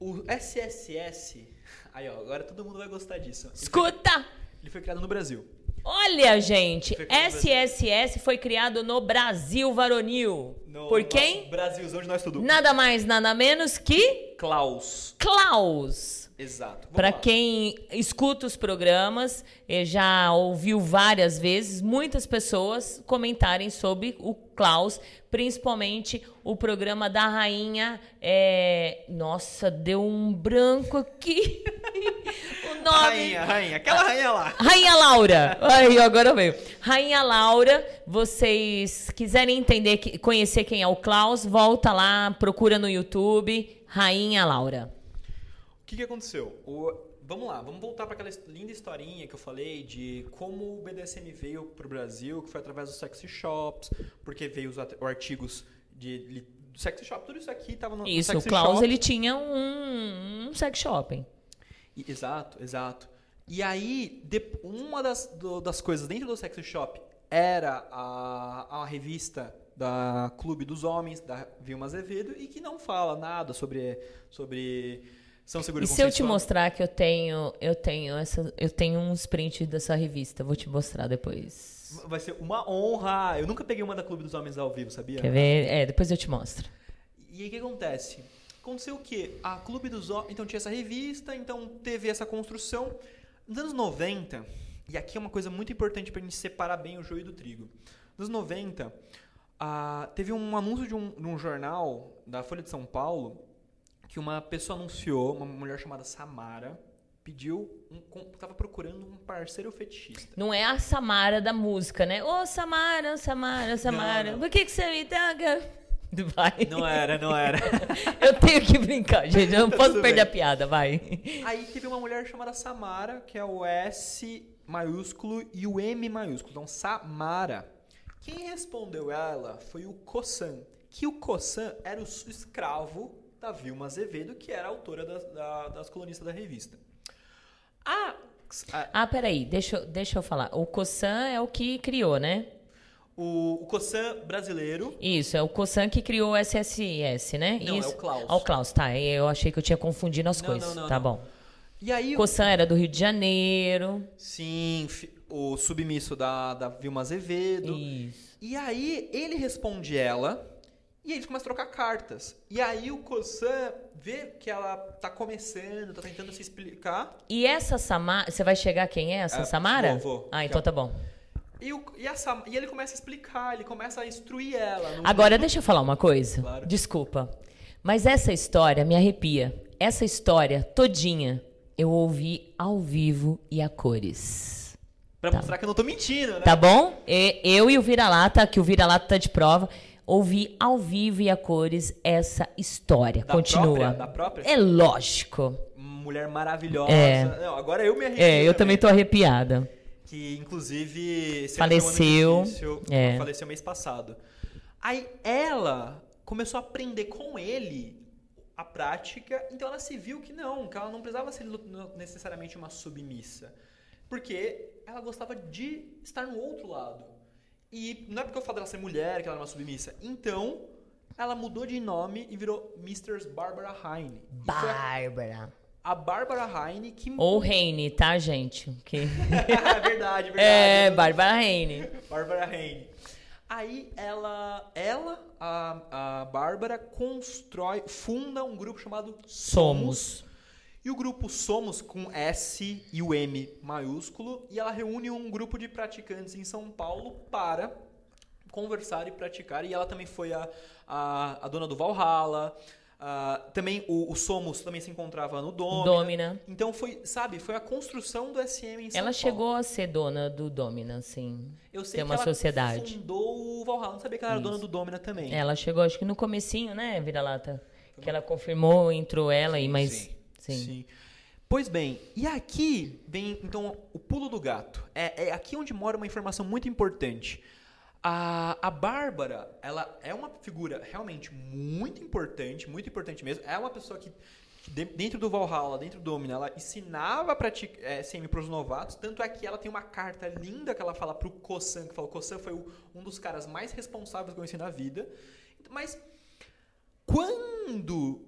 O SSS. Aí, ó, agora todo mundo vai gostar disso. Ele foi- Escuta! Ele foi criado no Brasil. Olha, gente, Foi SSS foi criado no Brasil varonil. No Por quem? Brasilzão de nós tudo. Nada mais, nada menos que Klaus. Klaus. Exato. Para quem escuta os programas, eh, já ouviu várias vezes muitas pessoas comentarem sobre o Klaus, principalmente o programa da rainha. eh, Nossa, deu um branco aqui. o nome. Rainha, rainha. Aquela rainha lá. Rainha Laura. Aí, agora veio. Rainha Laura, vocês quiserem entender, conhecer quem é o Klaus, volta lá, procura no YouTube, Rainha Laura. O que, que aconteceu? O- Vamos lá, vamos voltar para aquela linda historinha que eu falei de como o BDSM veio pro Brasil, que foi através dos sexy shops, porque veio os artigos de, do sexy shop, tudo isso aqui estava no, no Isso, o Klaus, shop. ele tinha um, um sex shopping. Exato, exato. E aí, de- uma das, do- das coisas dentro do Sexy Shop era a, a revista da Clube dos Homens, da Vilma Azevedo, e que não fala nada sobre, sobre São Seguro E se eu te mostrar que eu tenho, eu tenho essa, eu tenho uns prints dessa revista, vou te mostrar depois. Vai ser uma honra. Eu nunca peguei uma da Clube dos Homens ao vivo, sabia? Quer ver? É, depois eu te mostro. E aí o que acontece? Aconteceu o quê? A Clube dos Homens. Então tinha essa revista, então teve essa construção. Nos anos 90, e aqui é uma coisa muito importante pra gente separar bem o joio do trigo. Nos anos 90, ah, teve um anúncio de um, de um jornal da Folha de São Paulo que uma pessoa anunciou, uma mulher chamada Samara, pediu, um, estava procurando um parceiro fetichista. Não é a Samara da música, né? Ô, Samara, Samara, Samara, não. por que, que você me dá? Vai. Não era, não era. Eu tenho que brincar, gente. Eu não posso Tudo perder bem. a piada, vai. Aí teve uma mulher chamada Samara, que é o S maiúsculo e o M maiúsculo. Então, Samara. Quem respondeu ela foi o Kossan. Que o Kossan era o escravo da Vilma Azevedo, que era autora das, da- das colunistas da revista. A, a- Ah, peraí, deixa, eu- deixa eu falar. O Kossan é o que criou, né? o, o Kossan brasileiro. Isso, é o Kossan que criou o SSS, né? Não, é Isso. o Klaus. Ah, o Klaus, tá. Eu achei que eu tinha confundido as Não, coisas. não, não, tá bom. E aí, O o- era do Rio de Janeiro. sim, o submisso da, da Vilma Azevedo. Isso. E aí ele responde ela e eles começam a trocar cartas. E aí o Kosan vê que ela tá começando, tá tentando se explicar. E essa Samara. Você vai chegar quem é essa Ah, Samara? vou, vou. Ah, então tá bom. E, o- e Sam- e ele começa a explicar, ele começa a instruir ela. Agora, deixa eu falar uma coisa. Claro. Desculpa. Mas essa história me arrepia. Essa história todinha eu ouvi ao vivo e a cores. Pra mostrar que eu não tô mentindo, né? Tá bom? E- eu e o Vira-Lata, que o Vira-Lata tá de prova, ouvi ao vivo e a cores essa história. Da Continua. própria- da própria? É lógico. Mulher maravilhosa. É. Não, agora eu me arrepio. É, eu também tô arrepiada. Que inclusive Faleceu, difícil, é. faleceu mês passado. Aí ela começou a aprender com ele a prática, então ela se viu que não, que ela não precisava ser necessariamente uma submissa. Porque ela gostava de estar no outro lado. E não é porque eu falo dela ser mulher que ela era uma submissa. Então, ela mudou de nome e virou Mrs. Barbara Heine. E foi a- Bárbara. Barbara Heine que Ou Reine, tá, gente? Que... verdade, verdade. é, Bárbara Reine. Bárbara Heine. Aí ela, ela a, a Bárbara, constrói, funda um grupo chamado Somos. E o grupo Somos, com S e o M maiúsculo, e ela reúne um grupo de praticantes em São Paulo para conversar e praticar. E ela também foi a, a, a dona do Valhalla. também o, o Somos também se encontrava no Domina. Domina. Então foi, sabe, foi a construção do SM em São Ela Paulo. chegou a ser dona do Domina, assim. Eu sei Tem que uma ela sociedade. fundou o Valhalla. Não sabia que ela era dona do Domina também. Ela chegou, acho que no comecinho, né, Vira-Lata? Que ela confirmou, entrou ela e mais... Sim. Pois bem, e aqui vem então o pulo do gato. É, é aqui onde mora uma informação muito importante. A, a Bárbara, ela é uma figura realmente muito importante, muito importante mesmo. É uma pessoa que, que de- dentro do Valhalla, dentro do Domina, ela ensinava a praticar é, para os novatos. Tanto é que ela tem uma carta linda que ela fala pro Kossan, que fala, Kossan foi o- um dos caras mais responsáveis que eu conheci na vida. Mas quando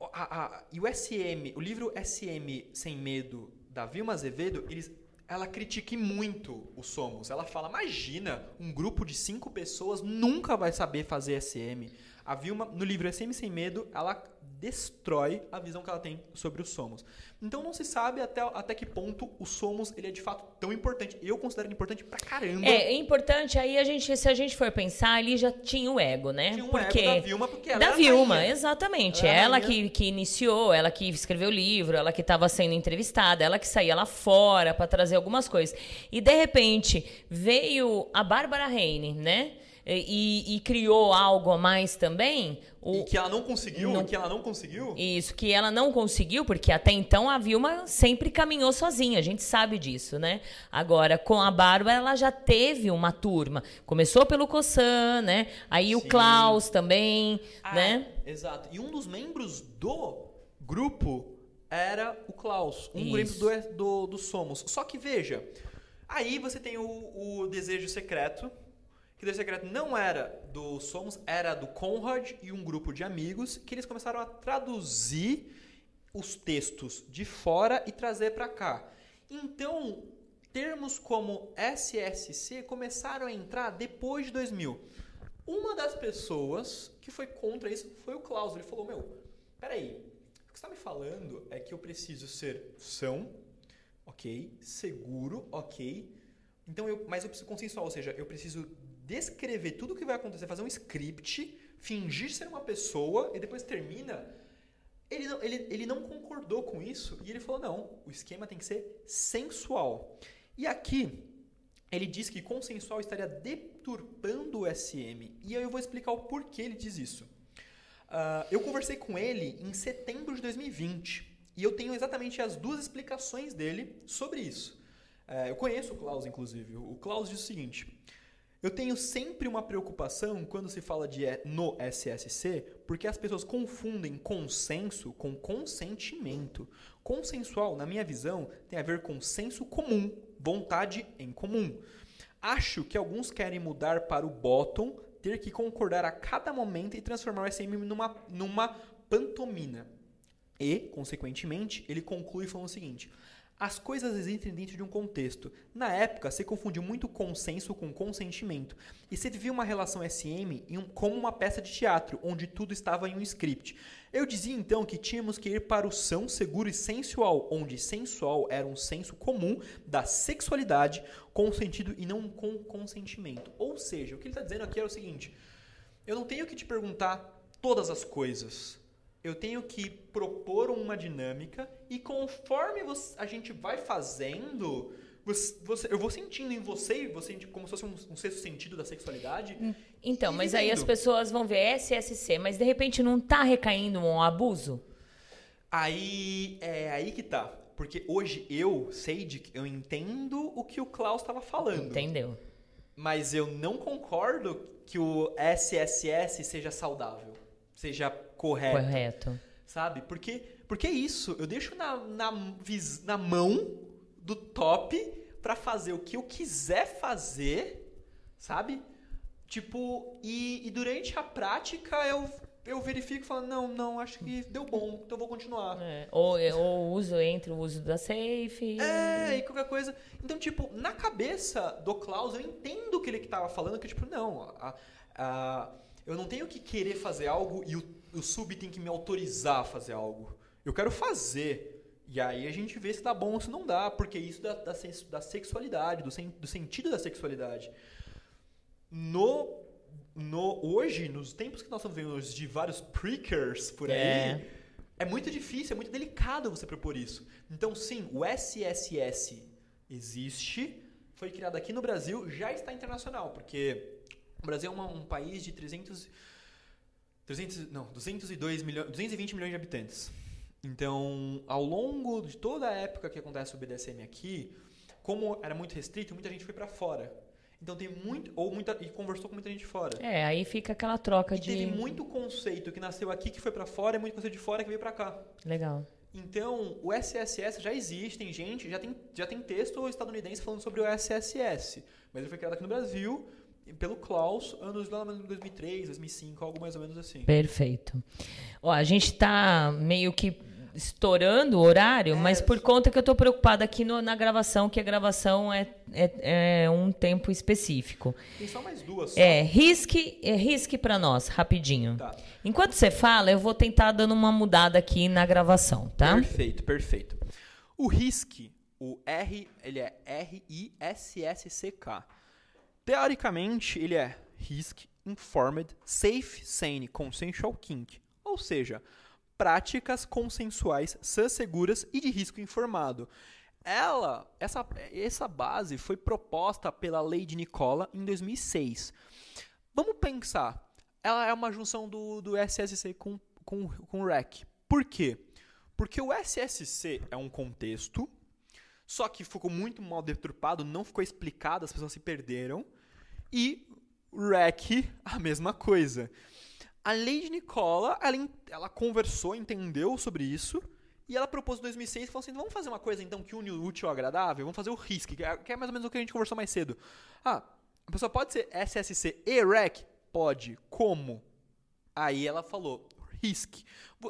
a, a- e o SM, o livro SM Sem Medo da Vilma Azevedo, eles ela critique muito o Somos. Ela fala: imagina, um grupo de cinco pessoas nunca vai saber fazer SM. A Vilma, no livro SM Sem Medo, ela destrói a visão que ela tem sobre o Somos. Então não se sabe até, até que ponto o Somos ele é de fato tão importante. Eu considero ele importante pra caramba. É, é importante, aí a gente, se a gente for pensar, ali já tinha o ego, né? Tinha um porque... ego da Vilma, porque ela Da era a Vilma, exatamente. Ela a Ela que, que iniciou, ela que escreveu o livro, ela que estava sendo entrevistada, ela que saía lá fora para trazer algumas coisas. E de repente veio a Bárbara Heine, né? E, e criou algo a mais também. O, E que ela não conseguiu, Não- que ela não conseguiu. isso, que ela não conseguiu, porque até então a Vilma sempre caminhou sozinha, a gente sabe disso, né? Agora, com a Bárbara, ela já teve uma turma. Começou pelo Cossan, né? Aí o Sim. Klaus também, Ah, né? Exato. E um dos membros do grupo era o Klaus, um membro do, do, do Somos. Só que veja, aí você tem o, o Desejo Secreto, que o Secreto não era do Somos, era do Conrad e um grupo de amigos, que eles começaram a traduzir os textos de fora e trazer para cá. Então, termos como SSC começaram a entrar depois de 2000. Uma das pessoas que foi contra isso foi o Klaus. Ele falou: Meu, peraí, o que você está me falando é que eu preciso ser são, ok, seguro, ok. Então eu, mas eu preciso consensual, ou seja, eu preciso descrever tudo o que vai acontecer, fazer um script, fingir ser uma pessoa e depois termina. Ele não, ele, ele não concordou com isso e ele falou: não, o esquema tem que ser sensual. E aqui, ele diz que consensual estaria deturpando o SM. E aí eu vou explicar o porquê ele diz isso. Ah, eu conversei com ele em setembro de 2020 e eu tenho exatamente as duas explicações dele sobre isso. Eh, eu conheço o Klaus, inclusive. O Klaus diz o seguinte: eu tenho sempre uma preocupação quando se fala de no SSC, porque as pessoas confundem consenso com consentimento. Consensual, na minha visão, tem a ver com senso comum, vontade em comum. Acho que alguns querem mudar para o bottom, ter que concordar a cada momento e transformar o SM numa, numa pantomina. E, consequentemente, ele conclui falando o seguinte: as coisas existem dentro de um contexto. Na época, se confundiu muito consenso com consentimento. E se vivia uma relação SM um- como uma peça de teatro, onde tudo estava em um script. Eu dizia então que tínhamos que ir para o são seguro e sensual, onde sensual era um senso comum da sexualidade com sentido e não com consentimento. Ou seja, o que ele está dizendo aqui é o seguinte: eu não tenho que te perguntar todas as coisas. Eu tenho que propor uma dinâmica e conforme você- a gente vai fazendo, você- você- eu vou sentindo em você, e você como se fosse um, um sexto sentido da sexualidade. Então, e mas aí as pessoas vão ver SSC, mas de repente não tá recaindo um abuso? Aí é aí que tá. Porque hoje eu, Sage, eu entendo o que o Klaus estava falando. Entendeu? Mas eu não concordo que o SSS seja saudável, seja correto. Correto. Sabe? Porque, porque é isso. Eu deixo na, na, na mão do top pra fazer o que eu quiser fazer, sabe? Tipo, e, e durante a prática eu, eu verifico e falo, não, não, acho que deu bom, então eu vou continuar. É, Ou, ou uso entre o uso da safe. É, e qualquer coisa. Então, tipo, na cabeça do Klaus, eu entendo o que ele que tava falando, que, tipo, não, a- a- eu não tenho que querer fazer algo e o, o sub tem que me autorizar a fazer algo. Eu quero fazer. E aí a gente vê se dá bom ou se não dá, porque isso da, da, da sexualidade, do, sen- do sentido da sexualidade. No, no, hoje, nos tempos que nós estamos vendo hoje de vários prickers por aí, É. é muito difícil, é muito delicado você propor isso. Então, sim, o SSS existe, foi criado aqui no Brasil, já está internacional, porque o Brasil é uma- um país de 300, 300 não, 202 milhões, 220 milhões de habitantes. Então, ao longo de toda a época que acontece o BDSM aqui, como era muito restrito, muita gente foi para fora. Então tem muito ou muita e conversou com muita gente fora. É, aí fica aquela troca E de. teve muito conceito que nasceu aqui que foi para fora e muito conceito de fora que veio para cá. Legal. Então, o SSS já existe, tem gente, já tem, já tem texto estadunidense falando sobre o SSS. Mas ele foi criado aqui no Brasil pelo Klaus, anos lá em 2003, 2005, algo mais ou menos assim. Perfeito. Ó, a gente tá meio que estourando o horário, mas por conta que eu tô preocupada aqui no- na gravação, que a gravação é, é, é um tempo específico. Tem só mais duas. só. É, risque, é, risque para nós, rapidinho. Tá. Enquanto você fala, eu vou tentar dando uma mudada aqui na gravação, tá? Perfeito, perfeito. O RISC, o R, ele é R-I-S-S-C-K. Teoricamente, ele é Risk Informed Safe Sane Consensual Kink. Ou seja, práticas consensuais sãs, seguras e de risco informado. Ela, essa, essa base foi proposta pela Lei de Nicola em 2006. Vamos pensar, ela é uma junção do, do SSC com, com, com o REC. Por quê? Porque o SSC é um contexto, só que ficou muito mal deturpado, não ficou explicado, as pessoas se perderam. E REC, a mesma coisa. A lei de Nicola, ela, ela conversou, entendeu sobre isso, e ela propôs em 2006 e falou assim: vamos fazer uma coisa então que une o útil ao agradável? Vamos fazer o RISC, que é, que é mais ou menos o que a gente conversou mais cedo. Ah, a pessoa pode ser SSC e REC? Pode. Como? Aí ela falou, RISC.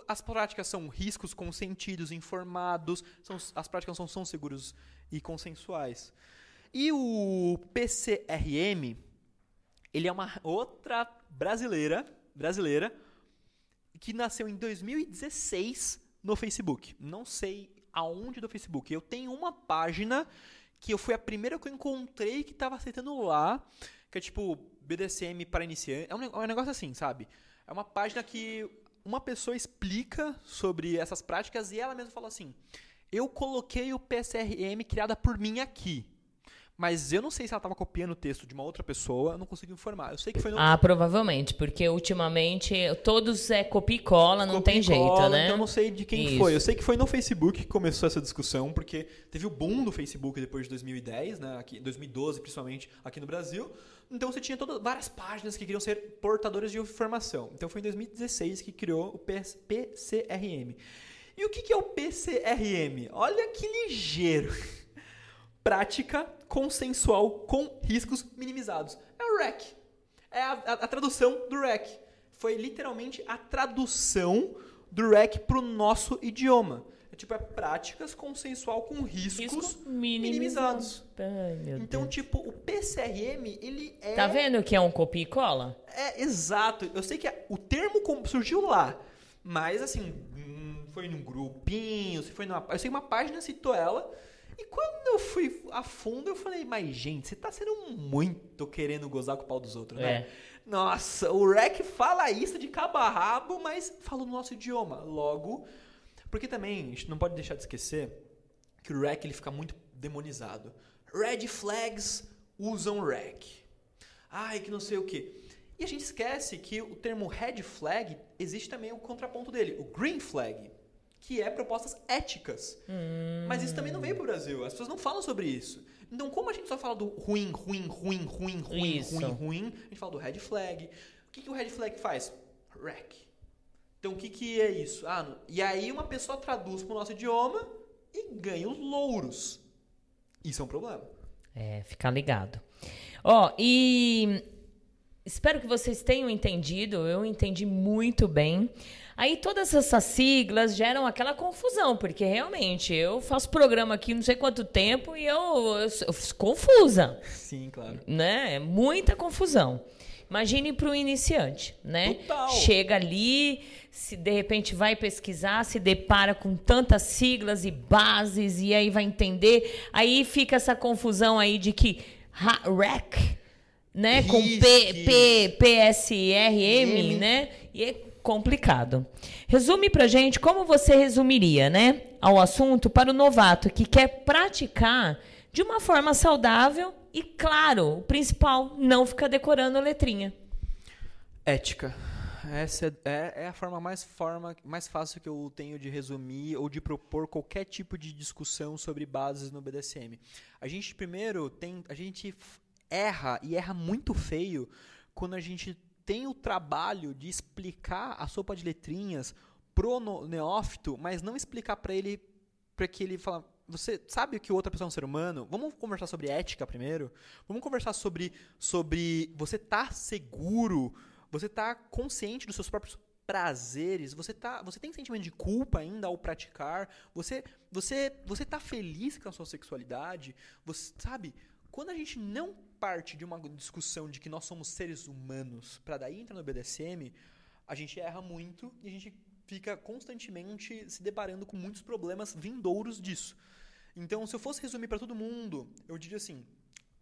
As práticas são riscos consentidos, informados, são, as práticas são, são seguros e consensuais. E o PCRM, ele é uma outra brasileira, brasileira que nasceu em 2016 no Facebook. Não sei aonde do Facebook. Eu tenho uma página que eu fui a primeira que eu encontrei que estava aceitando lá, que é tipo BDSM para iniciantes. É um, é um negócio assim, sabe? É uma página que uma pessoa explica sobre essas práticas e ela mesma falou assim: "Eu coloquei o PSRM criada por mim aqui". Mas eu não sei se ela estava copiando o texto de uma outra pessoa, eu não consigo informar. Eu sei que foi no Ah, provavelmente, porque ultimamente todos é copia e cola, não Copia tem e jeito, cola, né? Então eu não sei de quem Isso. foi. Eu sei que foi no Facebook que começou essa discussão, porque teve o boom do Facebook depois de 2010, né? Aqui, 2012 principalmente aqui no Brasil. Então você tinha todas várias páginas que queriam ser portadoras de informação. Então foi em 2016 que criou o PS PCRM. E o que que é o PCRM? Olha que ligeiro. Prática consensual com riscos minimizados. É o REC. É a, a- a tradução do REC. Foi literalmente a tradução do REC para o nosso idioma. É tipo, é práticas consensual com riscos Risco minimizados. Ai, meu Então, Deus. tipo, o PCRM, ele é... Tá vendo que é um copia e cola? É, exato. Eu sei que a- o termo surgiu lá, mas assim, hum, foi num grupinho, se foi numa, eu sei que uma página citou ela, e quando eu fui a fundo, eu falei, mas gente, você tá sendo muito querendo gozar com o pau dos outros, né? É. Nossa, o REC fala isso de cabo a rabo, mas fala no nosso idioma. Logo, porque também a gente não pode deixar de esquecer que o REC ele fica muito demonizado. Red flags usam REC. Ai, que não sei o que. E a gente esquece que o termo red flag existe também o contraponto dele, o green flag, que é propostas éticas. Mas isso também não veio pro Brasil. As pessoas não falam sobre isso. Então, como a gente só fala do ruim, ruim, ruim, ruim, ruim, Isso. ruim, ruim, a gente fala do red flag. O que, que o red flag faz? Rec. Então, o que, que é isso? Ah, no- e aí uma pessoa traduz pro nosso idioma e ganha os louros. Isso é um problema. É, ficar ligado. Ó, e espero que vocês tenham entendido, eu entendi muito bem. Aí todas essas siglas geram aquela confusão, porque realmente eu faço programa aqui não sei quanto tempo e eu, eu, sou confusa, Sim, claro. né? É Muita confusão. Imagine para o iniciante, né? Total. Chega ali, se de repente vai pesquisar, se depara com tantas siglas e bases e aí vai entender, aí fica essa confusão aí de que REC, né, com P, Risques. P, PSRM, M. né? E é complicado. Resume pra gente como você resumiria, né, ao assunto para o novato que quer praticar de uma forma saudável e, claro, o principal, não ficar decorando a letrinha. Ética. Essa é, é- é a forma mais, forma mais fácil que eu tenho de resumir ou de propor qualquer tipo de discussão sobre bases no BDSM. A gente primeiro tem, a gente erra e erra muito feio quando a gente tem o trabalho de explicar a sopa de letrinhas pro neófito, mas não explicar para ele para que ele fala, você sabe que outra pessoa é um ser humano? Vamos conversar sobre ética primeiro? Vamos conversar sobre sobre você tá seguro, você tá consciente dos seus próprios prazeres, você tá, você tem sentimento de culpa ainda ao praticar, você você você tá feliz com a sua sexualidade, você sabe? Quando a gente não parte de uma discussão de que nós somos seres humanos, para daí entrar no BDSM, a gente erra muito e a gente fica constantemente se deparando com muitos problemas vindouros disso. Então, se eu fosse resumir para todo mundo, eu diria assim: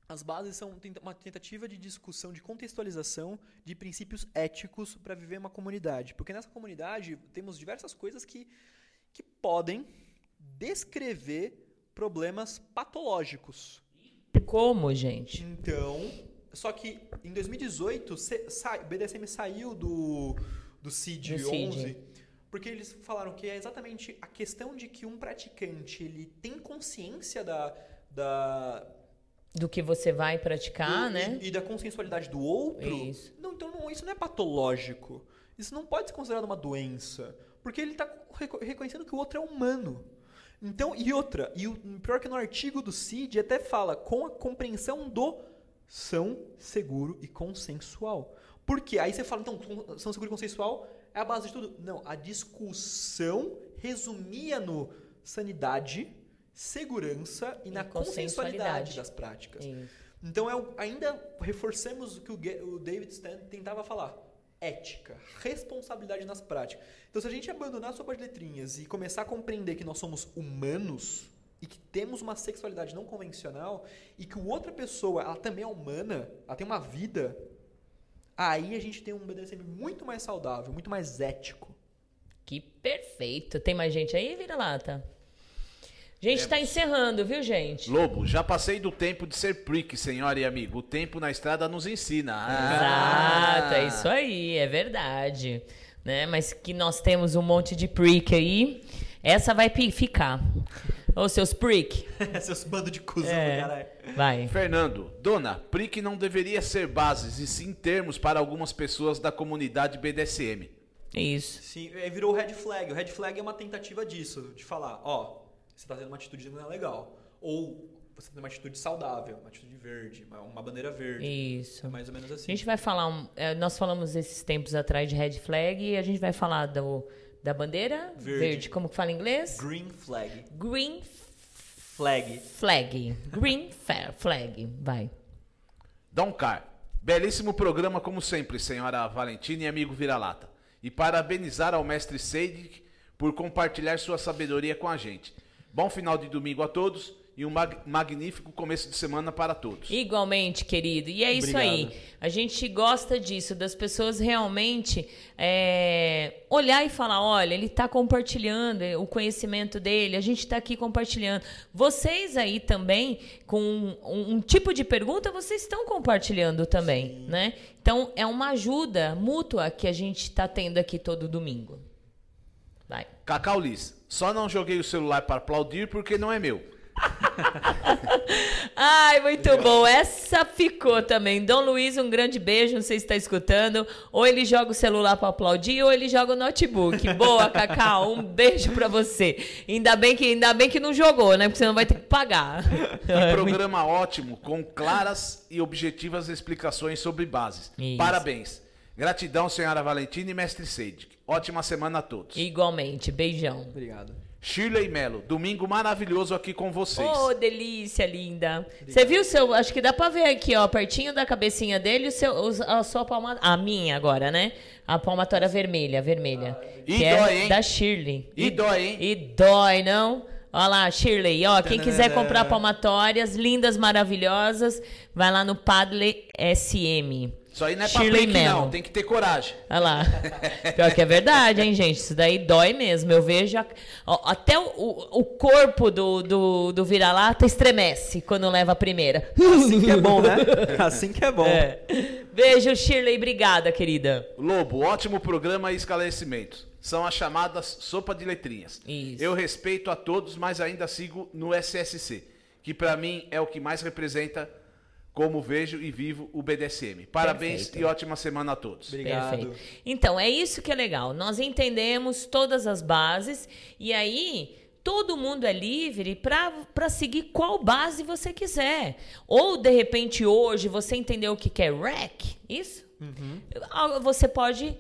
as bases são uma tentativa de discussão, de contextualização de princípios éticos para viver uma comunidade. Porque nessa comunidade temos diversas coisas que, que podem descrever problemas patológicos. Como, gente? Então, só que em 2018, o BDSM saiu do, do CID do 11, CID. porque eles falaram que é exatamente a questão de que um praticante ele tem consciência da, da do que você vai praticar, e, né? E, e, da consensualidade do outro. Isso. Não, então não, isso não é patológico. Isso não pode ser considerado uma doença. Porque ele está reconhecendo que o outro é humano. Então, e outra, e o pior que no artigo do CID até fala com a compreensão do são seguro e consensual. Por quê? Aí você fala, então, são seguro e consensual é a base de tudo. Não, a discussão resumia no sanidade, segurança e, e na consensualidade das práticas. Isso. Então, é, ainda reforçamos o que o, o David Stan tentava falar. Ética, responsabilidade nas práticas. Então, se a gente abandonar a sopa de letrinhas e começar a compreender que nós somos humanos e que temos uma sexualidade não convencional e que outra pessoa ela também é humana, ela tem uma vida, aí a gente tem um BDSM muito mais saudável, muito mais ético. Que perfeito. Tem mais gente aí, vira-lata? A gente está encerrando, viu, gente? Lobo, já passei do tempo de ser prick, senhora e amigo. O tempo na estrada nos ensina. Ah. Exato, é isso aí, é verdade. Né? Mas que nós temos um monte de prick aí, essa vai ficar. Ô, seus prick. seus bando de cuzão, é. caralho. Vai. Fernando, dona, prick não deveria ser bases e sim termos para algumas pessoas da comunidade BDSM. Isso. Sim, virou o red flag. O red flag é uma tentativa disso, de falar, ó, você está tendo uma atitude não é legal. Ou você tem uma atitude saudável, uma atitude verde, uma, uma bandeira verde. Isso. É mais ou menos assim. A gente vai falar, um, é, nós falamos esses tempos atrás de red flag e a gente vai falar do, da bandeira verde. verde. Como que fala em inglês? Green flag. Green flag. Flag. Green flag. Vai. Dom Car. Belíssimo programa, como sempre, senhora Valentina e amigo Vira-Lata. E parabenizar ao mestre Seidik por compartilhar sua sabedoria com a gente. Bom final de domingo a todos e um mag magnífico começo de semana para todos. Igualmente, querido. E é isso Obrigado. aí. A gente gosta disso, das pessoas realmente é, olhar e falar: olha, ele está compartilhando o conhecimento dele, a gente está aqui compartilhando. Vocês aí também, com um, um, tipo de pergunta, vocês estão compartilhando também, Sim. né? Então, é uma ajuda mútua que a gente está tendo aqui todo domingo. Vai. Cacau Liz, só não joguei o celular para aplaudir porque não é meu. Ai, muito Legal. bom. Essa ficou também. Dom Luiz, um grande beijo. Não sei se está escutando. Ou ele joga o celular para aplaudir, ou ele joga o notebook. Boa, Cacau. Um beijo para você. Ainda bem que ainda bem que não jogou, né? Porque você não vai ter que pagar. Um programa ótimo, com claras e objetivas explicações sobre bases. Isso. Parabéns. Gratidão, senhora Valentina e mestre Seidik. Ótima semana a todos. Igualmente. Beijão. Obrigado. Shirley Melo, domingo maravilhoso aqui com vocês. Oh, delícia, linda. Você viu o seu. Acho que dá pra ver aqui, ó, pertinho da cabecinha dele, o seu, a sua palma. A minha agora, né? A palmatória vermelha, vermelha. Ah, e que é dói, é hein? Da Shirley. E, e dói, hein? E dói, não? Olha lá, Shirley, ó, quem quiser comprar palmatórias lindas, maravilhosas, vai lá no Padle SM. Isso aí não é Shirley pra não, tem que ter coragem. Olha lá. Pior que é verdade, hein, gente? Isso daí dói mesmo. Eu vejo. A... Ó, até o, o corpo do, do, do vira-lata estremece quando leva a primeira. Assim que é bom, né? Assim que é bom. É. Beijo, Shirley. Obrigada, querida. Lobo, ótimo programa e esclarecimentos. São as chamadas sopa de letrinhas. Isso. Eu respeito a todos, mas ainda sigo no SSC, que para mim é o que mais representa como vejo e vivo o BDSM. Parabéns Perfeito. e ótima semana a todos. Obrigado. Perfeito. Então, é isso que é legal. Nós entendemos todas as bases e aí todo mundo é livre para seguir qual base você quiser. Ou, de repente, hoje você entendeu o que é REC, isso? Uhum. Você pode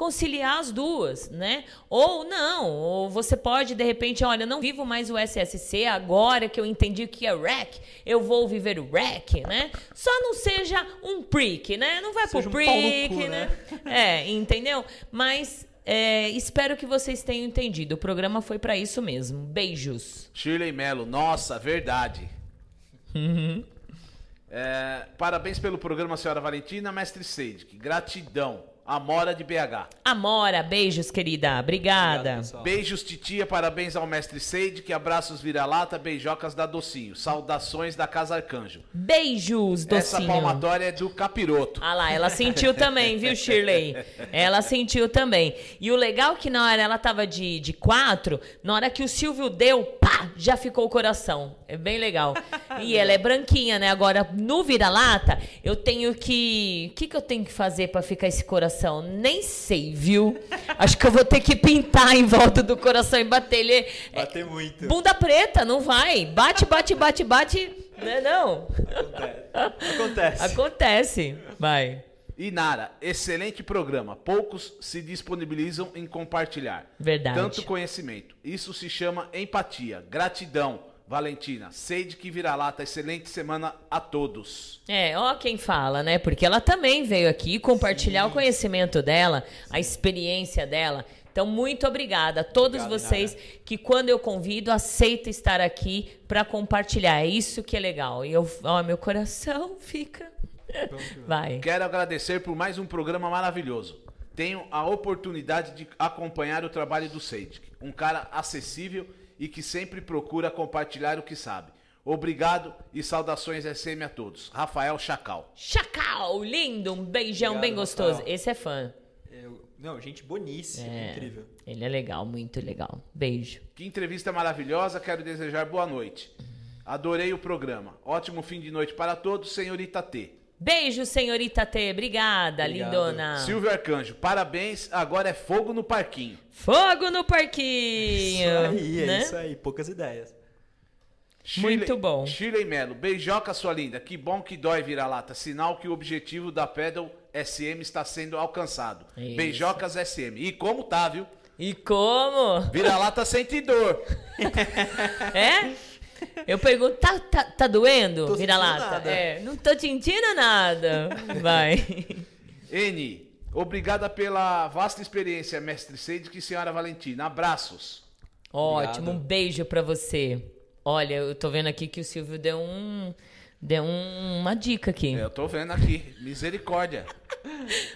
conciliar as duas, né? Ou não, ou você pode de repente, olha, não vivo mais o SSC agora que eu entendi o que é REC, eu vou viver o REC, né? Só não seja um prick, né? Não vai Seja pro um prick, cu, né? É, entendeu? Mas é, espero que vocês tenham entendido. O programa foi pra isso mesmo. Beijos. Shirley Melo, nossa, verdade. É, parabéns pelo programa, senhora Valentina, mestre Seidic. Gratidão. Amora de BH. Amora, beijos, querida. Obrigada. Obrigado. Beijos, titia. Parabéns ao mestre Seidic. Abraços vira-lata, beijocas da Docinho. Saudações da Casa Arcanjo. Beijos, Essa docinho. palmatória é do capiroto. Ah lá, ela sentiu também, viu, Shirley? Ela sentiu também. E o legal é que na hora ela tava de, de quatro, na hora que o Silvio deu, pá, já ficou o coração. É bem legal. E ela é branquinha, né? Agora, no vira-lata, eu tenho que... O que, que eu tenho que fazer pra ficar esse coração? Nem sei, viu? Acho que eu vou ter que pintar em volta do coração e bater ele... é, Bater muito. Bunda preta, não vai. Bate, bate, bate, bate. Não, não. Acontece. Acontece. Vai. Inara, excelente programa. Poucos se disponibilizam em compartilhar. Verdade. Tanto conhecimento. Isso se chama empatia. Gratidão, Valentina. Sei de que vira-lata. Excelente semana a todos. É, ó quem fala, né? Porque ela também veio aqui compartilhar o conhecimento dela, a experiência dela. Então, muito obrigada a todos Obrigado, vocês que, quando eu convido, aceitam estar aqui para compartilhar. É isso que é legal. E eu, ó, meu coração fica. Vai. Quero agradecer por mais um programa maravilhoso. Tenho a oportunidade de acompanhar o trabalho do Seidic, um cara acessível e que sempre procura compartilhar o que sabe. Obrigado e saudações SM a todos. Rafael Chacal. Chacal, lindo, um beijão Obrigado, bem gostoso. Rafael. Esse é fã. Eu- não, gente boníssima, É, incrível. Ele é legal, muito legal. Beijo. Que entrevista maravilhosa, quero desejar boa noite. Adorei o programa. Ótimo fim de noite para todos, senhorita T. Beijo, senhorita T. Obrigada, Obrigado. lindona. Silvio Arcanjo, parabéns. Agora é fogo no parquinho. Fogo no parquinho. Isso aí, é né? isso aí. Poucas ideias. Muito bom. Shirley Melo, beijoca sua linda. Que bom que dói vira-lata. Sinal que o objetivo da Pedal SM está sendo alcançado. Isso. Beijocas SM. E como tá, viu? E como? Vira-lata sente dor. É? Eu pergunto, tá, tá, tá doendo? Tô Vira sentindo lata. nada. É, não tô sentindo nada. Vai. N, obrigada pela vasta experiência, mestre Seidic e senhora Valentina. Abraços. Ótimo, um beijo pra você. Olha, eu tô vendo aqui que o Silvio deu um. Deu um- uma dica aqui. É, Eu tô vendo aqui. Misericórdia.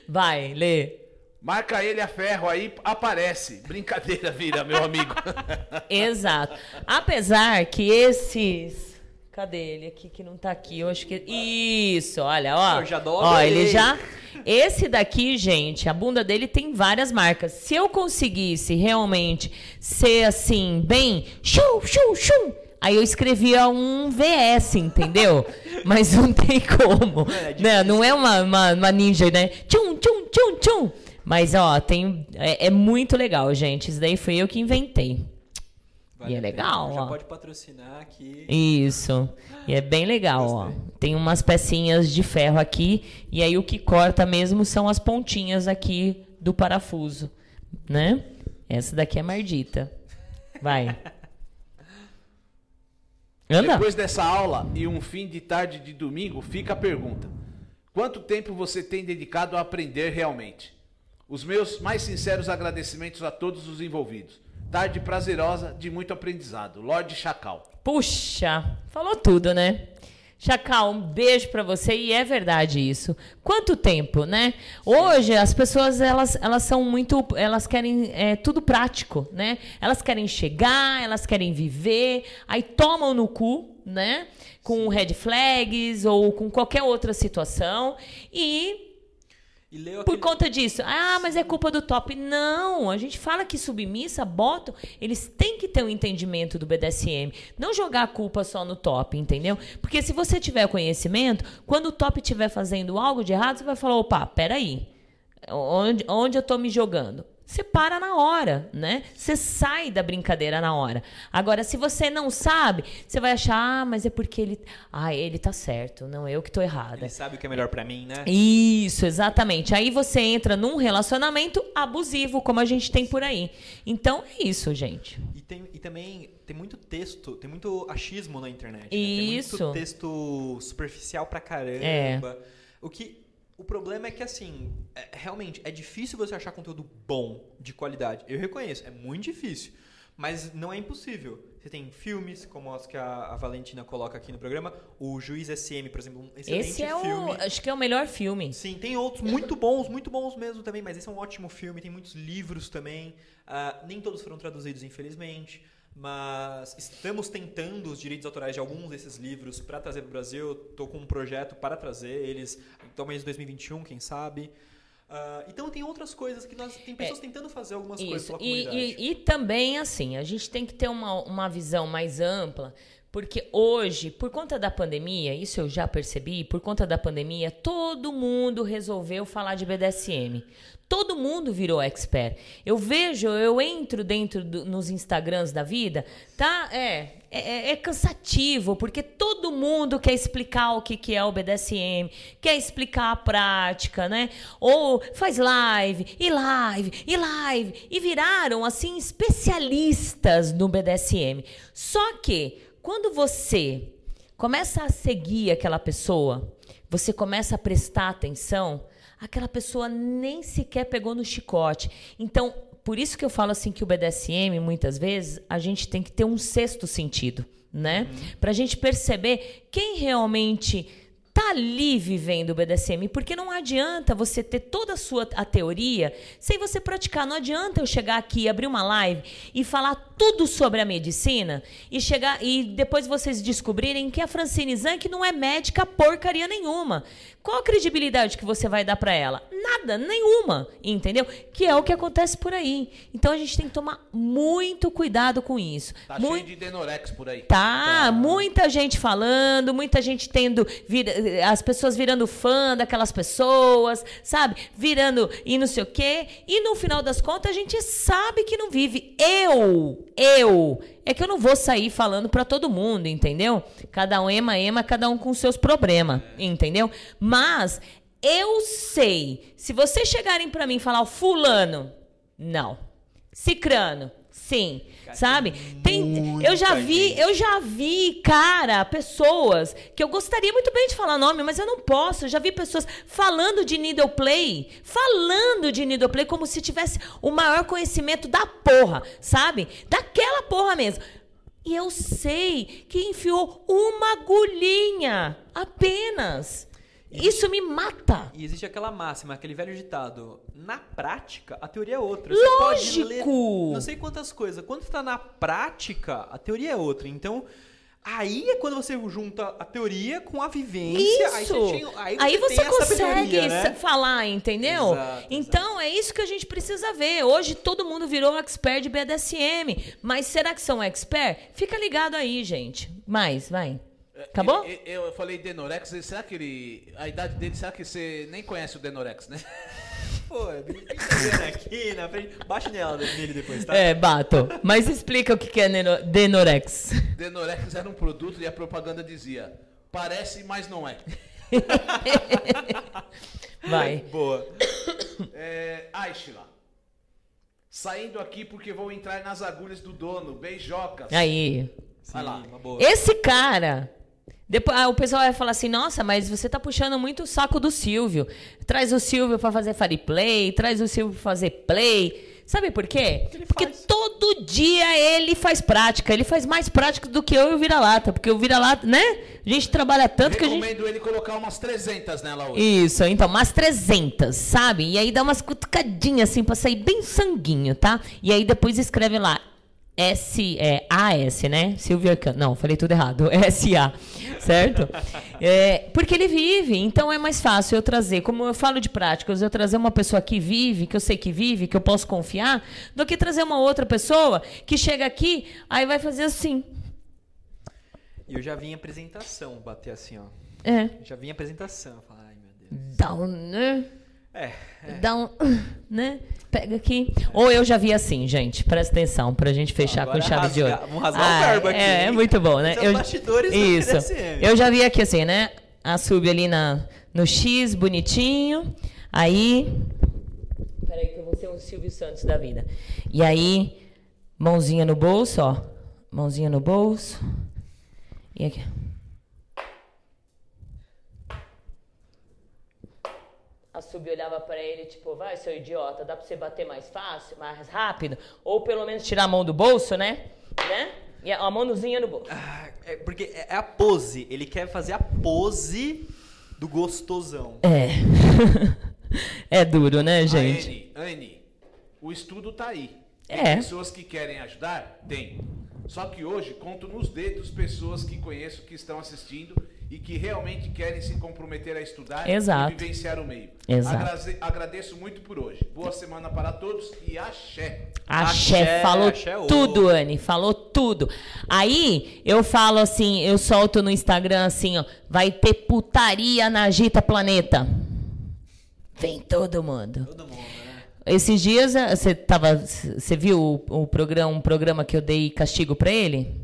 Vai, lê. Marca ele a ferro aí, aparece. Brincadeira, vira, meu amigo. Exato. Apesar que esses. Cadê ele aqui que não tá aqui? Eu acho que. Isso, olha, ó. Eu já dou Ó, ele já. Esse daqui, gente, a bunda dele tem várias marcas. Se eu conseguisse realmente ser assim, bem. Chum, chum, chum. Aí eu escrevia um VS, entendeu? Mas não tem como. É, é né? Não é uma, uma, uma ninja, né? Tchum, tchum, tchum, tchum. Mas, ó, tem. É, é muito legal, gente. Isso daí foi eu que inventei. Vale E é legal, Já ó. pode patrocinar aqui. Isso. E é bem legal, ó. Tem umas pecinhas de ferro aqui e aí o que corta mesmo são as pontinhas aqui do parafuso, né? Essa daqui é mardita. Vai. Anda. Depois dessa aula e um fim de tarde de domingo, fica a pergunta: quanto tempo você tem dedicado a aprender realmente? Os meus mais sinceros agradecimentos a todos os envolvidos. Tarde prazerosa de muito aprendizado. Lorde Chacal. Puxa, falou tudo, né? Chacal, um beijo pra você e é verdade isso. Quanto tempo, né? Hoje as pessoas elas, elas são muito, elas querem é, tudo prático, né? Elas querem chegar, elas querem viver, aí tomam no cu, né? Com red flags ou com qualquer outra situação e E leu por aquele... conta disso, ah, mas é culpa do top. Não, a gente fala que submissa, botam, eles têm que ter um entendimento do BDSM. Não jogar a culpa só no top, entendeu? Porque se você tiver conhecimento, quando o top estiver fazendo algo de errado, você vai falar, opa, peraí, onde, onde eu tô me jogando? Você para na hora, né? Você sai da brincadeira na hora. Agora, se você não sabe, você vai achar, ah, mas é porque ele. Ah, ele tá certo, não eu que tô errada. Ele sabe o que é melhor pra mim, né? Isso, exatamente. Aí você entra num relacionamento abusivo, como a gente tem por aí. Então é isso, gente. E, tem, e também tem muito texto, tem muito achismo na internet. né? Isso. Tem muito texto superficial pra caramba. É. O que. O problema é que, assim, é- realmente, é difícil você achar conteúdo bom, de qualidade. Eu reconheço, é muito difícil. Mas não é impossível. Você tem filmes, como os que a, a Valentina coloca aqui no programa. O Juiz SM, por exemplo, um excelente Esse é filme. o. Acho que é o melhor filme. Sim, tem outros muito bons, muito bons mesmo também, mas esse é um ótimo filme, tem muitos livros também. Ah, nem todos foram traduzidos, infelizmente, mas estamos tentando os direitos autorais de alguns desses livros para trazer para o Brasil. Estou com um projeto para trazer eles, talvez em 2021, quem sabe. Ah, então tem outras coisas que nós. Tem pessoas tentando fazer algumas coisas Isso. pela E, comunidade. e, e também, assim, a gente tem que ter uma, uma visão mais ampla, porque hoje, por conta da pandemia, isso eu já percebi, por conta da pandemia, todo mundo resolveu falar de BDSM. Todo mundo virou expert. Eu vejo, eu entro dentro do- nos Instagrams da vida, tá? É, é, é cansativo, porque todo mundo quer explicar o que, que é o BDSM, quer explicar a prática, né? Ou faz live, e live, e live, e viraram, assim, especialistas no BDSM. Só que, quando você começa a seguir aquela pessoa, você começa a prestar atenção, aquela pessoa nem sequer pegou no chicote. Então, por isso que eu falo assim que o BDSM, muitas vezes, a gente tem que ter um sexto sentido, né? Pra gente perceber quem realmente tá ali vivendo o BDSM, porque não adianta você ter toda a sua a teoria sem você praticar. Não adianta eu chegar aqui, abrir uma live e falar tudo sobre a medicina e chegar e depois vocês descobrirem que a Francine Zanck não é médica porcaria nenhuma. Qual a credibilidade que você vai dar para ela? Nada, nenhuma, entendeu? Que é o que acontece por aí. Então a gente tem que tomar muito cuidado com isso. Tá Mui- cheio de Denorex por aí. Tá, muita gente falando, muita gente tendo. as pessoas virando fã daquelas pessoas, sabe? Virando e não sei o quê. E no final das contas a gente sabe que não vive. Eu, eu. É que eu não vou sair falando pra todo mundo, entendeu? Cada um ema, ema, cada um com seus problemas, entendeu? Mas eu sei. Se vocês chegarem pra mim e falar, "Ó, fulano, não. Cicrano, sim. Sabe? Tem, eu já vi, eu já vi, cara, pessoas que eu gostaria muito bem de falar nome, mas eu não posso. Eu já vi pessoas falando de needle play, falando de needle play como se tivesse o maior conhecimento da porra, sabe? Daquela porra mesmo. E eu sei que enfiou uma agulhinha apenas. Isso me mata. E existe aquela máxima, aquele velho ditado. Na prática, a teoria é outra. Você pode Lógico! ler não sei quantas coisas. Quando está na prática, a teoria é outra. Então, aí é quando você junta a teoria com a vivência. Aí Isso. você, tinha- aí Aí você você tem a consegue né? falar, entendeu? Exato, então é isso que a gente precisa ver. Hoje todo mundo virou expert de BDSM. Mas será que são expert? Fica ligado aí, gente. Mais, vai. Acabou? Ele- eu, eu falei Denorex, será que ele. A idade dele, será que você nem conhece o Denorex, né? Pô, vendo aqui na frente. Baixe nela, nele depois, tá? É, bato. Mas explica o que é Denorex. Denorex era um produto e a propaganda dizia: parece, mas não é. Vai. Boa. É, Aishla. Saindo aqui porque vou entrar nas agulhas do dono. Beijocas. Aí. Vai lá. Uma boa. Esse cara. Depois, ah, o pessoal vai falar assim: nossa, mas você tá puxando muito o saco do Silvio. Traz o Silvio pra fazer fare play, traz o Silvio pra fazer play. Sabe por quê? Porque todo dia ele faz prática. Ele faz mais prática do que eu e o vira-lata. Porque o vira-lata, né? A gente trabalha tanto que a gente. Recomendo ele colocar umas 300 nela hoje. Isso, então, umas 300, sabe? E aí dá umas cutucadinhas assim pra sair bem sanguinho, tá? E aí depois escreve lá S, é, AS, né? Silvio Arcano. Não, falei tudo errado. SA, certo? É, porque ele vive, então é mais fácil eu trazer, como eu falo de práticas, eu trazer uma pessoa que vive, que eu sei que vive, que eu posso confiar, do que trazer uma outra pessoa que chega aqui, aí vai fazer assim. E eu já vi em apresentação bater assim, ó. É. Já vi em apresentação. Falar, ai meu Deus. Down, né? É, Dá um. Né? Pega aqui. Ou eu já vi assim, gente. Presta atenção pra gente fechar Agora com chave de ouro. rasga- vamos rasgar o verbo aqui, É, é muito bom, né? São bastidores do Isso. BDSM. Eu já vi aqui assim, né? A sub ali na, no X, bonitinho. Aí. Peraí, que eu vou ser um Silvio Santos da vida. E aí, mãozinha no bolso, ó. Mãozinha no bolso. E aqui. Sub olhava pra ele, tipo, vai, seu idiota, dá pra você bater mais fácil, mais rápido? Ou pelo menos tirar a mão do bolso, né? Né? E a, a mãozinha no bolso. Ah, é porque é é a pose. Ele quer fazer a pose do gostosão. É. é duro, né, gente? Anne, Anne, o estudo tá aí. Tem É. pessoas que querem ajudar? Tem. Só que hoje conto nos dedos pessoas que conheço que estão assistindo e que realmente querem se comprometer a estudar Exato. e vivenciar o meio. Exato. Agraze- agradeço muito por hoje. Boa semana para todos e axé. Axé, Axé, falou axé, ô. tudo, Anne, falou tudo. Aí eu falo assim, eu solto no Instagram assim, ó, vai ter putaria na Agita Planeta. Vem todo mundo. Todo mundo, né? Esses dias eh, você tava, você viu o, o programa, um programa que eu dei castigo pra ele?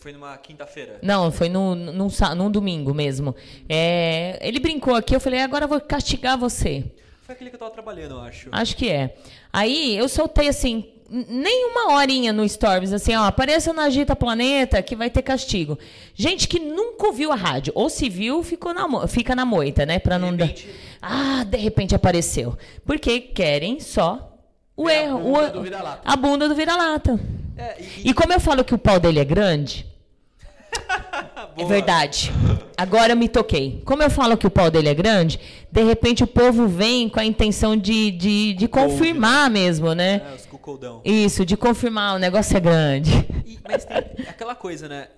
Foi numa quinta-feira. Não, foi no, num, num domingo mesmo. É, ele brincou aqui, eu falei, agora eu vou castigar você. Foi aquele que eu tava trabalhando, eu acho. Acho que é. Aí eu soltei assim, nem uma horinha no Stories, assim, ó, apareça na Agita Planeta que vai ter castigo. Gente que nunca ouviu a rádio, ou se viu, ficou na, fica na moita, né? Pra não dar. repente- Ah, de repente apareceu. Porque querem só o É a erro. bunda o- do vira-lata. a bunda do vira-lata. É, e, E como eu falo que o pau dele é grande, é verdade. Agora eu me toquei. Como eu falo que o pau dele é grande, de repente o povo vem com a intenção de, de, de confirmar mesmo, né? É, os cuckoldão. Isso, de confirmar, o negócio é grande. E- mas tem aquela coisa, né?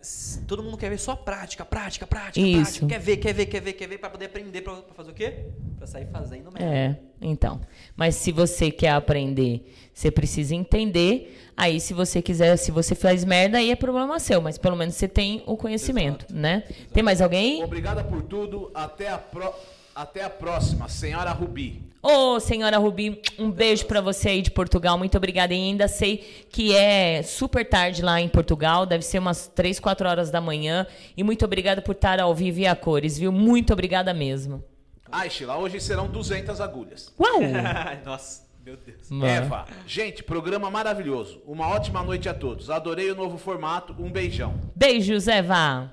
Todo mundo quer ver só prática, prática, prática, Isso. prática. Quer ver, quer ver, quer ver, quer ver, pra poder aprender, pra, pra fazer o quê? Pra sair fazendo mesmo. É, então. Mas se você quer aprender, você precisa entender. Aí, se você quiser, se você faz merda, aí é problema seu. Mas pelo menos você tem o conhecimento, né? Tem mais alguém? Obrigada por tudo. Até a, pro... Até a próxima, senhora Rubi. Ô, senhora Rubi, um beijo pra você aí de Portugal. Muito obrigada. E ainda sei que é super tarde lá em Portugal, deve ser umas 3, 4 horas da manhã. E muito obrigada por estar ao vivo e a cores, viu? Muito obrigada mesmo. Ai, Sheila, hoje serão 200 agulhas. Uau! Nossa, meu Deus. Mano. Eva, gente, programa maravilhoso. Uma ótima noite a todos. Adorei o novo formato. Um beijão. Beijos, Eva.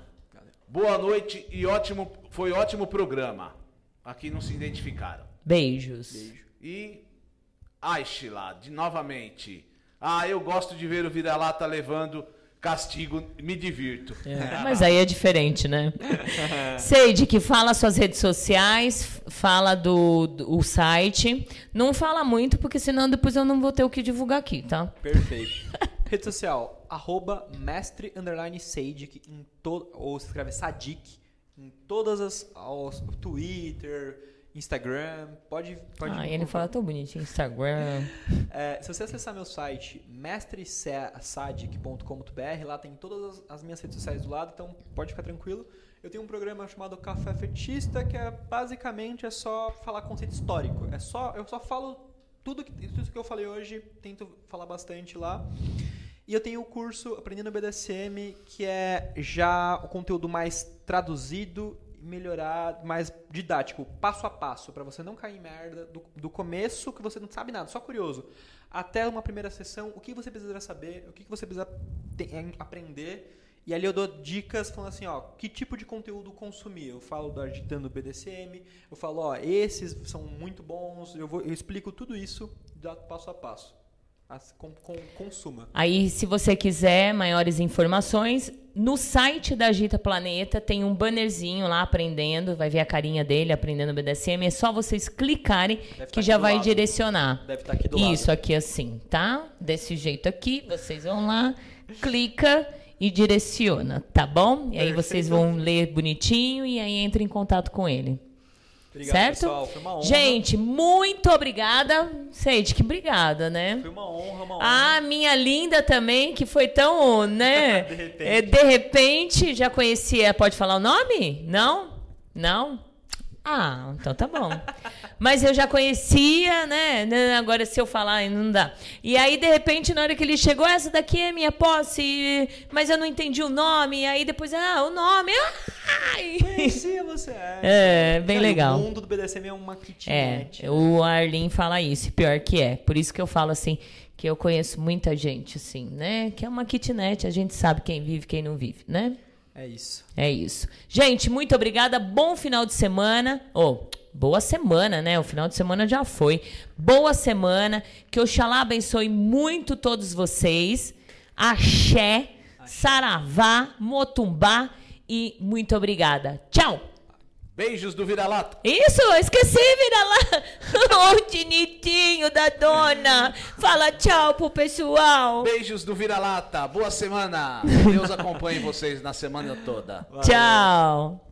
Boa noite e ótimo, foi ótimo programa. Aqui não se identificaram. Beijos. E Aishla, de novamente. Ah, eu gosto de ver o vira-lata levando castigo, me divirto. É, mas aí é diferente, né? Seide, que fala suas redes sociais, fala do, do o site. Não fala muito, porque senão depois eu não vou ter o que divulgar aqui, tá? Perfeito. Rede social, arroba mestre underline Sadic em todo, ou se escreve Sadik em todas as aos, Twitter, Instagram, pode pode Ah, ele fala tão bonitinho, Instagram. É, se você acessar meu site mestresadic.com.br, lá tem todas as, as minhas redes sociais do lado, então pode ficar tranquilo. Eu tenho um programa chamado Café Fetista, que é basicamente é só falar conceito histórico. É só eu só falo tudo que tudo que eu falei hoje, tento falar bastante lá. E eu tenho o curso Aprendendo BDSM, que é já o conteúdo mais traduzido, melhorado, mais didático, passo a passo, para você não cair em merda do, do começo, que você não sabe nada, só curioso, até uma primeira sessão, o que você precisa saber, o que você precisa aprender. E ali eu dou dicas falando assim, ó, que tipo de conteúdo consumir. Eu falo do agitando BDSM, eu falo, ó, esses são muito bons, eu, vou, eu explico tudo isso passo a passo. As- com, com, consuma. Aí, se você quiser maiores informações, no site da Agita Planeta tem um bannerzinho lá aprendendo, vai ver a carinha dele aprendendo BDSM. É só vocês clicarem tá que aqui já vai lado. direcionar. Deve estar aqui do Isso lado. aqui assim, tá? Desse jeito aqui, vocês vão lá, clica e direciona, tá bom? E aí vocês vão ler bonitinho e aí entra em contato com ele. Obrigado, certo? pessoal. Foi uma honra. Gente, muito obrigada. Seide, que obrigada, né? Foi uma honra, uma honra. Ah, minha linda também, que foi tão, né? De repente. É, de repente, já conhecia. Pode falar o nome? Não? Não? Ah, então tá bom. Mas eu já conhecia, né? Né, Agora, se eu falar, não dá. E aí, de repente, na hora que ele chegou, essa daqui é minha posse, mas eu não entendi o nome. E aí depois, ah, o nome. Ai! Conhecia você. É, bem Cara, legal. O mundo do BDSM é uma É, kitnet. o Arlin fala isso, e pior que é. Por isso que eu falo assim, que eu conheço muita gente, assim, né? Que é uma kitnet, a gente sabe quem vive, quem não vive, né? É isso. É isso. Gente, muito obrigada. Bom final de semana. Ou, boa semana, né? O final de semana já foi. Boa semana. Que Oxalá abençoe muito todos vocês. Axé, Saravá, Motumbá e muito obrigada. Tchau! Beijos do vira-lata. Isso, eu esqueci, vira lá. o tinitinho da dona. Fala tchau pro pessoal. Beijos do vira-lata. Boa semana. Deus acompanhe vocês na semana toda. Tchau.